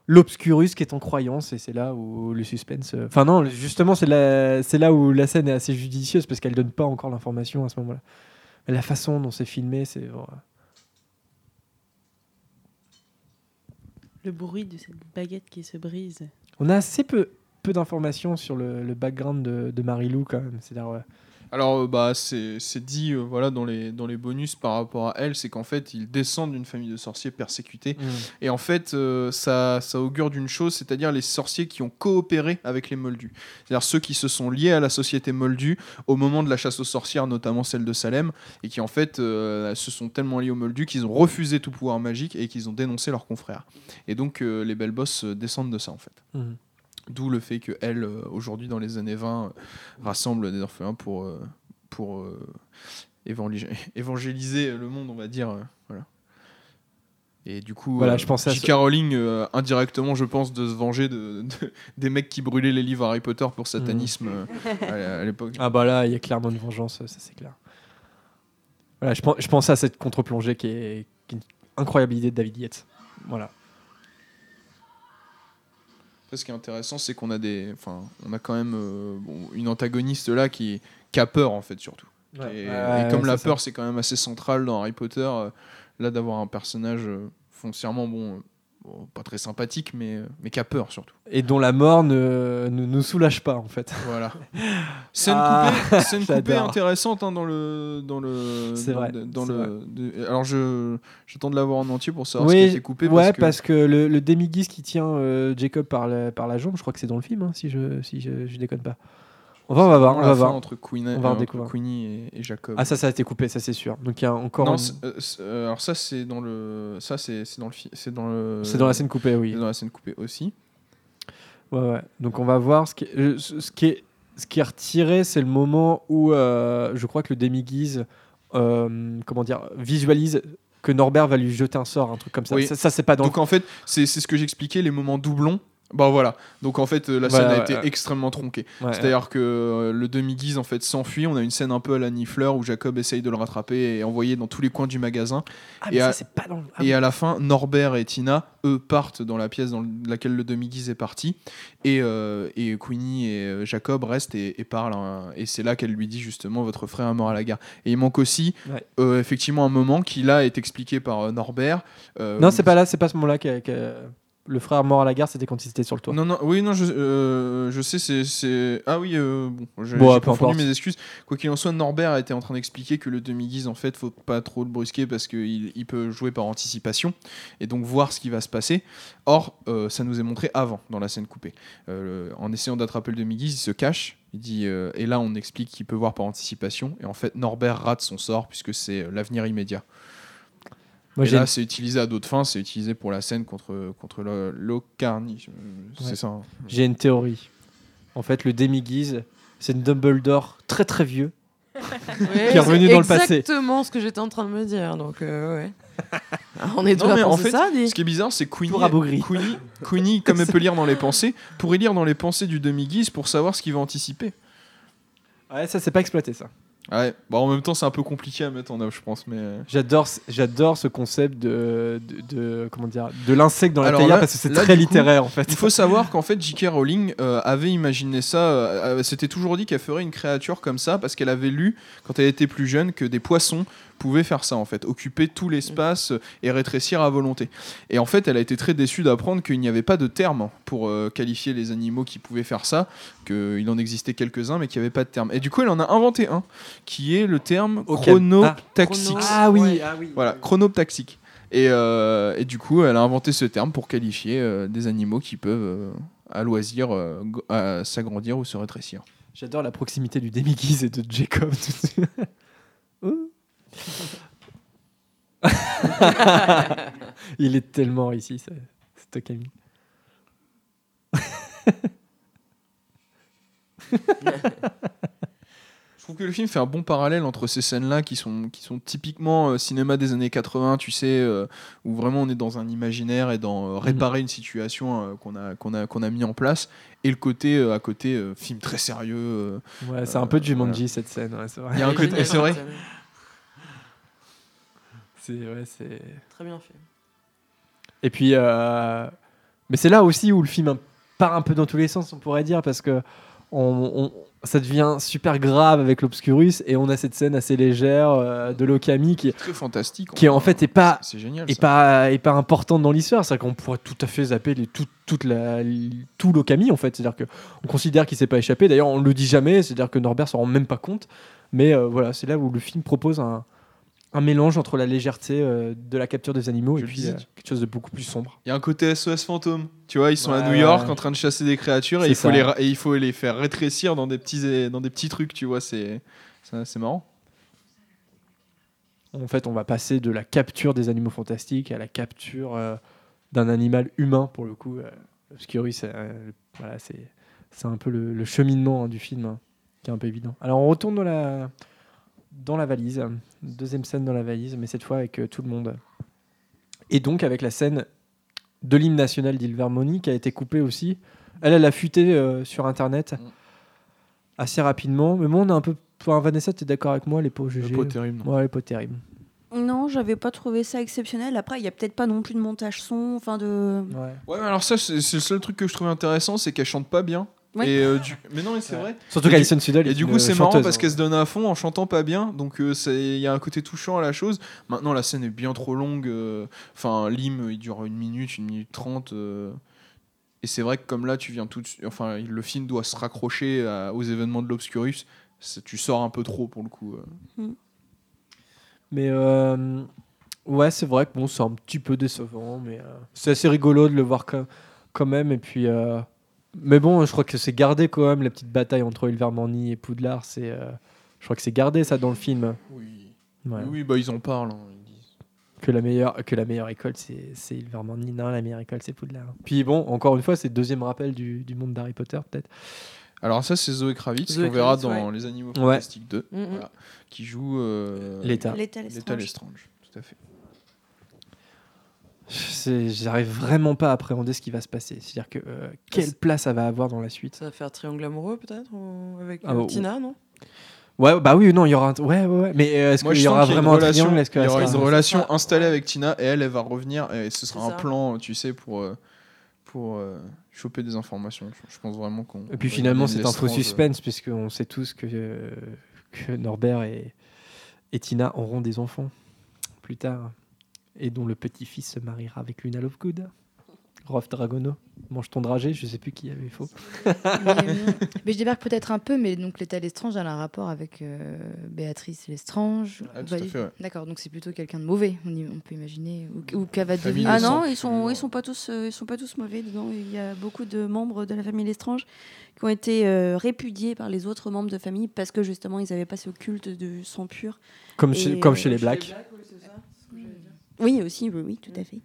l'obscurus qui est en croyance et c'est là où le suspense. euh, Enfin non, justement c'est là, c'est là où la scène est assez judicieuse parce qu'elle donne pas encore l'information à ce moment-là. Mais la façon dont c'est filmé, c'est voilà. Le bruit de cette baguette qui se brise. On a assez peu peu d'informations sur le, le background de, de Marilou quand même. C'est-à-dire ouais. Alors, euh, bah, c'est dit euh, voilà, dans, les, dans les bonus par rapport à elle, c'est qu'en fait, ils descendent d'une famille de sorciers persécutés. Et en fait, euh, ça, ça augure d'une chose, c'est-à-dire les sorciers qui ont coopéré avec les Moldus. C'est-à-dire ceux qui se sont liés à la société Moldus au moment de la chasse aux sorcières, notamment celle de Salem, et qui en fait euh, se sont tellement liés aux Moldus qu'ils ont refusé tout pouvoir magique et qu'ils ont dénoncé leurs confrères. Et donc, les belles bosses descendent de ça, en fait. Mhm. D'où le fait qu'elle, aujourd'hui, dans les années 20, euh, rassemble des orphelins pour, euh, pour euh, évangé- évangéliser le monde, on va dire. euh, voilà. Et du coup, Voilà, euh, je pensais à J.K. Rowling, euh, indirectement, je pense, de se venger de, de- des mecs qui brûlaient les livres Harry Potter pour satanisme euh, à, à l'époque. Ah bah là, il y a clairement une vengeance, ça c'est clair. Voilà, je, pense, je pensais à cette contre-plongée qui est, qui est une incroyable idée de David Yates. Voilà. Après, ce qui est intéressant, c'est qu'on a des, enfin, on a quand même euh, bon, une antagoniste là qui, qui a peur en fait surtout. Ouais. Et, Ouais, et comme la peur, c'est quand même assez central dans Harry Potter, euh, là d'avoir un personnage euh, foncièrement bon, bon, pas très sympathique, mais euh, mais qui a peur surtout. Et dont la mort ne ne nous soulage pas en fait. Voilà. Scène Ah, coupée, scène coupée intéressante hein, dans le dans le C'est vrai, dans le de- alors je j'attends de l'avoir en entier pour savoir ce qui a Oui, été coupé ouais, parce que le, le demi-guise qui tient euh, Jacob par la, par la jambe, je crois que c'est dans le film, hein, si je si je, je déconne pas. On va, on va voir, on va voir. entre Queen on va euh, entre. Queenie et, et Jacob. Ah ça, ça a été coupé, ça c'est sûr. Donc il y a encore. non, une- euh, euh, alors ça c'est dans le ça c'est dans le c'est dans le C'est dans la scène coupée, oui. c'est dans la scène coupée aussi. Ouais, ouais. Donc on va voir ce qui est, ce qui est, ce qui est retiré, c'est le moment où euh, je crois que le demi-guise, euh, comment dire, visualise que Norbert va lui jeter un sort, un truc comme ça. Oui. Ça, ça, c'est pas dans. Donc en fait, c'est c'est ce que j'expliquais, les moments doublons. Bah voilà. Donc en fait, euh, la Voilà, scène a été ouais. extrêmement tronquée. Ouais, C'est-à-dire que euh, le demi-guise en fait s'enfuit. On a une scène un peu à la Nifleur où Jacob essaye de le rattraper et envoyer dans tous les coins du magasin. Ah, et mais ça, à- c'est pas dans. ah et à la fin, Norbert et Tina, eux, partent dans la pièce dans laquelle le demi-guise est parti. Et, euh, et Queenie et euh, Jacob restent et, et parlent. hein. et c'est là qu'elle lui dit justement Votre frère est mort à la gare. Et il manque aussi, Ouais. euh, effectivement, un moment qui là est expliqué par euh, Norbert. euh, Non, c'est pas là, c'est pas ce moment-là que, que le frère mort à la gare, c'était quand il était sur le toit. Non, non, oui, non, je, euh, je sais, c'est- c'est. Ah oui, euh, bon, j'ai Bon, confondu mes excuses. Quoi qu'il en soit, Norbert était en train d'expliquer que le demi-guise, en fait, faut pas trop le brusquer parce qu'il il peut jouer par anticipation et donc voir ce qui va se passer. Or, euh, ça nous est montré avant, dans la scène coupée. Euh, en essayant d'attraper le demi-guise, il se cache. Il dit, et là, on explique qu'il peut voir par anticipation. Et en fait, Norbert rate son sort puisque c'est l'avenir immédiat. Moi, et j'ai- là, c'est utilisé à d'autres fins. C'est utilisé pour la scène contre, contre le, Locarny. C'est Ouais. ça. hein. J'ai une théorie. En fait, le demi-guise, c'est une Dumbledore très très vieux. Ouais, Qui est revenu c'est dans le passé. Exactement ce que j'étais en train de me dire. Donc, euh, ouais. Ah, On est Non, mais en fait, ça, ce qui est bizarre, c'est que Queenie. Queenie, Queenie, comme elle peut lire dans les pensées, pourrait lire dans les pensées du demi-guise pour savoir ce qu'il va anticiper. Ouais, ça c'est pas exploité ça. Ouais, bah en même temps, c'est un peu compliqué à mettre en œuvre, je pense. Mais euh, J'adore, ce- j'adore ce concept de, de, de- comment dire, de l'insecte dans la théière parce que c'est très coup, littéraire en fait. il faut savoir qu'en fait, J.K. Rowling euh, avait imaginé ça. euh, euh, C'était toujours dit qu'elle ferait une créature comme ça parce qu'elle avait lu, quand elle était plus jeune, que des poissons pouvaient faire ça en fait, occuper tout l'espace euh, et rétrécir à volonté. Et en fait, elle a été très déçue d'apprendre qu'il n'y avait pas de terme pour euh, qualifier les animaux qui pouvaient faire ça, qu'il en existait quelques-uns, mais qu'il n'y avait pas de terme. Et du coup, elle en a inventé un, qui est le terme chronoptaxique. Ah oui, ah oui. Voilà, chronoptaxique. Et, euh, et du coup, elle a inventé ce terme pour qualifier euh, des animaux qui peuvent, euh, à loisir, euh, s'agrandir ou se rétrécir. J'adore la proximité du demi-guise et de Jacob. Il est tellement ici, ce, ce Tokami. Je trouve que le film fait un bon parallèle entre ces scènes-là qui sont, qui sont typiquement euh, cinéma des années 80, tu sais, euh, où vraiment on est dans un imaginaire et dans euh, réparer une situation euh, qu'on a, qu'on a, qu'on a mis en place, et le côté euh, à côté euh, film très sérieux. euh, Ouais, c'est un peu Jumanji cette scène. ouais, c'est vrai. Il y a un côté- c'est vrai. C'est ouais, c'est. Très bien fait. Et puis, euh, Mais c'est là aussi où le film part un peu dans tous les sens, on pourrait dire, parce que on, on- ça devient super grave avec l'Obscurus et on a cette scène assez légère euh, de l'Okami qui, Très fantastique. qui en fait est pas C'est génial. ça. pas, et pas importante dans l'histoire. C'est qu'on pourrait tout à fait zapper les, tout, toute la, tout l'Okami, en fait. C'est-à-dire qu'on considère qu'il s'est pas échappé. D'ailleurs, on le dit jamais. C'est-à-dire que Norbert s'en rend même pas compte. Mais euh, voilà, c'est là où le film propose un, un mélange entre la légèreté euh, de la capture des animaux Je et puis euh, quelque chose de beaucoup plus sombre. Il y a un côté SOS fantôme. Tu vois, ils sont à New York ouais. en train de chasser des créatures et il, faut les, ra- et il faut les faire rétrécir dans des petits, dans des petits trucs, tu vois. C'est marrant. En fait, on va passer de la capture des animaux fantastiques à la capture euh, d'un animal humain, pour le coup. Obscurus, voilà, c'est c'est un peu le, le cheminement hein, du film hein, qui est un peu évident. Alors, on retourne dans la, dans la valise. Deuxième scène dans la valise, mais cette fois avec euh, tout le monde. Et donc, avec la scène de l'hymne national d'Ilvermony qui a été coupée aussi. Elle, elle a fuité euh, sur Internet Mm. assez rapidement. Mais moi, on a un peu. Enfin, Vanessa, tu es d'accord avec moi, les pots GG pas terrible, non. Ouais, les pots terribles. Non, j'avais pas trouvé ça exceptionnel. Après, il y a peut-être pas non plus de montage son, enfin de. Ouais. Ouais, mais alors ça, c'est c'est le seul truc que je trouvais intéressant, c'est qu'elle chante pas bien. Ouais. Et, euh, du- Mais non, mais c'est Ouais. vrai. Surtout qu'Alison Sudol est Et du coup, c'est marrant parce hein. qu'elle se donne à fond en chantant pas bien. Donc, euh, c'est- il y a un côté touchant à la chose. Maintenant, la scène est bien trop longue. euh, Enfin, l'hymne, il dure une minute, une minute trente. euh, Et c'est vrai que comme là, tu viens tout de suite. Enfin, le film doit se raccrocher à- aux événements de l'Obscurus. Tu sors un peu trop pour le coup. euh. Mais euh, ouais, c'est vrai que bon, c'est un petit peu décevant, mais euh, c'est assez rigolo de le voir quand, quand même. Et puis, euh, mais bon, je crois que c'est gardé quand même la petite bataille entre Ilvermorny et Poudlard. C'est, euh, je crois que c'est gardé ça dans le film. Oui. Ouais. Oui, bah ils en parlent. hein, ils disent. Que la meilleure, que la meilleure école, c'est, c'est Ilvermorny. Non, la meilleure école, c'est Poudlard. Puis bon, encore une fois, c'est le deuxième rappel du, du monde d'Harry Potter, peut-être. Alors, ça, c'est Zoé Kravitz Zoé qu'on verra Kravitz, dans ouais. Les Animaux Ouais. Fantastiques 2. Mhm. voilà, qui joue euh, L'état. L'état L'état Lestrange. Lestrange. Tout à fait. J'arrive vraiment pas à appréhender ce qui va se passer. C'est-à-dire que euh, quelle place ça va avoir dans la suite? Ça va faire triangle amoureux peut-être ou- avec Ah, euh, Tina, non? Ouais, bah oui, non, il y aura un... Ouais, ouais, ouais. Mais euh, est-ce qu'il y aura y une vraiment un relation, triangle? Il y aura une relation Ah. installée avec Tina et elle, elle va revenir et ce sera un ça. plan, tu sais, pour, euh, pour euh, choper des informations. Je, pense vraiment qu'on. Et puis finalement, c'est un faux suspense, puisqu'on sait tous que, que Norbert et, et Tina auront des enfants plus tard, et dont le petit-fils se mariera avec Luna Lovegood. Rolf Dragono, mange ton dragé, je sais plus qui avait faux. mais, mais je débarque peut-être un peu, mais donc l'état Lestrange a un rapport avec euh, Béatrice Lestrange. Ah, tout à Bah, fait, ouais. D'accord, donc c'est plutôt quelqu'un de mauvais, on, y- on peut imaginer, ou, ou devenir. Ah non, ils sont, ils sont pas tous, euh, ils sont pas tous mauvais dedans. Il y a beaucoup de membres de la famille Lestrange qui ont été euh, répudiés par les autres membres de famille parce que justement ils avaient passé au culte de sang pur. Comme, Et, chez, comme euh, chez les Blacks. Oui aussi, oui, oui, tout à fait.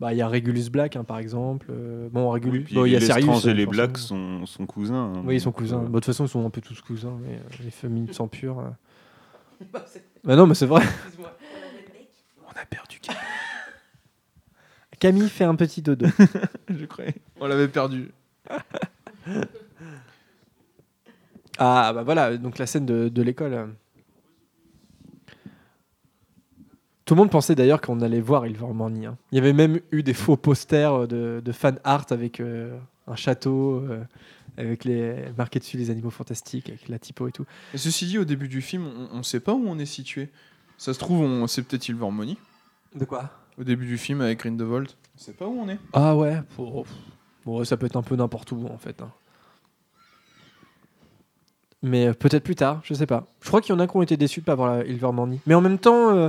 Bah, Il y a Regulus Black, hein, par exemple. Euh, bon, Regulus. bon, il y a les Sirius. Et les. Blacks sont, sont cousins. hein. Oui, ils sont cousins. euh, Bah, De toute façon, ils sont un peu tous cousins, mais, euh, les familles de sang pur. euh. Bah non, mais c'est vrai. On a perdu Camille, Camille fait un petit dodo. je croyais. On l'avait perdu. Ah bah voilà, donc la scène de, de l'école. euh. Tout le monde pensait d'ailleurs qu'on allait voir Ilvermorny. hein. Il y avait même eu des faux posters euh, de, de fan art avec euh, un château, euh, avec les marqués dessus les animaux fantastiques, avec la typo et tout. Et ceci dit, au début du film, on, on sait pas où on est situé. Ça se trouve, on c'est peut-être Ilvermorny. De quoi? Au début du film avec Grindelwald. On sait pas où on est. Ah ouais. Bon, ça peut être un peu n'importe où en fait. hein. Mais euh, peut-être plus tard, je sais pas. Je crois qu'il y en a qui ont été déçus de pas avoir Ilvermorny. Mais en même temps, euh,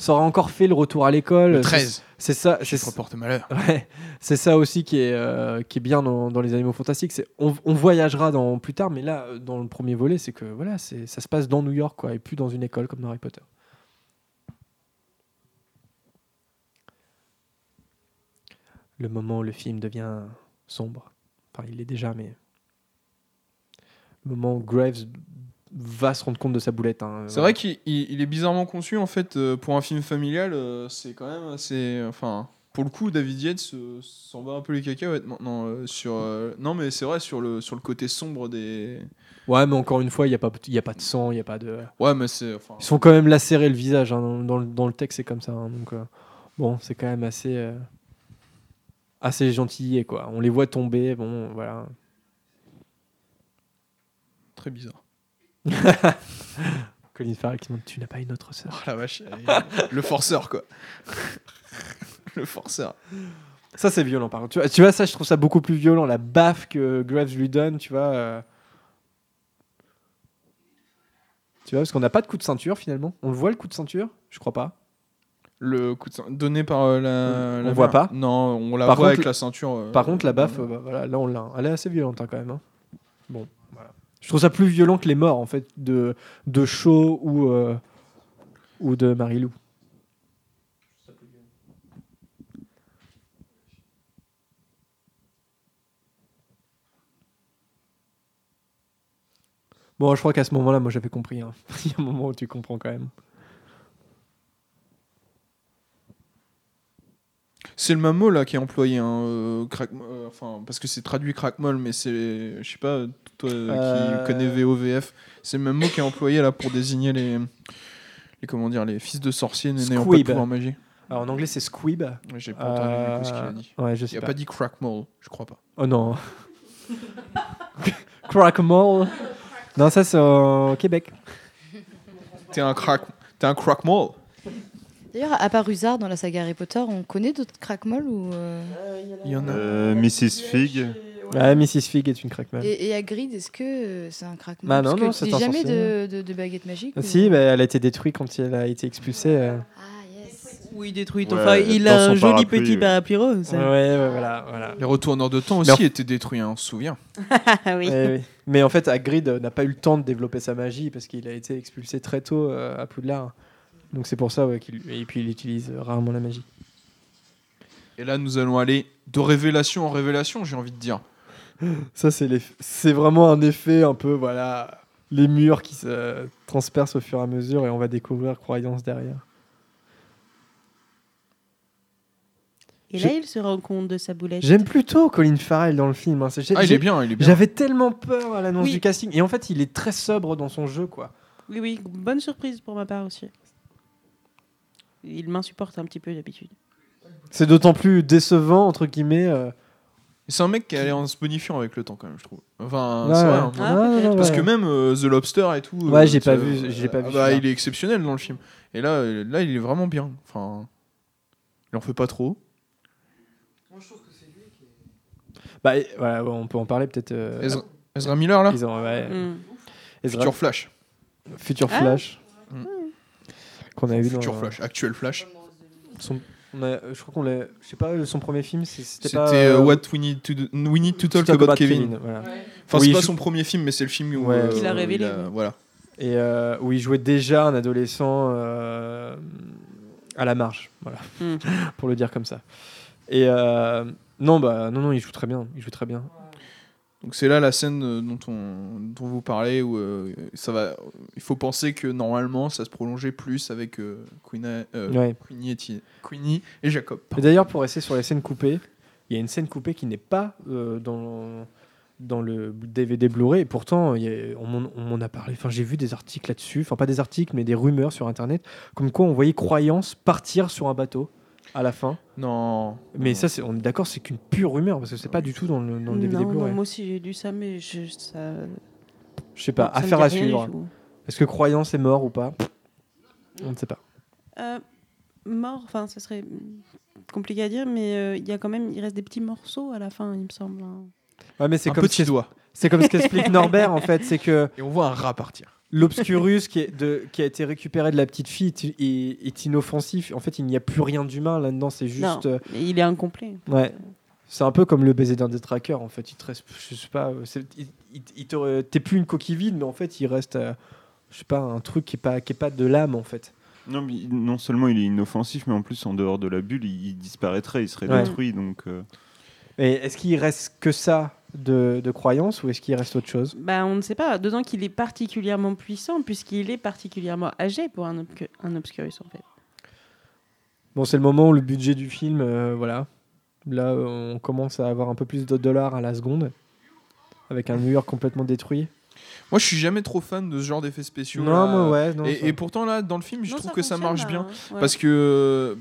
ça aurait encore fait le retour à l'école. Le C'est- 13. C'est ça. C'est Chiffre porte malheur. Ouais, c'est ça aussi qui est, euh, qui est bien dans, dans les animaux fantastiques. C'est on, on voyagera dans plus tard, mais là, euh, dans le premier volet, c'est que voilà, c'est ça se passe dans New York, quoi, et plus dans une école comme dans Harry Potter. Le moment où le film devient sombre, enfin, il l'est déjà, mais le moment où Graves va se rendre compte de sa boulette. hein, C'est vrai qu'il il- il est bizarrement conçu en fait euh, pour un film familial. euh, c'est quand même assez. Enfin, pour le coup, David Yates euh, s'en bat un peu les cacahuètes maintenant sur. non, mais c'est vrai sur le sur le côté sombre des. Ouais, mais encore une fois, il n'y a, pas- il y a pas de sang, il n'y a pas de. Ouais, mais c'est. Enfin, Ils sont quand même lacérés le visage, hein, dans, dans le, dans le texte c'est comme ça. hein, donc euh, bon, c'est quand même assez. euh, assez gentillés, quoi. On les voit tomber, bon, voilà. Très bizarre. Colin Farrell qui demande Tu n'as pas une autre sœur Oh la vache, euh, le forceur quoi. le forceur. Ça, c'est violent, par contre. Tu vois, tu vois, ça, je trouve ça beaucoup plus violent. La baffe que Graves lui donne, tu vois. euh. Tu vois, parce qu'on n'a pas de coup de ceinture finalement. On le voit le coup de ceinture? Je crois pas. Le coup de ceint- donné par euh, la. On la voit mère. pas. Non, on la Par voit contre, avec la ceinture. euh, Par contre, la baffe, euh, bah, voilà, là, on l'a. Elle est assez violente hein, quand même. hein. Bon. Je trouve ça plus violent que les morts en fait de, de Shaw ou, euh, ou de Marilou. Bon, je crois qu'à ce moment-là, moi j'avais compris. hein. Il y a un moment où tu comprends quand même. C'est le même mot là qui est employé, hein, euh, crack- euh, enfin parce que c'est traduit crackmol, mais c'est, je sais pas, toi euh, Euh. qui connais VOVF, c'est le même mot qui est employé là pour désigner les, les comment dire, les fils de sorciers n'ayant pas de pouvoir magique. Alors en anglais, c'est squib. J'ai pas entendu ce qu'il a dit. Ouais, je Il a pas. pas dit crackmol, je crois pas. Oh non. Crackmall. Non, ça c'est au Québec. T'es un crack, t'es un crackmol. D'ailleurs, à part Usard dans la saga Harry Potter, on connaît d'autres crackmolls ou euh, Il y en a. Euh, Mrs. Fig. Ouais, Mrs. Fig est une crackmall. Et, et Hagrid, est-ce que euh, c'est un crackmoll Bah non, Parce non, c'est jamais de, de, de baguette magique ou- Si, bah, elle a été détruite quand elle a été expulsée. euh. Oui, détruite. Ouais, Enfin, il a un joli parapluie, petit parapluie rose. Ouais, ouais, voilà, voilà. Les retourneurs de temps aussi en- étaient détruits, hein, on se souvient. Ah oui. Ouais, ouais. Mais en fait, Hagrid euh, n'a pas eu le temps de développer sa magie parce qu'il a été expulsé très tôt euh, à Poudlard. Donc c'est pour ça ouais, qu'il et puis il utilise rarement la magie. Et là, nous allons aller de révélation en révélation, j'ai envie de dire. Ça c'est c'est vraiment un effet un peu voilà les murs qui se transpercent au fur et à mesure et on va découvrir croyance derrière. Et là, il se rend compte de sa boulette. J'aime plutôt Colin Farrell dans le film. hein. Ah, il j'ai- est bien, il est bien. J'avais tellement peur à l'annonce Oui. du casting et en fait il est très sobre dans son jeu quoi. Oui, oui, bonne surprise pour ma part aussi. Il m'insupporte un petit peu d'habitude. C'est d'autant plus décevant entre guillemets. euh, C'est un mec qui est allé en se bonifiant avec le temps, quand même, je trouve. Enfin, Ouais, c'est vrai. ouais. hein. Ah, Ouais, ouais, peut-être. ouais, Parce ouais. que même euh, The Lobster et tout. Ouais, j'ai ça- pas vu- j'ai pas ah vu bah, celui-là. il est exceptionnel dans le film. Et là, euh, là, il est vraiment bien. Enfin, il en fait pas trop. Bah et- voilà, on peut en parler peut-être. euh, Ezra, Ezra Miller là, ils ont- ouais. Ezra- Future Flash, Future Ah. Flash. Mm. Qu'on a eu Future dans Flash, actuel Flash. son- on a- je crois qu'on l'a. Je sais pas, son premier film, c'est- c'était C'était pas. euh, euh, What We Need to, do- we need to Talk, Talk About, About Kevin. Kevin, voilà. Enfin, Oui, c'est pas je- son premier film, mais c'est le film où Ouais. euh, a révélé, il a- oui. Voilà. Et euh, où il jouait déjà un adolescent euh, à la marge, voilà, Hmm. pour le dire comme ça. Et euh, non, bah non, non, il joue très bien, il joue très bien. Donc c'est là la scène euh, dont on dont vous parlez où euh, ça va. Il faut penser que normalement ça se prolongeait plus avec euh, euh, Ouais. Queenie, et Ti- Queenie et Jacob. Et d'ailleurs, pour rester sur les scènes coupées, il y a une scène coupée qui n'est pas dans, dans le DVD Blu-ray. Et pourtant, y a- on m'en a parlé. Enfin, j'ai vu des articles là-dessus. Enfin, pas des articles, mais des rumeurs sur Internet. Comme quoi, on voyait Croyance partir sur un bateau à la fin. Non. Mais non. ça, c'est- on est d'accord, c'est qu'une pure rumeur. Parce que c'est pas du tout dans le, dans le DVD non, Blu-ray. moi aussi j'ai lu ça, mais je, ça. Je sais pas. Affaire à suivre. Est-ce que Croyance est mort ou pas? On ne sait pas. Euh, mort, enfin, ça serait compliqué à dire, mais euh, il y a quand même, il reste des petits morceaux à la fin, il me semble. hein. Ouais, mais c'est comme, ce petit doigt. c'est comme ce qu'explique Norbert, en fait. C'est que Et on voit un rat partir. L'obscurus qui, est de, qui a été récupéré de la petite fille est, est- est inoffensif. En fait, il n'y a plus rien d'humain là-dedans. C'est juste. Non, euh, il est incomplet. ouais. C'est un peu comme le baiser d'un détraqueur. En fait, il te reste. Je sais pas. euh, il- il- il te- T'es plus une coquille vide, mais en fait, il reste. euh, je sais pas, un truc qui est pas, qui est pas de l'âme, en fait. Non, mais non seulement il est inoffensif, mais en plus en dehors de la bulle, il, il disparaîtrait, il serait Ouais. détruit. Donc, euh, Et est-ce qu'il reste que ça de, de croyance ou est-ce qu'il reste autre chose? Bah, on ne sait pas, d'autant qu'il est particulièrement puissant, puisqu'il est particulièrement âgé pour un, Obscurus, en fait. Bon, c'est le moment où le budget du film, euh, voilà. Là, on commence à avoir un peu plus de dollars à la seconde, avec un New York complètement détruit. Moi, je suis jamais trop fan de ce genre d'effets spéciaux. Non, moi, ouais, non, et, ça- et pourtant, là, dans le film, je Non, trouve ça que ça marche bien. hein. Ouais. Parce que euh,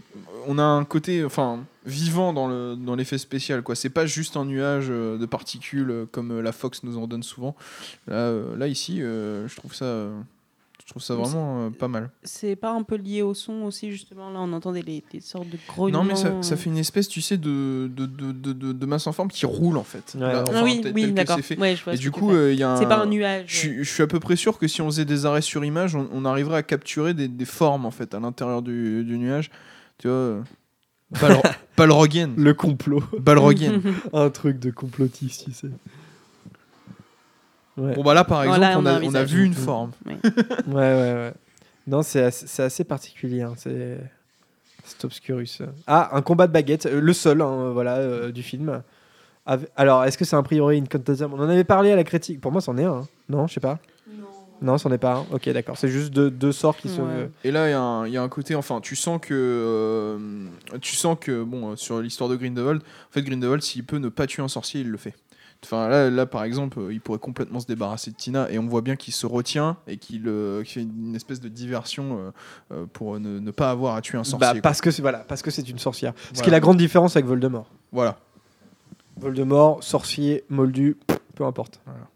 on a un côté enfin, vivant dans le- dans l'effet spécial. quoi. C'est pas juste un nuage euh, de particules euh, comme la Fox nous en donne souvent. Là, euh, là ici, euh, je trouve ça, euh, je trouve ça vraiment euh, pas mal. C'est pas un peu lié au son aussi, justement. Là, on entendait les, des sortes de grognements. Non, mais ça, ça fait une espèce, tu sais, de, de, de, de, de- masse en forme qui roule en fait. Ouais. Là, Ah enfin, oui, oui, d'accord. Ouais, Et du coup, fais. euh, il y a un. C'est pas un nuage. Je, suis- je suis à peu près sûr que si on faisait des arrêts sur image, on, on arriverait à capturer des, des formes en fait à l'intérieur du, du nuage. Tu vois, euh, Bal- Balrogien. Le complot. Balrogien. un truc de complotiste, tu sais. Ouais. Bon bah là par exemple, Voilà, on, on a un on a vu une forme. Ouais. Ouais, ouais, ouais. Non, c'est assez, c'est assez particulier. hein, C'est Obscurus. Ah, un combat de baguette, euh, le seul, hein, voilà, euh, du film. Alors, est-ce que c'est a priori une Incantasm On en avait parlé à la critique. Pour moi, c'en est un. hein. Non, je sais pas. Non, c'en est pas un. Ok, d'accord. C'est juste deux, deux sorts qui se. Ouais. Et là, il y, a un- il y a un côté, enfin, tu sens que, euh, tu sens que, bon, sur l'histoire de Grindelwald, en fait, Grindelwald, s'il peut ne pas tuer un sorcier, il le fait. Enfin, là, là, par exemple, euh, il pourrait complètement se débarrasser de Tina, et on voit bien qu'il se retient et qu'il euh, fait une espèce de diversion euh, pour ne, ne pas avoir à tuer un sorcier. Bah, parce que c'est voilà, parce que c'est une sorcière. Ce qui est la grande différence avec Voldemort. Voilà. Voldemort, sorcier, moldu, peu importe. Voilà.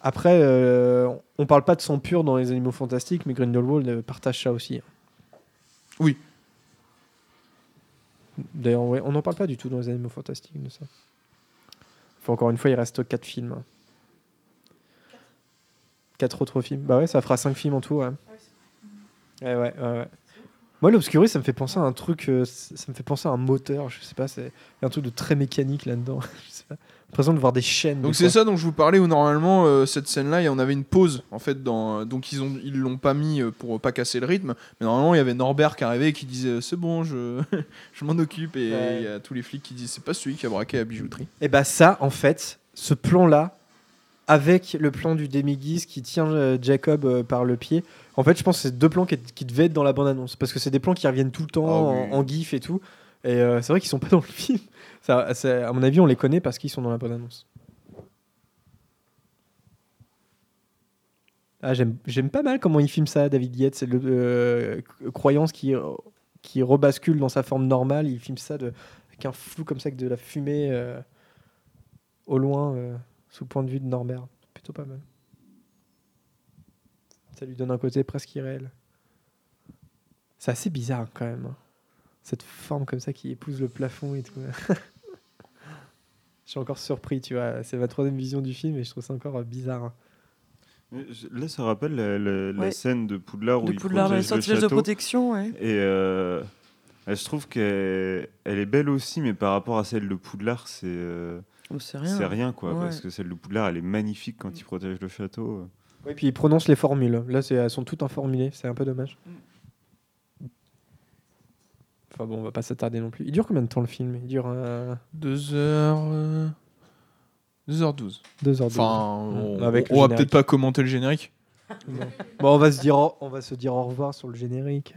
Après, euh, on parle pas de sang pur dans les animaux fantastiques, mais Grindelwald partage ça aussi. Oui. D'ailleurs, ouais, on n'en parle pas du tout dans les animaux fantastiques de ça. Enfin, encore une fois, il reste 4 films. hein. 4 autres films. Bah ouais, ça fera 5 films en tout, ouais. Ouais, ouais, ouais, ouais. Moi, l'Obscurus, ça me fait penser à un truc, euh, ça me fait penser à un moteur, je sais pas, c'est il y a un truc de très mécanique là-dedans. je sais pas. L'impression de voir des chaînes. Donc c'est ça dont je vous parlais où normalement euh, cette scène-là, on avait une pause en fait dans donc ils ont ils l'ont pas mis euh, pour pas casser le rythme, mais normalement il y avait Norbert qui arrivait et qui disait c'est bon je je m'en occupe et Ouais. il y a tous les flics qui disent c'est pas celui qui a braqué la bijouterie. Et bah ça, en fait, ce plan-là, avec le plan du demi-guise qui tient euh, Jacob euh, par le pied, en fait, je pense que c'est deux plans qui, qui devaient être dans la bande-annonce. Parce que c'est des plans qui reviennent tout le temps Ah oui. en, en gif et tout. Et euh, c'est vrai qu'ils sont pas dans le film. À mon avis, on les connaît parce qu'ils sont dans la bande-annonce. Ah, j'aime pas mal comment il filme ça, David Yates. C'est le euh, croyance qui, qui rebascule dans sa forme normale. Il filme ça de, avec un flou comme ça, avec de la fumée euh, au loin, sous le point de vue de Norbert. Plutôt pas mal. Ça lui donne un côté presque irréel. C'est assez bizarre quand même. Cette forme comme ça qui épouse le plafond et tout. Je suis encore surpris, tu vois. C'est ma troisième vision du film et je trouve ça encore euh, bizarre. hein. Là, ça rappelle la, la- la Ouais. scène de Poudlard où De il Poudlard, les protège le sortilèges de château. protection, ouais. Et euh, je trouve qu'elle elle est belle aussi, mais par rapport à celle de Poudlard, c'est euh, Oh, c'est rien. c'est rien, quoi. Ouais. Parce que celle de Poudlard, elle est magnifique quand il protège le château. Oui, puis il prononce les formules. Là, c'est- elles sont toutes informulées. C'est un peu dommage. Enfin bon, on va pas s'attarder non plus. Il dure combien de temps le film? Il dure euh, 2h 2h12. 2h12. Enfin, on, Avec on le va peut-être pas commenter le générique. Bon. Bon, on va se dire, au- on va se dire au revoir sur le générique.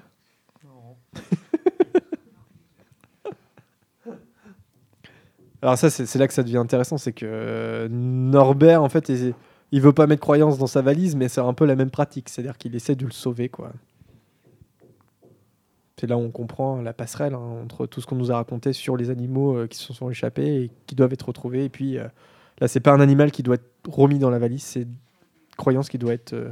Alors ça, c'est c'est là que ça devient intéressant, c'est que euh, Norbert, en fait, il, il veut pas mettre croyance dans sa valise, mais c'est un peu la même pratique, c'est-à-dire qu'il essaie de le sauver, quoi. C'est là où on comprend la passerelle hein, entre tout ce qu'on nous a raconté sur les animaux euh, qui se sont échappés et qui doivent être retrouvés. Et puis euh, là, c'est pas un animal qui doit être remis dans la valise, c'est une croyance qui doit être euh,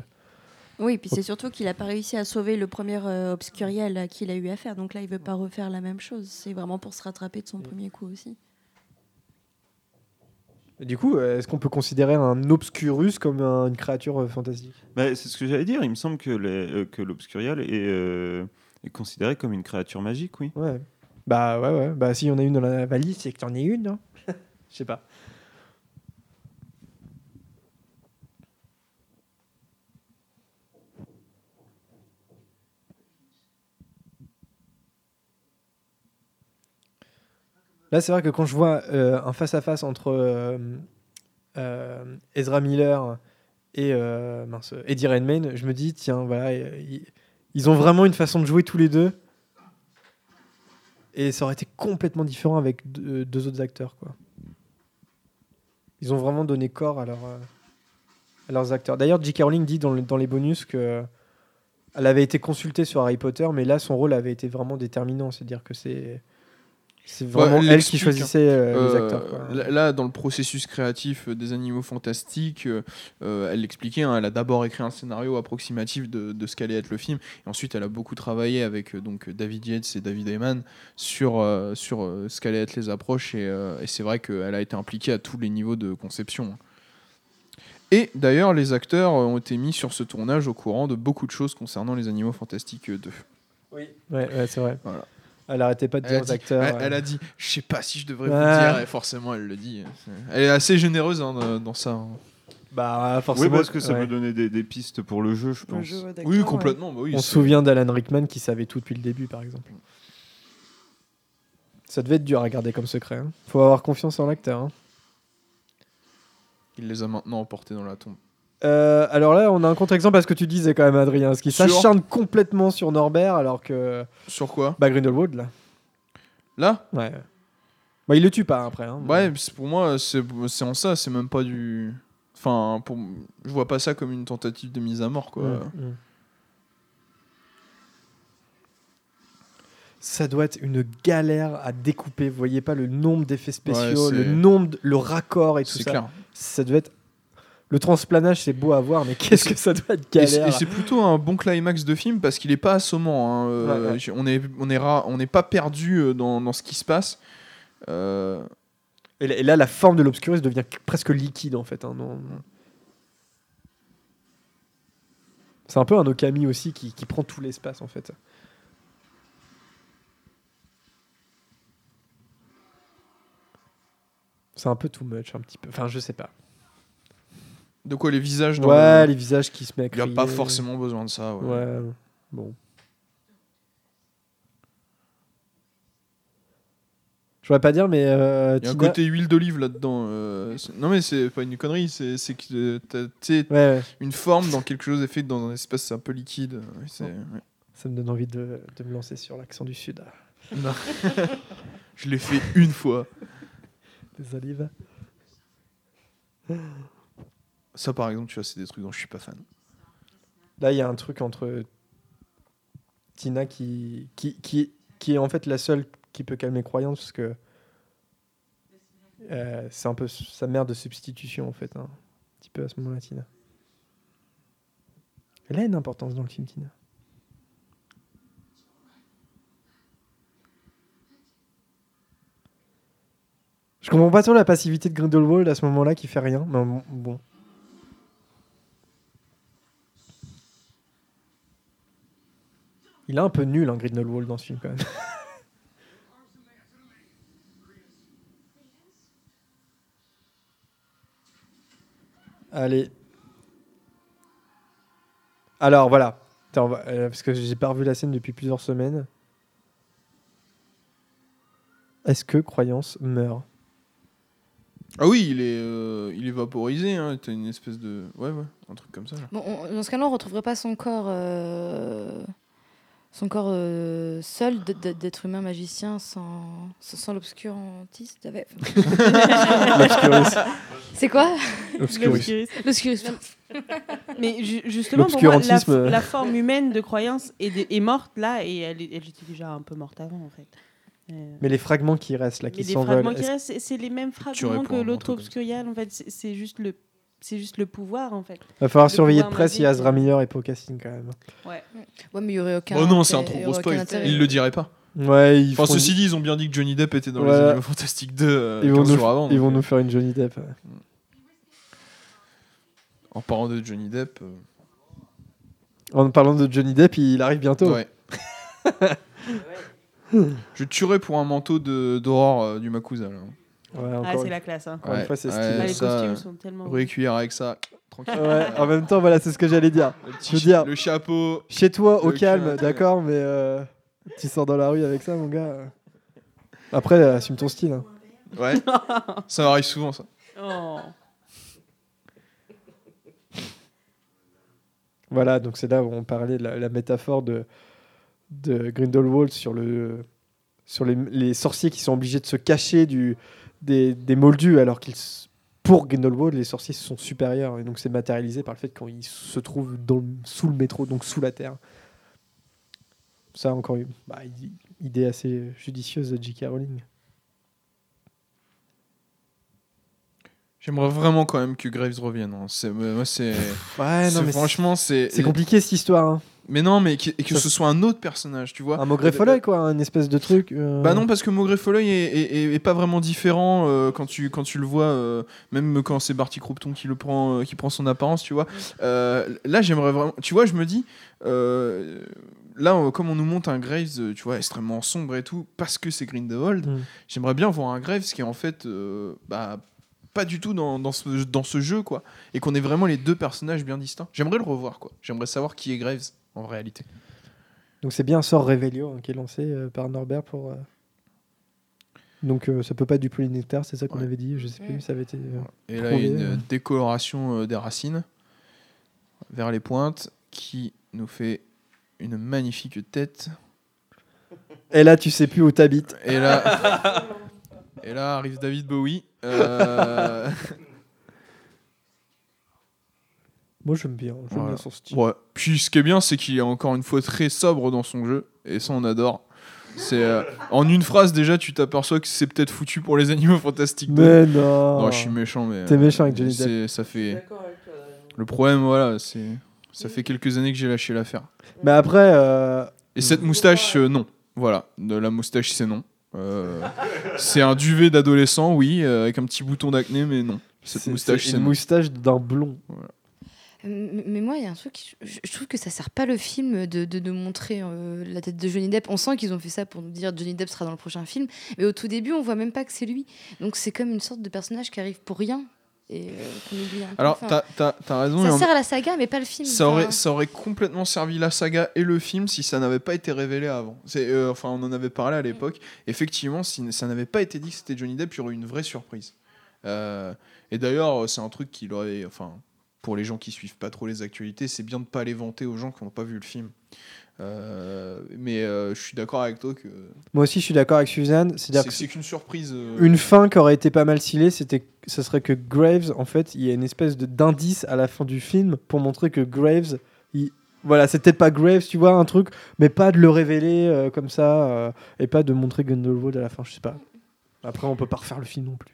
Oui, puis c'est surtout qu'il n'a pas réussi à sauver le premier euh, obscuriel à qui il a eu affaire. Donc là, il veut pas refaire la même chose. C'est vraiment pour se rattraper de son premier coup aussi. Et Du coup, est-ce qu'on peut considérer un obscurus comme un- une créature euh, fantastique? Bah, c'est ce que j'allais dire. Il me semble que euh, l'Obscurial est, euh, est considéré comme une créature magique, oui. Ouais. Bah ouais, ouais. Bah s'il y en a une dans la valise, c'est que t'en es une, non Je sais pas. Là, c'est vrai que quand je vois euh, un face-à-face entre euh, euh, Ezra Miller et mince, Eddie Redmayne, je me dis, tiens, voilà, ils, ont vraiment une façon de jouer tous les deux. Et ça aurait été complètement différent avec deux, deux autres acteurs, quoi. Ils ont vraiment donné corps à, euh, leurs acteurs. D'ailleurs, J.K. Rowling dit dans, le- dans les bonus que elle avait été consultée sur Harry Potter, mais là, son rôle avait été vraiment déterminant. C'est-à-dire que c'est c'est vraiment elle elle qui l'explique, choisissait euh, les Euh, acteurs. quoi. là- Là, dans le processus créatif euh, des animaux fantastiques, euh, elle l'expliquait. hein, elle a d'abord écrit un scénario approximatif de, de ce qu'allait être le film, et ensuite elle a beaucoup travaillé avec donc David Yates et David Heyman sur euh, sur euh, ce qu'allaient être les approches, et, euh, et c'est vrai qu'elle a été impliquée à tous les niveaux de conception. Et d'ailleurs, les acteurs ont été mis sur ce tournage au courant de beaucoup de choses concernant les animaux fantastiques 2. Ouais, ouais, c'est vrai. Voilà. Elle arrêtait pas de Elle dire aux dit, acteurs. elle, euh, elle a dit, je sais pas si je devrais Ouais. vous dire, et forcément elle le dit. C'est- Elle est assez généreuse hein, dans- ça. hein. Bah, Oui, forcément. parce que ça ouais. peut donner des, des pistes pour le jeu, je pense. jeu, Oui, complètement. bah oui, On se souvient d'Alan Rickman qui savait tout depuis le début, par exemple. Ça devait être dur à garder comme secret. hein. Faut avoir confiance en l'acteur. hein. Il les a maintenant emportés dans la tombe. Euh, alors là, on a un contre-exemple à ce que tu disais quand même, Adrien. Ce qui Sur s'acharne complètement sur Norbert alors que. Sur quoi? Bah, Grindelwald, là. Là? Ouais. Bah, il le tue pas après. hein. Ouais, c'est- pour moi, c'est c'est en ça, c'est même pas du. Enfin, pour... je vois pas ça comme une tentative de mise à mort, quoi. Mm, mm. Ça doit être une galère à découper. Vous voyez pas le nombre d'effets spéciaux, Ouais, le c'est- nombre, de- le raccord et tout C'est ça. clair. Ça devait être. Le transplanage, c'est beau à voir, mais qu'est-ce que ça doit être galère. et c'est plutôt un bon climax de film parce qu'il est pas assommant. hein, euh, Ouais, ouais. j- On est on est on n'est pas perdu euh, dans, dans ce qui se passe. Euh, Et là, la forme de l'obscurus devient presque liquide en fait. hein, non. C'est un peu un Okami aussi qui, qui prend tout l'espace en fait. C'est un peu too much, un petit peu. Enfin, je sais pas. De quoi les visages dans Ouais, le- les visages qui se mettent Il n'y a pas forcément besoin de ça. ouais. Ouais, bon. Je voudrais pas dire, mais. euh, Il y a un côté huile d'olive là-dedans. euh, non mais c'est pas une connerie, c'est que euh, tu Ouais, ouais. une forme dans quelque chose est fait dans un espace un peu liquide. ouais, ouais. Ça me donne envie de, de me lancer sur l'accent du Sud. Non. Je l'ai fait une fois. Des olives. Ça par exemple, tu vois, c'est des trucs dont je suis pas fan. Là, il y a un truc entre Tina qui, qui, qui, est en fait la seule qui peut calmer croyance parce que euh, c'est un peu sa mère de substitution en fait. hein. Un petit peu à ce moment-là, Tina. Elle a une importance dans le film, Tina. Je comprends pas trop la passivité de Grindelwald à ce moment-là qui fait rien, mais bon- Il est un peu nul, hein, Grindelwald, dans ce film, quand même. Allez. Alors, voilà. Attends, on va- euh, parce que j'ai pas revu la scène depuis plusieurs semaines. Est-ce que Croyance meurt? Ah oui, il est, euh, il est vaporisé. Hein. T'as une espèce de, ouais, ouais, un truc comme ça. là. Bon, on- dans ce cas-là, on retrouverait pas son corps, euh, son corps euh, seul d'être humain magicien sans, sans, sans l'obscurantiste. C'est quoi? L'obscurus. Mais ju- justement, pour moi, la, la forme humaine de croyance est, dé- est morte là et elle, est- elle était déjà un peu morte avant en fait. Euh, Mais les fragments qui restent là, qui mais les s'envolent. fragments qui restent, c'est- les mêmes fragments que l'autre obscurial en fait. C'est juste le, c'est juste le pouvoir en fait. Va falloir de surveiller de près si Azra euh. Miller est pas au casting quand même. Ouais. Ouais, mais il y aurait aucun. Oh non, c'est un trop gros spoil. intérêt. Il le dirait pas. Ouais, ils Enfin, ceci dit, ils ont bien dit que Johnny Depp était dans les Voilà. Animaux Fantastiques 2 euh, ils vont, 15 nous, jours avant. ils vont euh, nous faire une Johnny Depp. ouais. En parlant de Johnny Depp. euh, En parlant de Johnny Depp, il arrive bientôt. Ouais. Je tuerais pour un manteau de- d'aurore euh, du Makusa. Là. Ouais, Ah, c'est une- la classe. Hein. Encore une fois, c'est ouais, stylé. Ah, les ça, costumes sont tellement. Récuillère avec ça, tranquille. Ouais, en même temps, voilà, c'est ce que j'allais dire. Le, petit Je veux dire- le chapeau. Chez toi, au calme, ouais. d'accord, mais euh, tu sors dans la rue avec ça, mon gars. Après, assume ton style. hein. Ouais. ça m'arrive souvent, ça. Oh. Voilà, donc c'est là où on parlait de la, la métaphore de, de Grindelwald sur, le, sur les, les sorciers qui sont obligés de se cacher du, des, des moldus alors qu'ils pour Grindelwald, les sorciers sont supérieurs. Et donc, c'est matérialisé par le fait qu'ils se trouvent dans le- sous le métro, donc sous la terre. Ça, encore une bah, idée assez judicieuse de J.K. Rowling. J'aimerais vraiment quand même que Graves revienne. hein. C'est, moi, c'est, Ouais, c'est- non, mais franchement, c'est. c'est compliqué cette histoire. hein. Mais non, mais que, et que Ça- ce soit un autre personnage, tu vois. Un Maugrey Follet, quoi, un espèce de truc. euh, Bah non, parce que Maugrey Foley est, est- est- est pas vraiment différent euh, quand, tu, quand tu le vois, euh, même quand c'est Barty Croupton qui, le prend, euh, qui prend son apparence, tu vois. Euh, là, j'aimerais vraiment. Tu vois, je me dis, euh, là, comme on nous montre un Graves, euh, tu vois, extrêmement sombre et tout, parce que c'est Grindelwald, Mm. j'aimerais bien voir un Graves qui est en fait. euh, bah, pas du tout dans, dans, ce, dans ce jeu, quoi. Et qu'on ait vraiment les deux personnages bien distincts. J'aimerais le revoir, quoi. J'aimerais savoir qui est Graves, en réalité. Donc c'est bien un sort Revelio hein, qui est lancé euh, par Norbert pour. euh, Donc euh, ça peut pas être du polynectar, c'est ça qu'on Ouais. avait dit, je sais plus, ça avait été. Et là, il y a prouvé, une décoloration des racines vers les pointes qui nous fait une magnifique tête. Et là, tu sais plus où t'habites. Et là, et là arrive David Bowie. Euh, Moi j'aime bien, j'aime Voilà. bien son style. ouais. Puis ce qui est bien, c'est qu'il est encore une fois très sobre dans son jeu. Et ça, on adore. C'est euh, en une phrase déjà, tu t'aperçois que c'est peut-être foutu pour les animaux fantastiques. Mais non. Non, je suis méchant, mais. T'es euh, méchant avec Johnny c'est- Depp. Ça fait. Le problème, voilà, c'est. Ça fait quelques années que j'ai lâché l'affaire. Mais après, euh, Et cette moustache, euh, non. Voilà, de la moustache, c'est non. Euh, c'est un duvet d'adolescent, oui, euh, avec un petit bouton d'acné, mais non. Cette c'est moustache, c'est c'est une non. moustache d'un blond. Mais mais moi, il y a un truc, je, trouve que ça sert pas le film de, de, de montrer euh, la tête de Johnny Depp. On sent qu'ils ont fait ça pour nous dire Johnny Depp sera dans le prochain film, mais au tout début, on voit même pas que c'est lui. Donc c'est comme une sorte de personnage qui arrive pour rien et euh. Alors, Enfin, t'as t'as- t'as raison. ça en- sert à la saga, mais pas le film. ça, aurait, Enfin, ça aurait complètement servi la saga et le film si ça n'avait pas été révélé avant. Euh, enfin, on en avait parlé à l'époque. Effectivement, si ça n'avait pas été dit que c'était Johnny Depp, il y aurait eu une vraie surprise. Euh, et d'ailleurs, c'est un truc qu'il aurait. Enfin, pour les gens qui suivent pas trop les actualités, c'est bien de pas les vanter aux gens qui n'ont pas vu le film. Euh, mais euh, je suis d'accord avec toi que Moi aussi, je suis d'accord avec Suzanne. C'est-à-dire c'est que c'est qu'une surprise. euh, une fin qui aurait été pas mal scellée, c'était, ce serait que Graves, en fait, il y a une espèce de, d'indice à la fin du film pour montrer que Graves, il- voilà, c'est peut-être pas Graves, tu vois, un truc, mais pas de le révéler comme ça et pas de montrer Grindelwald à la fin, je sais pas. Après, on peut pas refaire le film non plus.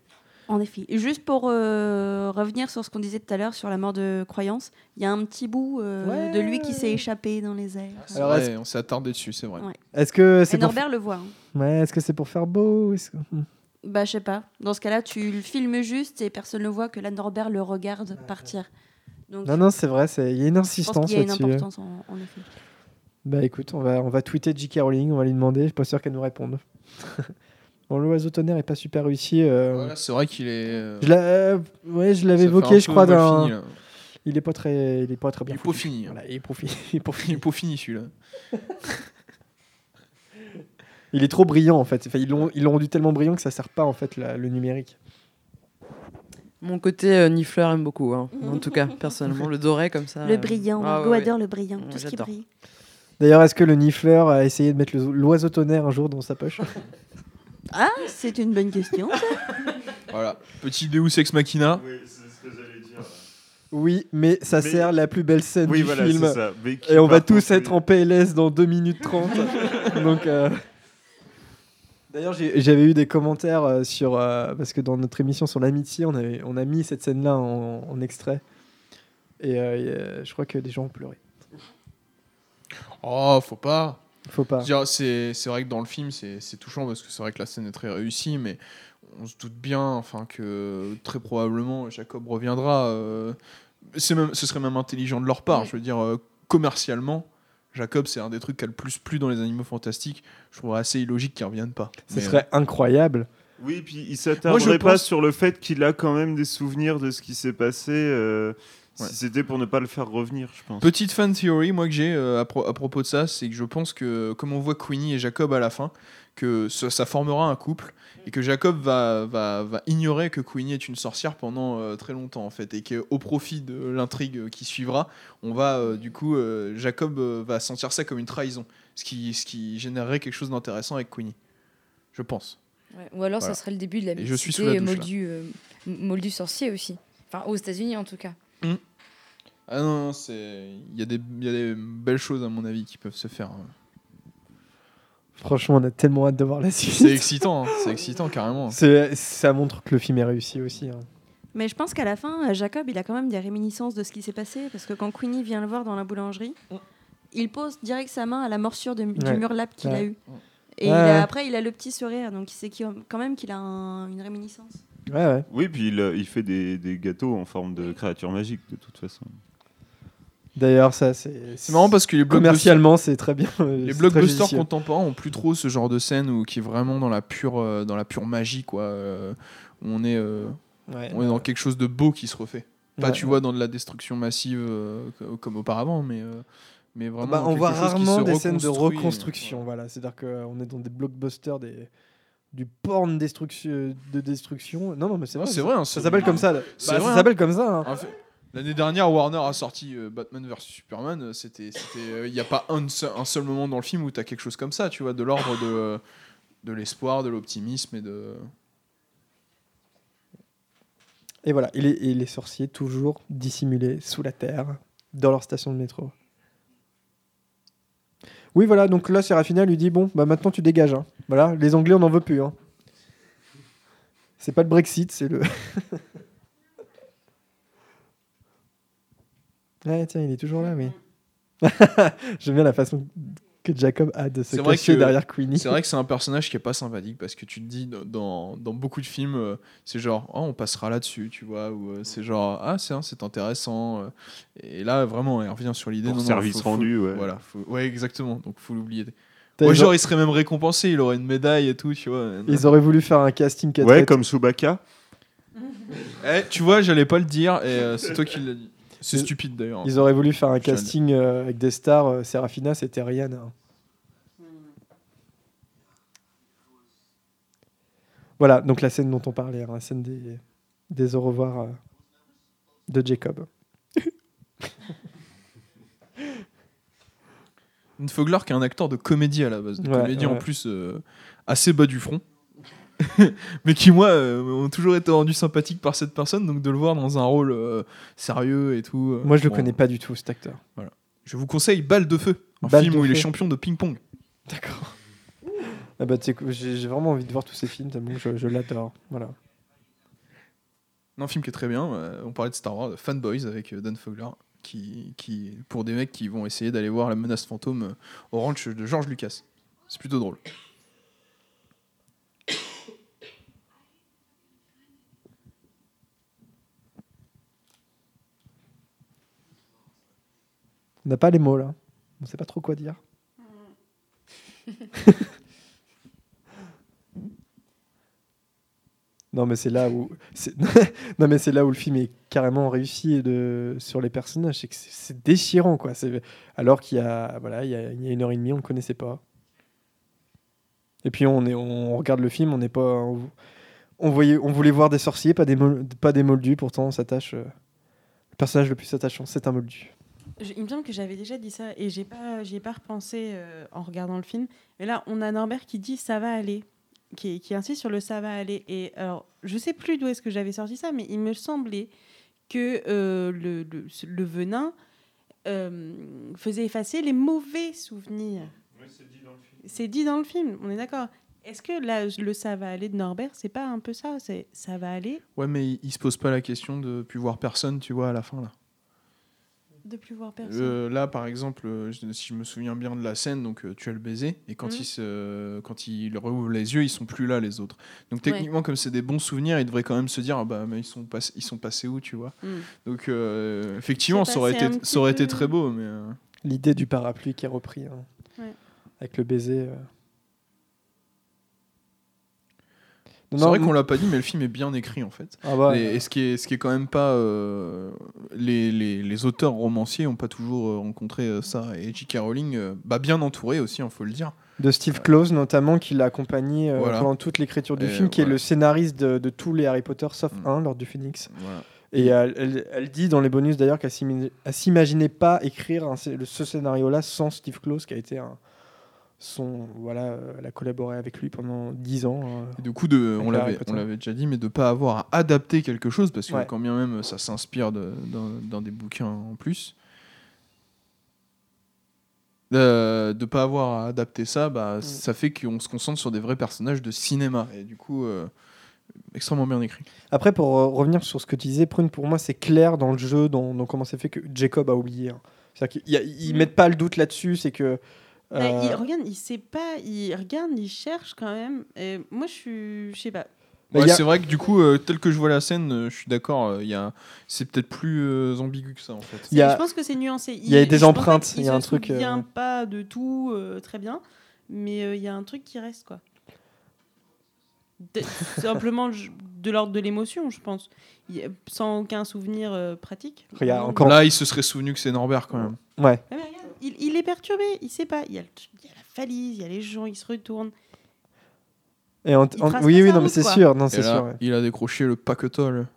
En effet. Et Juste pour euh, revenir sur ce qu'on disait tout à l'heure sur la mort de Croyance, il y a un petit bout euh, Ouais. de lui qui s'est échappé dans les airs. c'est Alors, vrai, on s'est attardé dessus, c'est vrai. Ouais. Est-ce que Et c'est pour, Norbert le voit. hein. ouais, est-ce que c'est pour faire beau que- hmm. Bah, je sais pas. Dans ce cas-là, tu le filmes juste et personne ne voit que là, Norbert le regarde partir. Donc, Non, non, c'est vrai, c'est- il y a une insistance qu'il y a une là-dessus. importance en, en effet. Bah écoute, on va, on va tweeter J.K. Rowling, on va lui demander, je suis pas sûr qu'elle nous réponde. bon, l'oiseau tonnerre est pas super réussi. euh, Voilà, c'est vrai qu'il est. euh, Je, l'a- euh, ouais, je l'avais ça fait évoqué, un je peu crois, mal dans. fini, là. Il est pas très, il est pas très bien. Il est pas foutu. fini. hein. Voilà, il est pas fini. il est Il celui-là. Il est trop brillant en fait. Enfin, ils l'ont, ils l'ont rendu tellement brillant que ça sert pas en fait la- le numérique. Mon côté euh, Nifleur aime beaucoup, hein. en tout cas, personnellement, le doré comme ça. Le euh, brillant, ah ouais, adore le brillant, Ouais, tout ce qui j'adore. brille. D'ailleurs, est-ce que le Nifleur a essayé de mettre le- l'oiseau tonnerre un jour dans sa poche? Ah, c'est une bonne question. ça. Voilà, petit Deus Ex Machina. Oui, c'est ce que j'allais dire. Oui, mais ça Mais- sert la plus belle scène Oui, du voilà, film. ça. Et on va tous être en PLS dans 2 minutes 30. Donc. euh, D'ailleurs, j'avais eu des commentaires euh, sur. euh, parce que dans notre émission sur l'amitié, on, avait- on a mis cette scène-là en, en extrait. Et je crois que des gens ont pleuré. Oh, faut pas. Faut pas. C'est c'est vrai que dans le film, c'est touchant parce que c'est vrai que la scène est très réussie, mais on se doute bien enfin, que très probablement Jacob reviendra. euh, même, ce serait même intelligent de leur part. Oui. Je veux dire, euh, commercialement, Jacob, c'est un des trucs qui a le plus plu dans les animaux fantastiques. Je trouverais assez illogique qu'ils reviennent pas. Ce Mais, serait incroyable. Oui, puis il Moi, s'attarderait je pas pense- sur le fait qu'il a quand même des souvenirs de ce qui s'est passé. Ouais. Si c'était pour ne pas le faire revenir, je pense. Petite fan theory, moi que j'ai euh, à, pro- à propos de ça, c'est que je pense que comme on voit Queenie et Jacob à la fin, que ça, ça formera un couple et que Jacob va, va, va ignorer que Queenie est une sorcière pendant euh, très longtemps en fait et qu'au profit de l'intrigue qui suivra, on va euh, du coup euh, Jacob euh, va sentir ça comme une trahison, ce qui, ce qui générerait quelque chose d'intéressant avec Queenie. Je pense. Ouais, Ou alors Voilà. ça serait le début de la Et je suis sous la douche, moldu, euh, moldu sorcier aussi. Enfin, aux États-Unis en tout cas. Ah non, non, c'est il y, a des- il y a des belles choses à mon avis qui peuvent se faire. hein. Franchement, on a tellement hâte de voir la suite. C'est excitant, hein, c'est excitant carrément. C'est- Ça montre que le film est réussi aussi. hein. Mais je pense qu'à la fin, euh, Jacob, il a quand même des réminiscences de ce qui s'est passé. Parce que quand Queenie vient le voir dans la boulangerie, il pose direct sa main à la morsure de- Ouais. du mur lap qu'il a eu. Et Ouais, il a- ouais. après, il a le petit sourire. Donc, il sait qu'il- quand même qu'il a un- une réminiscence. Ouais, ouais. Oui, puis il, euh, il fait des, des gâteaux en forme de créatures magiques, de toute façon. D'ailleurs, ça, c'est. C'est marrant parce que les blockbusters- Commercialement, c'est très bien. euh, Les blockbusters contemporains ont plus trop ce genre de scène où qui est vraiment dans la pure euh, dans la pure magie quoi. euh, où on est euh, Ouais. on est dans quelque chose de beau qui se refait. Pas Ouais, tu ouais. vois dans de la destruction massive euh, co- comme auparavant mais euh, mais vraiment Bah, on voit rarement des scènes de reconstruction. Voilà, c'est-à-dire qu'on est dans des blockbusters, des du porn destruction, de destruction. Non, non, mais c'est vrai. c'est ça- vrai, hein, Ça s'appelle comme ça. Bah, ça hein. s'appelle comme ça. hein. En fait, L'année dernière, Warner a sorti euh, Batman vs Superman. euh, C'était, c'était, il n'y a pas un seul, un seul moment dans le film où tu as quelque chose comme ça, tu vois, de l'ordre de, euh, de l'espoir, de l'optimisme et de. Et voilà, et les, et les sorciers toujours dissimulés sous la terre, dans leur station de métro. Oui, voilà, donc là, Serafina lui dit Bon, bah maintenant tu dégages. hein. Voilà, les Anglais, on n'en veut plus. hein. C'est pas le Brexit, c'est le. ouais, tiens, il est toujours là, oui. J'aime bien la façon que Jacob a de se C'est vrai cacher que derrière Queenie. c'est vrai que c'est un personnage qui est pas sympathique parce que tu te dis dans- dans, beaucoup de films, euh, c'est genre oh, on passera là-dessus, tu vois, ou euh, c'est genre ah c'est c'est intéressant. euh, et là vraiment, il revient sur l'idée. Service faut- faut- rendu, ouais. Voilà, faut- ouais exactement. Donc faut l'oublier. Ouais, genre il serait même récompensé, il aurait une médaille et tout, tu vois. ils auraient voulu faire un casting quatre Ouais, têtes. comme Chewbacca. Eh, tu vois, j'allais pas le dire et euh, c'est toi qui l'as dit. C'est stupide d'ailleurs. Ils auraient voulu faire un casting euh, avec des stars. euh, Serafina, c'était Rihanna. Voilà, donc la scène dont on parlait, hein, la scène des, des au revoir euh, de Jacob. Une Fogler qui est un acteur de comédie à la base, de Ouais, comédie en ouais. plus euh, assez bas du front, mais qui moi euh, ont toujours été rendus sympathiques par cette personne, donc de le voir dans un rôle euh, sérieux et tout. euh, Moi, je le bon, connais pas du tout, cet acteur. Je vous conseille Balle de feu, un Balle film où il est feu. champion de ping-pong. D'accord. Ah bah, j'ai vraiment envie de voir tous ces films, je, je l'adore. Voilà. Un film qui est très bien. on parlait de Star Wars, Fanboys avec Dan Fogler, qui, qui pour des mecs qui vont essayer d'aller voir la menace fantôme au ranch de George Lucas. C'est plutôt drôle. On n'a pas les mots là. On sait pas trop quoi dire. non mais c'est là où non mais c'est là où le film est carrément réussi de sur les personnages, c'est déchirant quoi. Alors qu'il y a voilà il y a, une heure et demie on ne connaissait pas. Et puis on est on regarde le film on n'est pas on, voyait on voulait voir des sorciers pas des pas des moldus pourtant on s'attache euh, le personnage le plus attachant c'est un moldu. Je- il me semble que j'avais déjà dit ça et j'ai pas, j'y ai pas repensé euh, en regardant le film. Et là, on a Norbert qui dit ça va aller, qui, qui insiste sur le ça va aller. Et alors, je sais plus d'où est-ce que j'avais sorti ça, mais il me semblait que euh, le, le, le venin euh, faisait effacer les mauvais souvenirs. C'est dit dans le film, on est d'accord. Est-ce que là, le ça va aller de Norbert, c'est pas un peu ça C'est ça va aller Ouais, mais il, il se pose pas la question de plus voir personne, tu vois, à la fin là. De plus voir personne Euh, là, par exemple, euh, je- si je me souviens bien de la scène, donc euh, tu as le baiser, et quand, Mhm. il se, quand il rouvre les yeux, ils sont plus là, les autres. Donc Ouais. techniquement, comme c'est des bons souvenirs, il devrait quand même se dire, ah bah, mais ils sont, pass- ils sont passés où, tu vois. Mm. Donc euh, effectivement, ça aurait, été, ça aurait été très beau, mais... euh, L'idée du parapluie qui est repris hein, Ouais. avec le baiser. euh. Non, C'est vrai qu'on l'a pas dit, mais le film est bien écrit en fait. Ah bah, Et, et ce qui est, ce qui est quand même pas, euh, les, les, les auteurs romanciers ont pas toujours euh, rencontré euh, ça. Et J.K. Rowling, bah, bien entouré aussi, il faut le dire. de Steve Close notamment qui l'a accompagné Voilà. pendant toute l'écriture du Et film, qui est le scénariste de, de tous les Harry Potter sauf Mm. un, Lord du Phoenix. Voilà. Et elle, elle- elle dit dans les bonus d'ailleurs qu'elle s'imaginait pas écrire un ce scénario-là sans Steve Close, qui a été un. Son, voilà, euh, elle a collaboré avec lui pendant 10 ans. euh. Et du coup, de, on l'avait Potter. on l'avait déjà dit, mais de pas avoir à adapter quelque chose, parce que Ouais. quand bien même ça s'inspire de- dans, des bouquins en plus, euh, de pas avoir à adapter ça, bah, ça fait qu'on se concentre sur des vrais personnages de cinéma. Et du coup, euh, extrêmement bien écrit. Après, pour euh, revenir sur ce que tu disais, Prune, pour moi, c'est clair dans le jeu, dans, dans comment c'est fait que Jacob a oublié. hein. C'est-à-dire qu'ils Mm. mettent pas le doute là-dessus, c'est que. Bah, euh, il, regarde, il sait pas, il regarde, il cherche quand même. Et moi, je suis, je sais pas. Bah, Ouais, il y a- C'est vrai que du coup, euh, tel que je vois la scène, euh, je suis d'accord, euh, il y a... c'est peut-être plus euh, ambigu que ça en fait. Il y a- Je pense que c'est nuancé. il y a des empreintes, il y a un truc, euh, souvient pas de tout euh, très bien, mais euh, il y a un truc qui reste quoi. De- simplement de l'ordre de l'émotion, je pense. Il y sans aucun souvenir euh, pratique. Regarde, Non. encore- Là, il se serait souvenu que c'est Norbert quand même. Ouais. Ouais, il, il est perturbé, il sait pas. Il y, a le- il y a la valise, il y a les gens, il se retourne. Et oui, oui, non, mais c'est sûr. Non, Et c'est là, sûr. ouais. il a décroché le pacotol.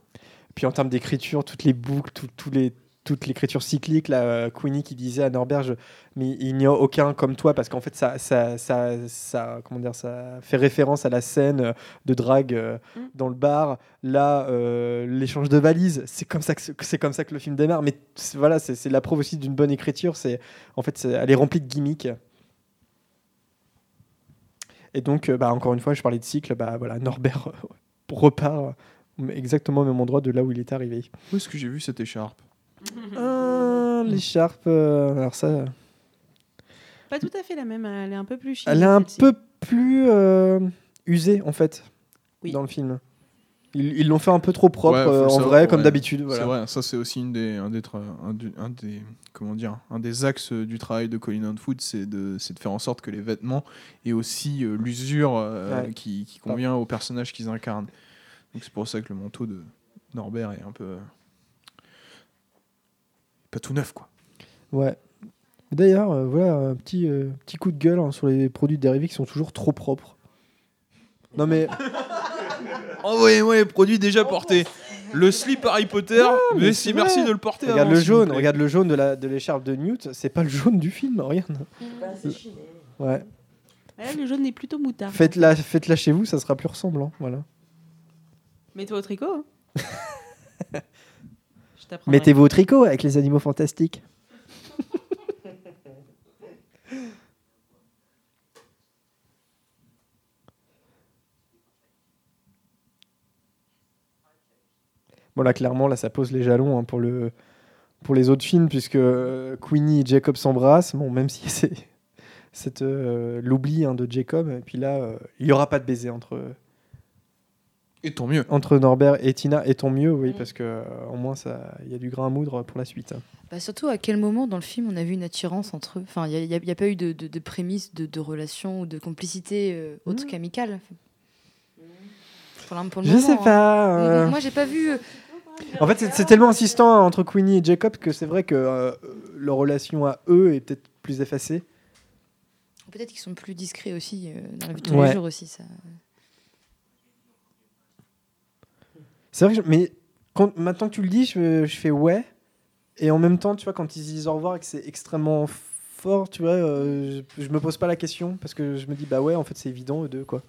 Puis en termes d'écriture, toutes les boucles, tout- tous les, toute l'écriture cyclique, là, euh, Queenie qui disait à Norbert, je- mais il n'y a aucun comme toi, parce qu'en fait, ça, ça, ça, ça, comment dire, ça fait référence à la scène euh, de drague euh, Mm. dans le bar. Là, euh, l'échange de valises, c'est comme ça que c'est comme ça que le film démarre. Mais c'est- voilà, c'est c'est la preuve aussi d'une bonne écriture. C'est en fait, c'est- elle est remplie de gimmicks. Et donc, bah, encore une fois, je parlais de cycle. Bah voilà, Norbert repart exactement au même endroit de là où il est arrivé. Où est-ce que j'ai vu cette écharpe? Ah, l'écharpe. euh, alors ça, Pas tout à fait la même, elle est un peu plus chic. elle est un peu plus euh, usée en fait Oui. dans le film. Ils ils l'ont fait un peu trop propre Ouais, faut euh, le en savoir, vrai, comme ouais. d'habitude. C'est vrai, ça c'est aussi une des, un, des, tra- un, du- un des, comment dire, un des axes euh, du travail de Colin Hunwood, c'est de, c'est de faire en sorte que les vêtements aient aussi euh, l'usure euh, Ouais. qui, qui convient aux personnages qu'ils incarnent. Donc c'est pour ça que le manteau de Norbert est un peu euh, pas tout neuf quoi. Ouais. D'ailleurs, euh, voilà un petit, euh, petit coup de gueule hein, sur les produits dérivés qui sont toujours trop propres. Non mais Envoyez-moi les produits déjà portés. Le slip Harry Potter, mais mais c'est si merci vrai. de le porter. regarde avant, le s'il vous jaune, plaît. regarde le jaune de la de l'écharpe de Newt, c'est pas le jaune du film, regarde. Ouais. Là, le jaune est plutôt moutard. Faites-la faites-la chez vous, ça sera plus ressemblant, voilà. Mets-toi au tricot. hein. Je t'apprendrai. Mettez-vous au tricot avec les animaux fantastiques. Bon là clairement là ça pose les jalons hein, pour le pour les autres films puisque euh, Queenie et Jacob s'embrassent bon même si c'est euh, l'oubli hein, de Jacob et puis là euh, il y aura pas de baiser entre Et tant mieux. entre Norbert et Tina et tant mieux oui parce que euh, au moins ça il y a du grain à moudre pour la suite. Bah, surtout, à quel moment dans le film on a vu une attirance entre eux? Enfin, il n'y a, y a pas eu de, de, de prémisse de, de relation ou de complicité euh, autre Mm. qu'amicale? Pour, pour le Je moment, sais hein. pas. euh, Moi, j'ai pas vu. euh, En fait, c'est- tellement insistant entre Queenie et Jacob que c'est vrai que euh, leur relation à eux est peut-être plus effacée. Peut-être qu'ils sont plus discrets aussi euh, dans la vie de tous Ouais. les jours aussi. Ça. C'est vrai que je- mais quand, maintenant que tu le dis, je, je fais ouais. Et en même temps, tu vois, quand ils se disent au revoir et que c'est extrêmement fort, tu vois, euh, je, je me pose pas la question parce que je me dis bah ouais, en fait, c'est évident eux deux quoi.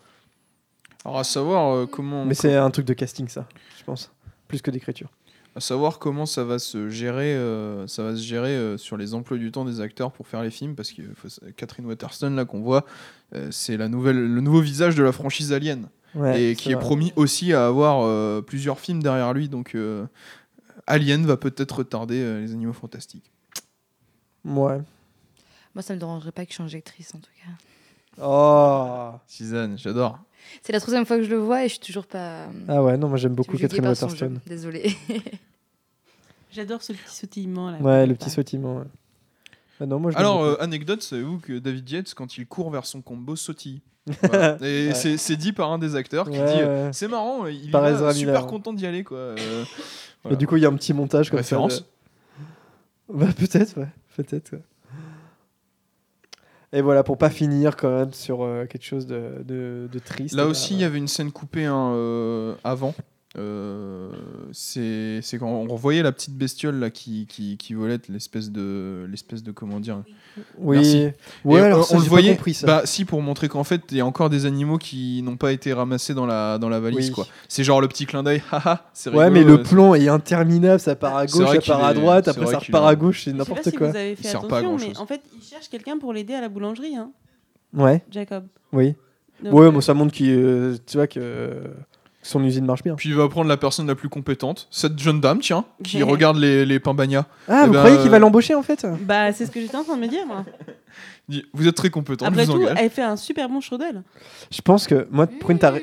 Alors à savoir euh, comment. Mais c'est un truc de casting ça, je pense, plus que d'écriture. à savoir comment ça va se gérer, euh, ça va se gérer euh, sur les emplois du temps des acteurs pour faire les films, parce que Catherine Waterston là qu'on voit, c'est la nouvelle, le nouveau visage de la franchise Alien, Ouais, et qui est promis aussi à avoir euh, plusieurs films derrière lui, donc euh, Alien va peut-être retarder euh, les Animaux Fantastiques. Ouais. Moi, ça me dérangerait pas qu'il change d'actrice en tout cas. Oh. Suzanne, j'adore. C'est la troisième fois que je le vois et je suis toujours pas. Ah ouais, non, moi j'aime beaucoup Catherine Waterston. Désolée. J'adore ce petit sautillement là. Ouais, le petit sautillement. ouais. Ah non, moi, je l'aime Alors, euh, anecdote, savez-vous que David Yates, quand il court vers son combo, sautille Voilà. Et Ouais. c'est- dit par un des acteurs qui Ouais, dit euh. C'est marrant, il est Par Ezra super Miller. content d'y aller. quoi. Euh, Et du coup, il y a un petit montage comme Référence. ça. de- Bah, peut-être, ouais. Peut-être, ouais. Et voilà, pour pas finir quand même sur euh, quelque chose de, de, de triste. Là aussi, il y avait une scène coupée hein, euh, avant. Euh, c'est c'est quand on revoyait la petite bestiole là qui, qui, qui volait l'espèce de l'espèce de comment dire Oui. Merci. Ouais, Et, alors ça, on le voyait compris, ça. bah si pour montrer qu'en fait il y a encore des animaux qui n'ont pas été ramassés dans la dans la valise Oui. quoi c'est genre le petit clin d'œil haha c'est Ouais, rigolo, mais le plan est interminable, ça part à gauche, ça part à droite, après ça repart à gauche, c'est n'importe si quoi. vous avez Il fait sert pas à attention, mais en fait, il cherche quelqu'un pour l'aider à la boulangerie, hein, Ouais, Jacob. oui. Donc, Ouais, euh, moi ça montre qu'il, euh, tu vois que euh, son usine marche bien. puis il va prendre la personne la plus compétente cette jeune dame tiens qui Ouais. regarde les les Pimbagna Ah, Eh vous ben, croyez qu'il va l'embaucher en fait? Bah, c'est ce que j'étais en train de me dire, moi. Il dit, vous êtes très compétent Après je vous tout, engage elle fait un super bon chaudel. Je pense que moi, Prune, t'as ra-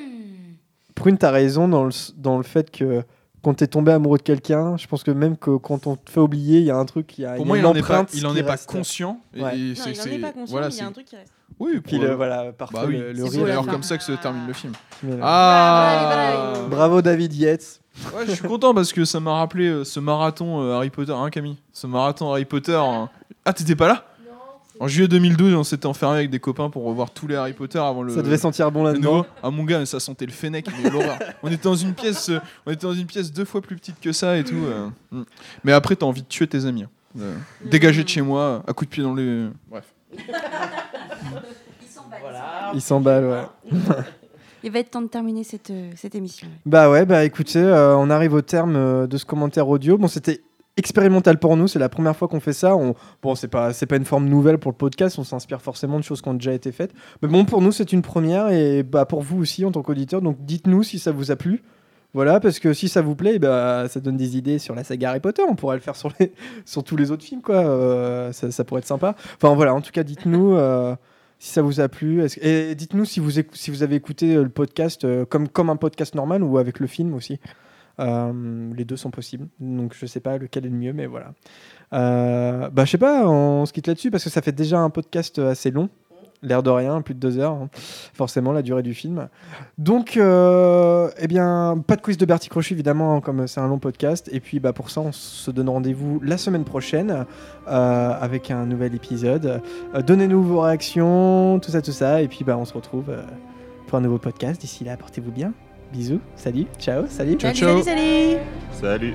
Prune, t'as raison dans le, dans le fait que quand t'es tombé amoureux de quelqu'un, je pense que même que quand on te fait oublier, il y a un truc, il y a, pour moi il une en est pas empreinte il en qui est pas conscient et- Ouais. et Non, c'est il en c'est- est pas conscient, voilà mais il y a un truc qui reste. Oui Puis pour- le, voilà, parfois Bah oui, le, le C'est comme ça que se termine le film ah Bravo David Yates. Ouais, je suis content parce que ça m'a rappelé euh, ce marathon euh, Harry Potter, hein Camille? Ce marathon Harry Potter. hein. Ah, t'étais pas là? En juillet 2012, on s'était enfermé avec des copains pour revoir tous les Harry Potter avant le. Ça devait sentir bon là-dedans. Ah mon gars, mais ça sentait le fennec, mais l'horreur. On était dans une pièce, euh, on était dans une pièce deux fois plus petite que ça et tout. euh. Mm. Mais après, t'as envie de tuer tes amis. hein. Euh, dégager de chez moi, à coup de pied dans les. Bref. Il s'emballe, ouais. Il va être temps de terminer cette, euh, cette émission. Bah ouais, bah écoutez, euh, on arrive au terme euh, de ce commentaire audio. Bon, c'était expérimental pour nous, c'est la première fois qu'on fait ça. On... Bon, c'est pas, c'est pas une forme nouvelle pour le podcast, on s'inspire forcément de choses qui ont déjà été faites. Mais bon, pour nous, c'est une première et bah, pour vous aussi en tant qu'auditeur. Donc dites-nous si ça vous a plu. Voilà, parce que si ça vous plaît, bah, ça donne des idées sur la saga Harry Potter. On pourrait le faire sur, sur tous les autres films, quoi. Euh, ça, pourrait être sympa. Enfin voilà, en tout cas, dites-nous euh, si ça vous a plu. Et dites-nous si vous, si vous avez écouté euh, le podcast comme, un podcast normal ou avec le film aussi. Les deux sont possibles. Donc je sais pas lequel est le mieux, mais voilà. Bah je sais pas, on se quitte là-dessus parce que ça fait déjà un podcast assez long. L'air de rien, plus de deux heures, hein. forcément la durée du film. Donc, euh, eh bien, pas de quiz de Bertie Crochet évidemment, hein, comme c'est un long podcast. Et puis, bah pour ça, on se donne rendez-vous la semaine prochaine euh, avec un nouvel épisode. Euh, Donnez-nous vos réactions, tout ça, tout ça. Et puis, bah on se retrouve euh, pour un nouveau podcast. D'ici là, portez-vous bien. Bisous, salut, ciao, salut. Ciao, Salut, ciao. salut, salut Salut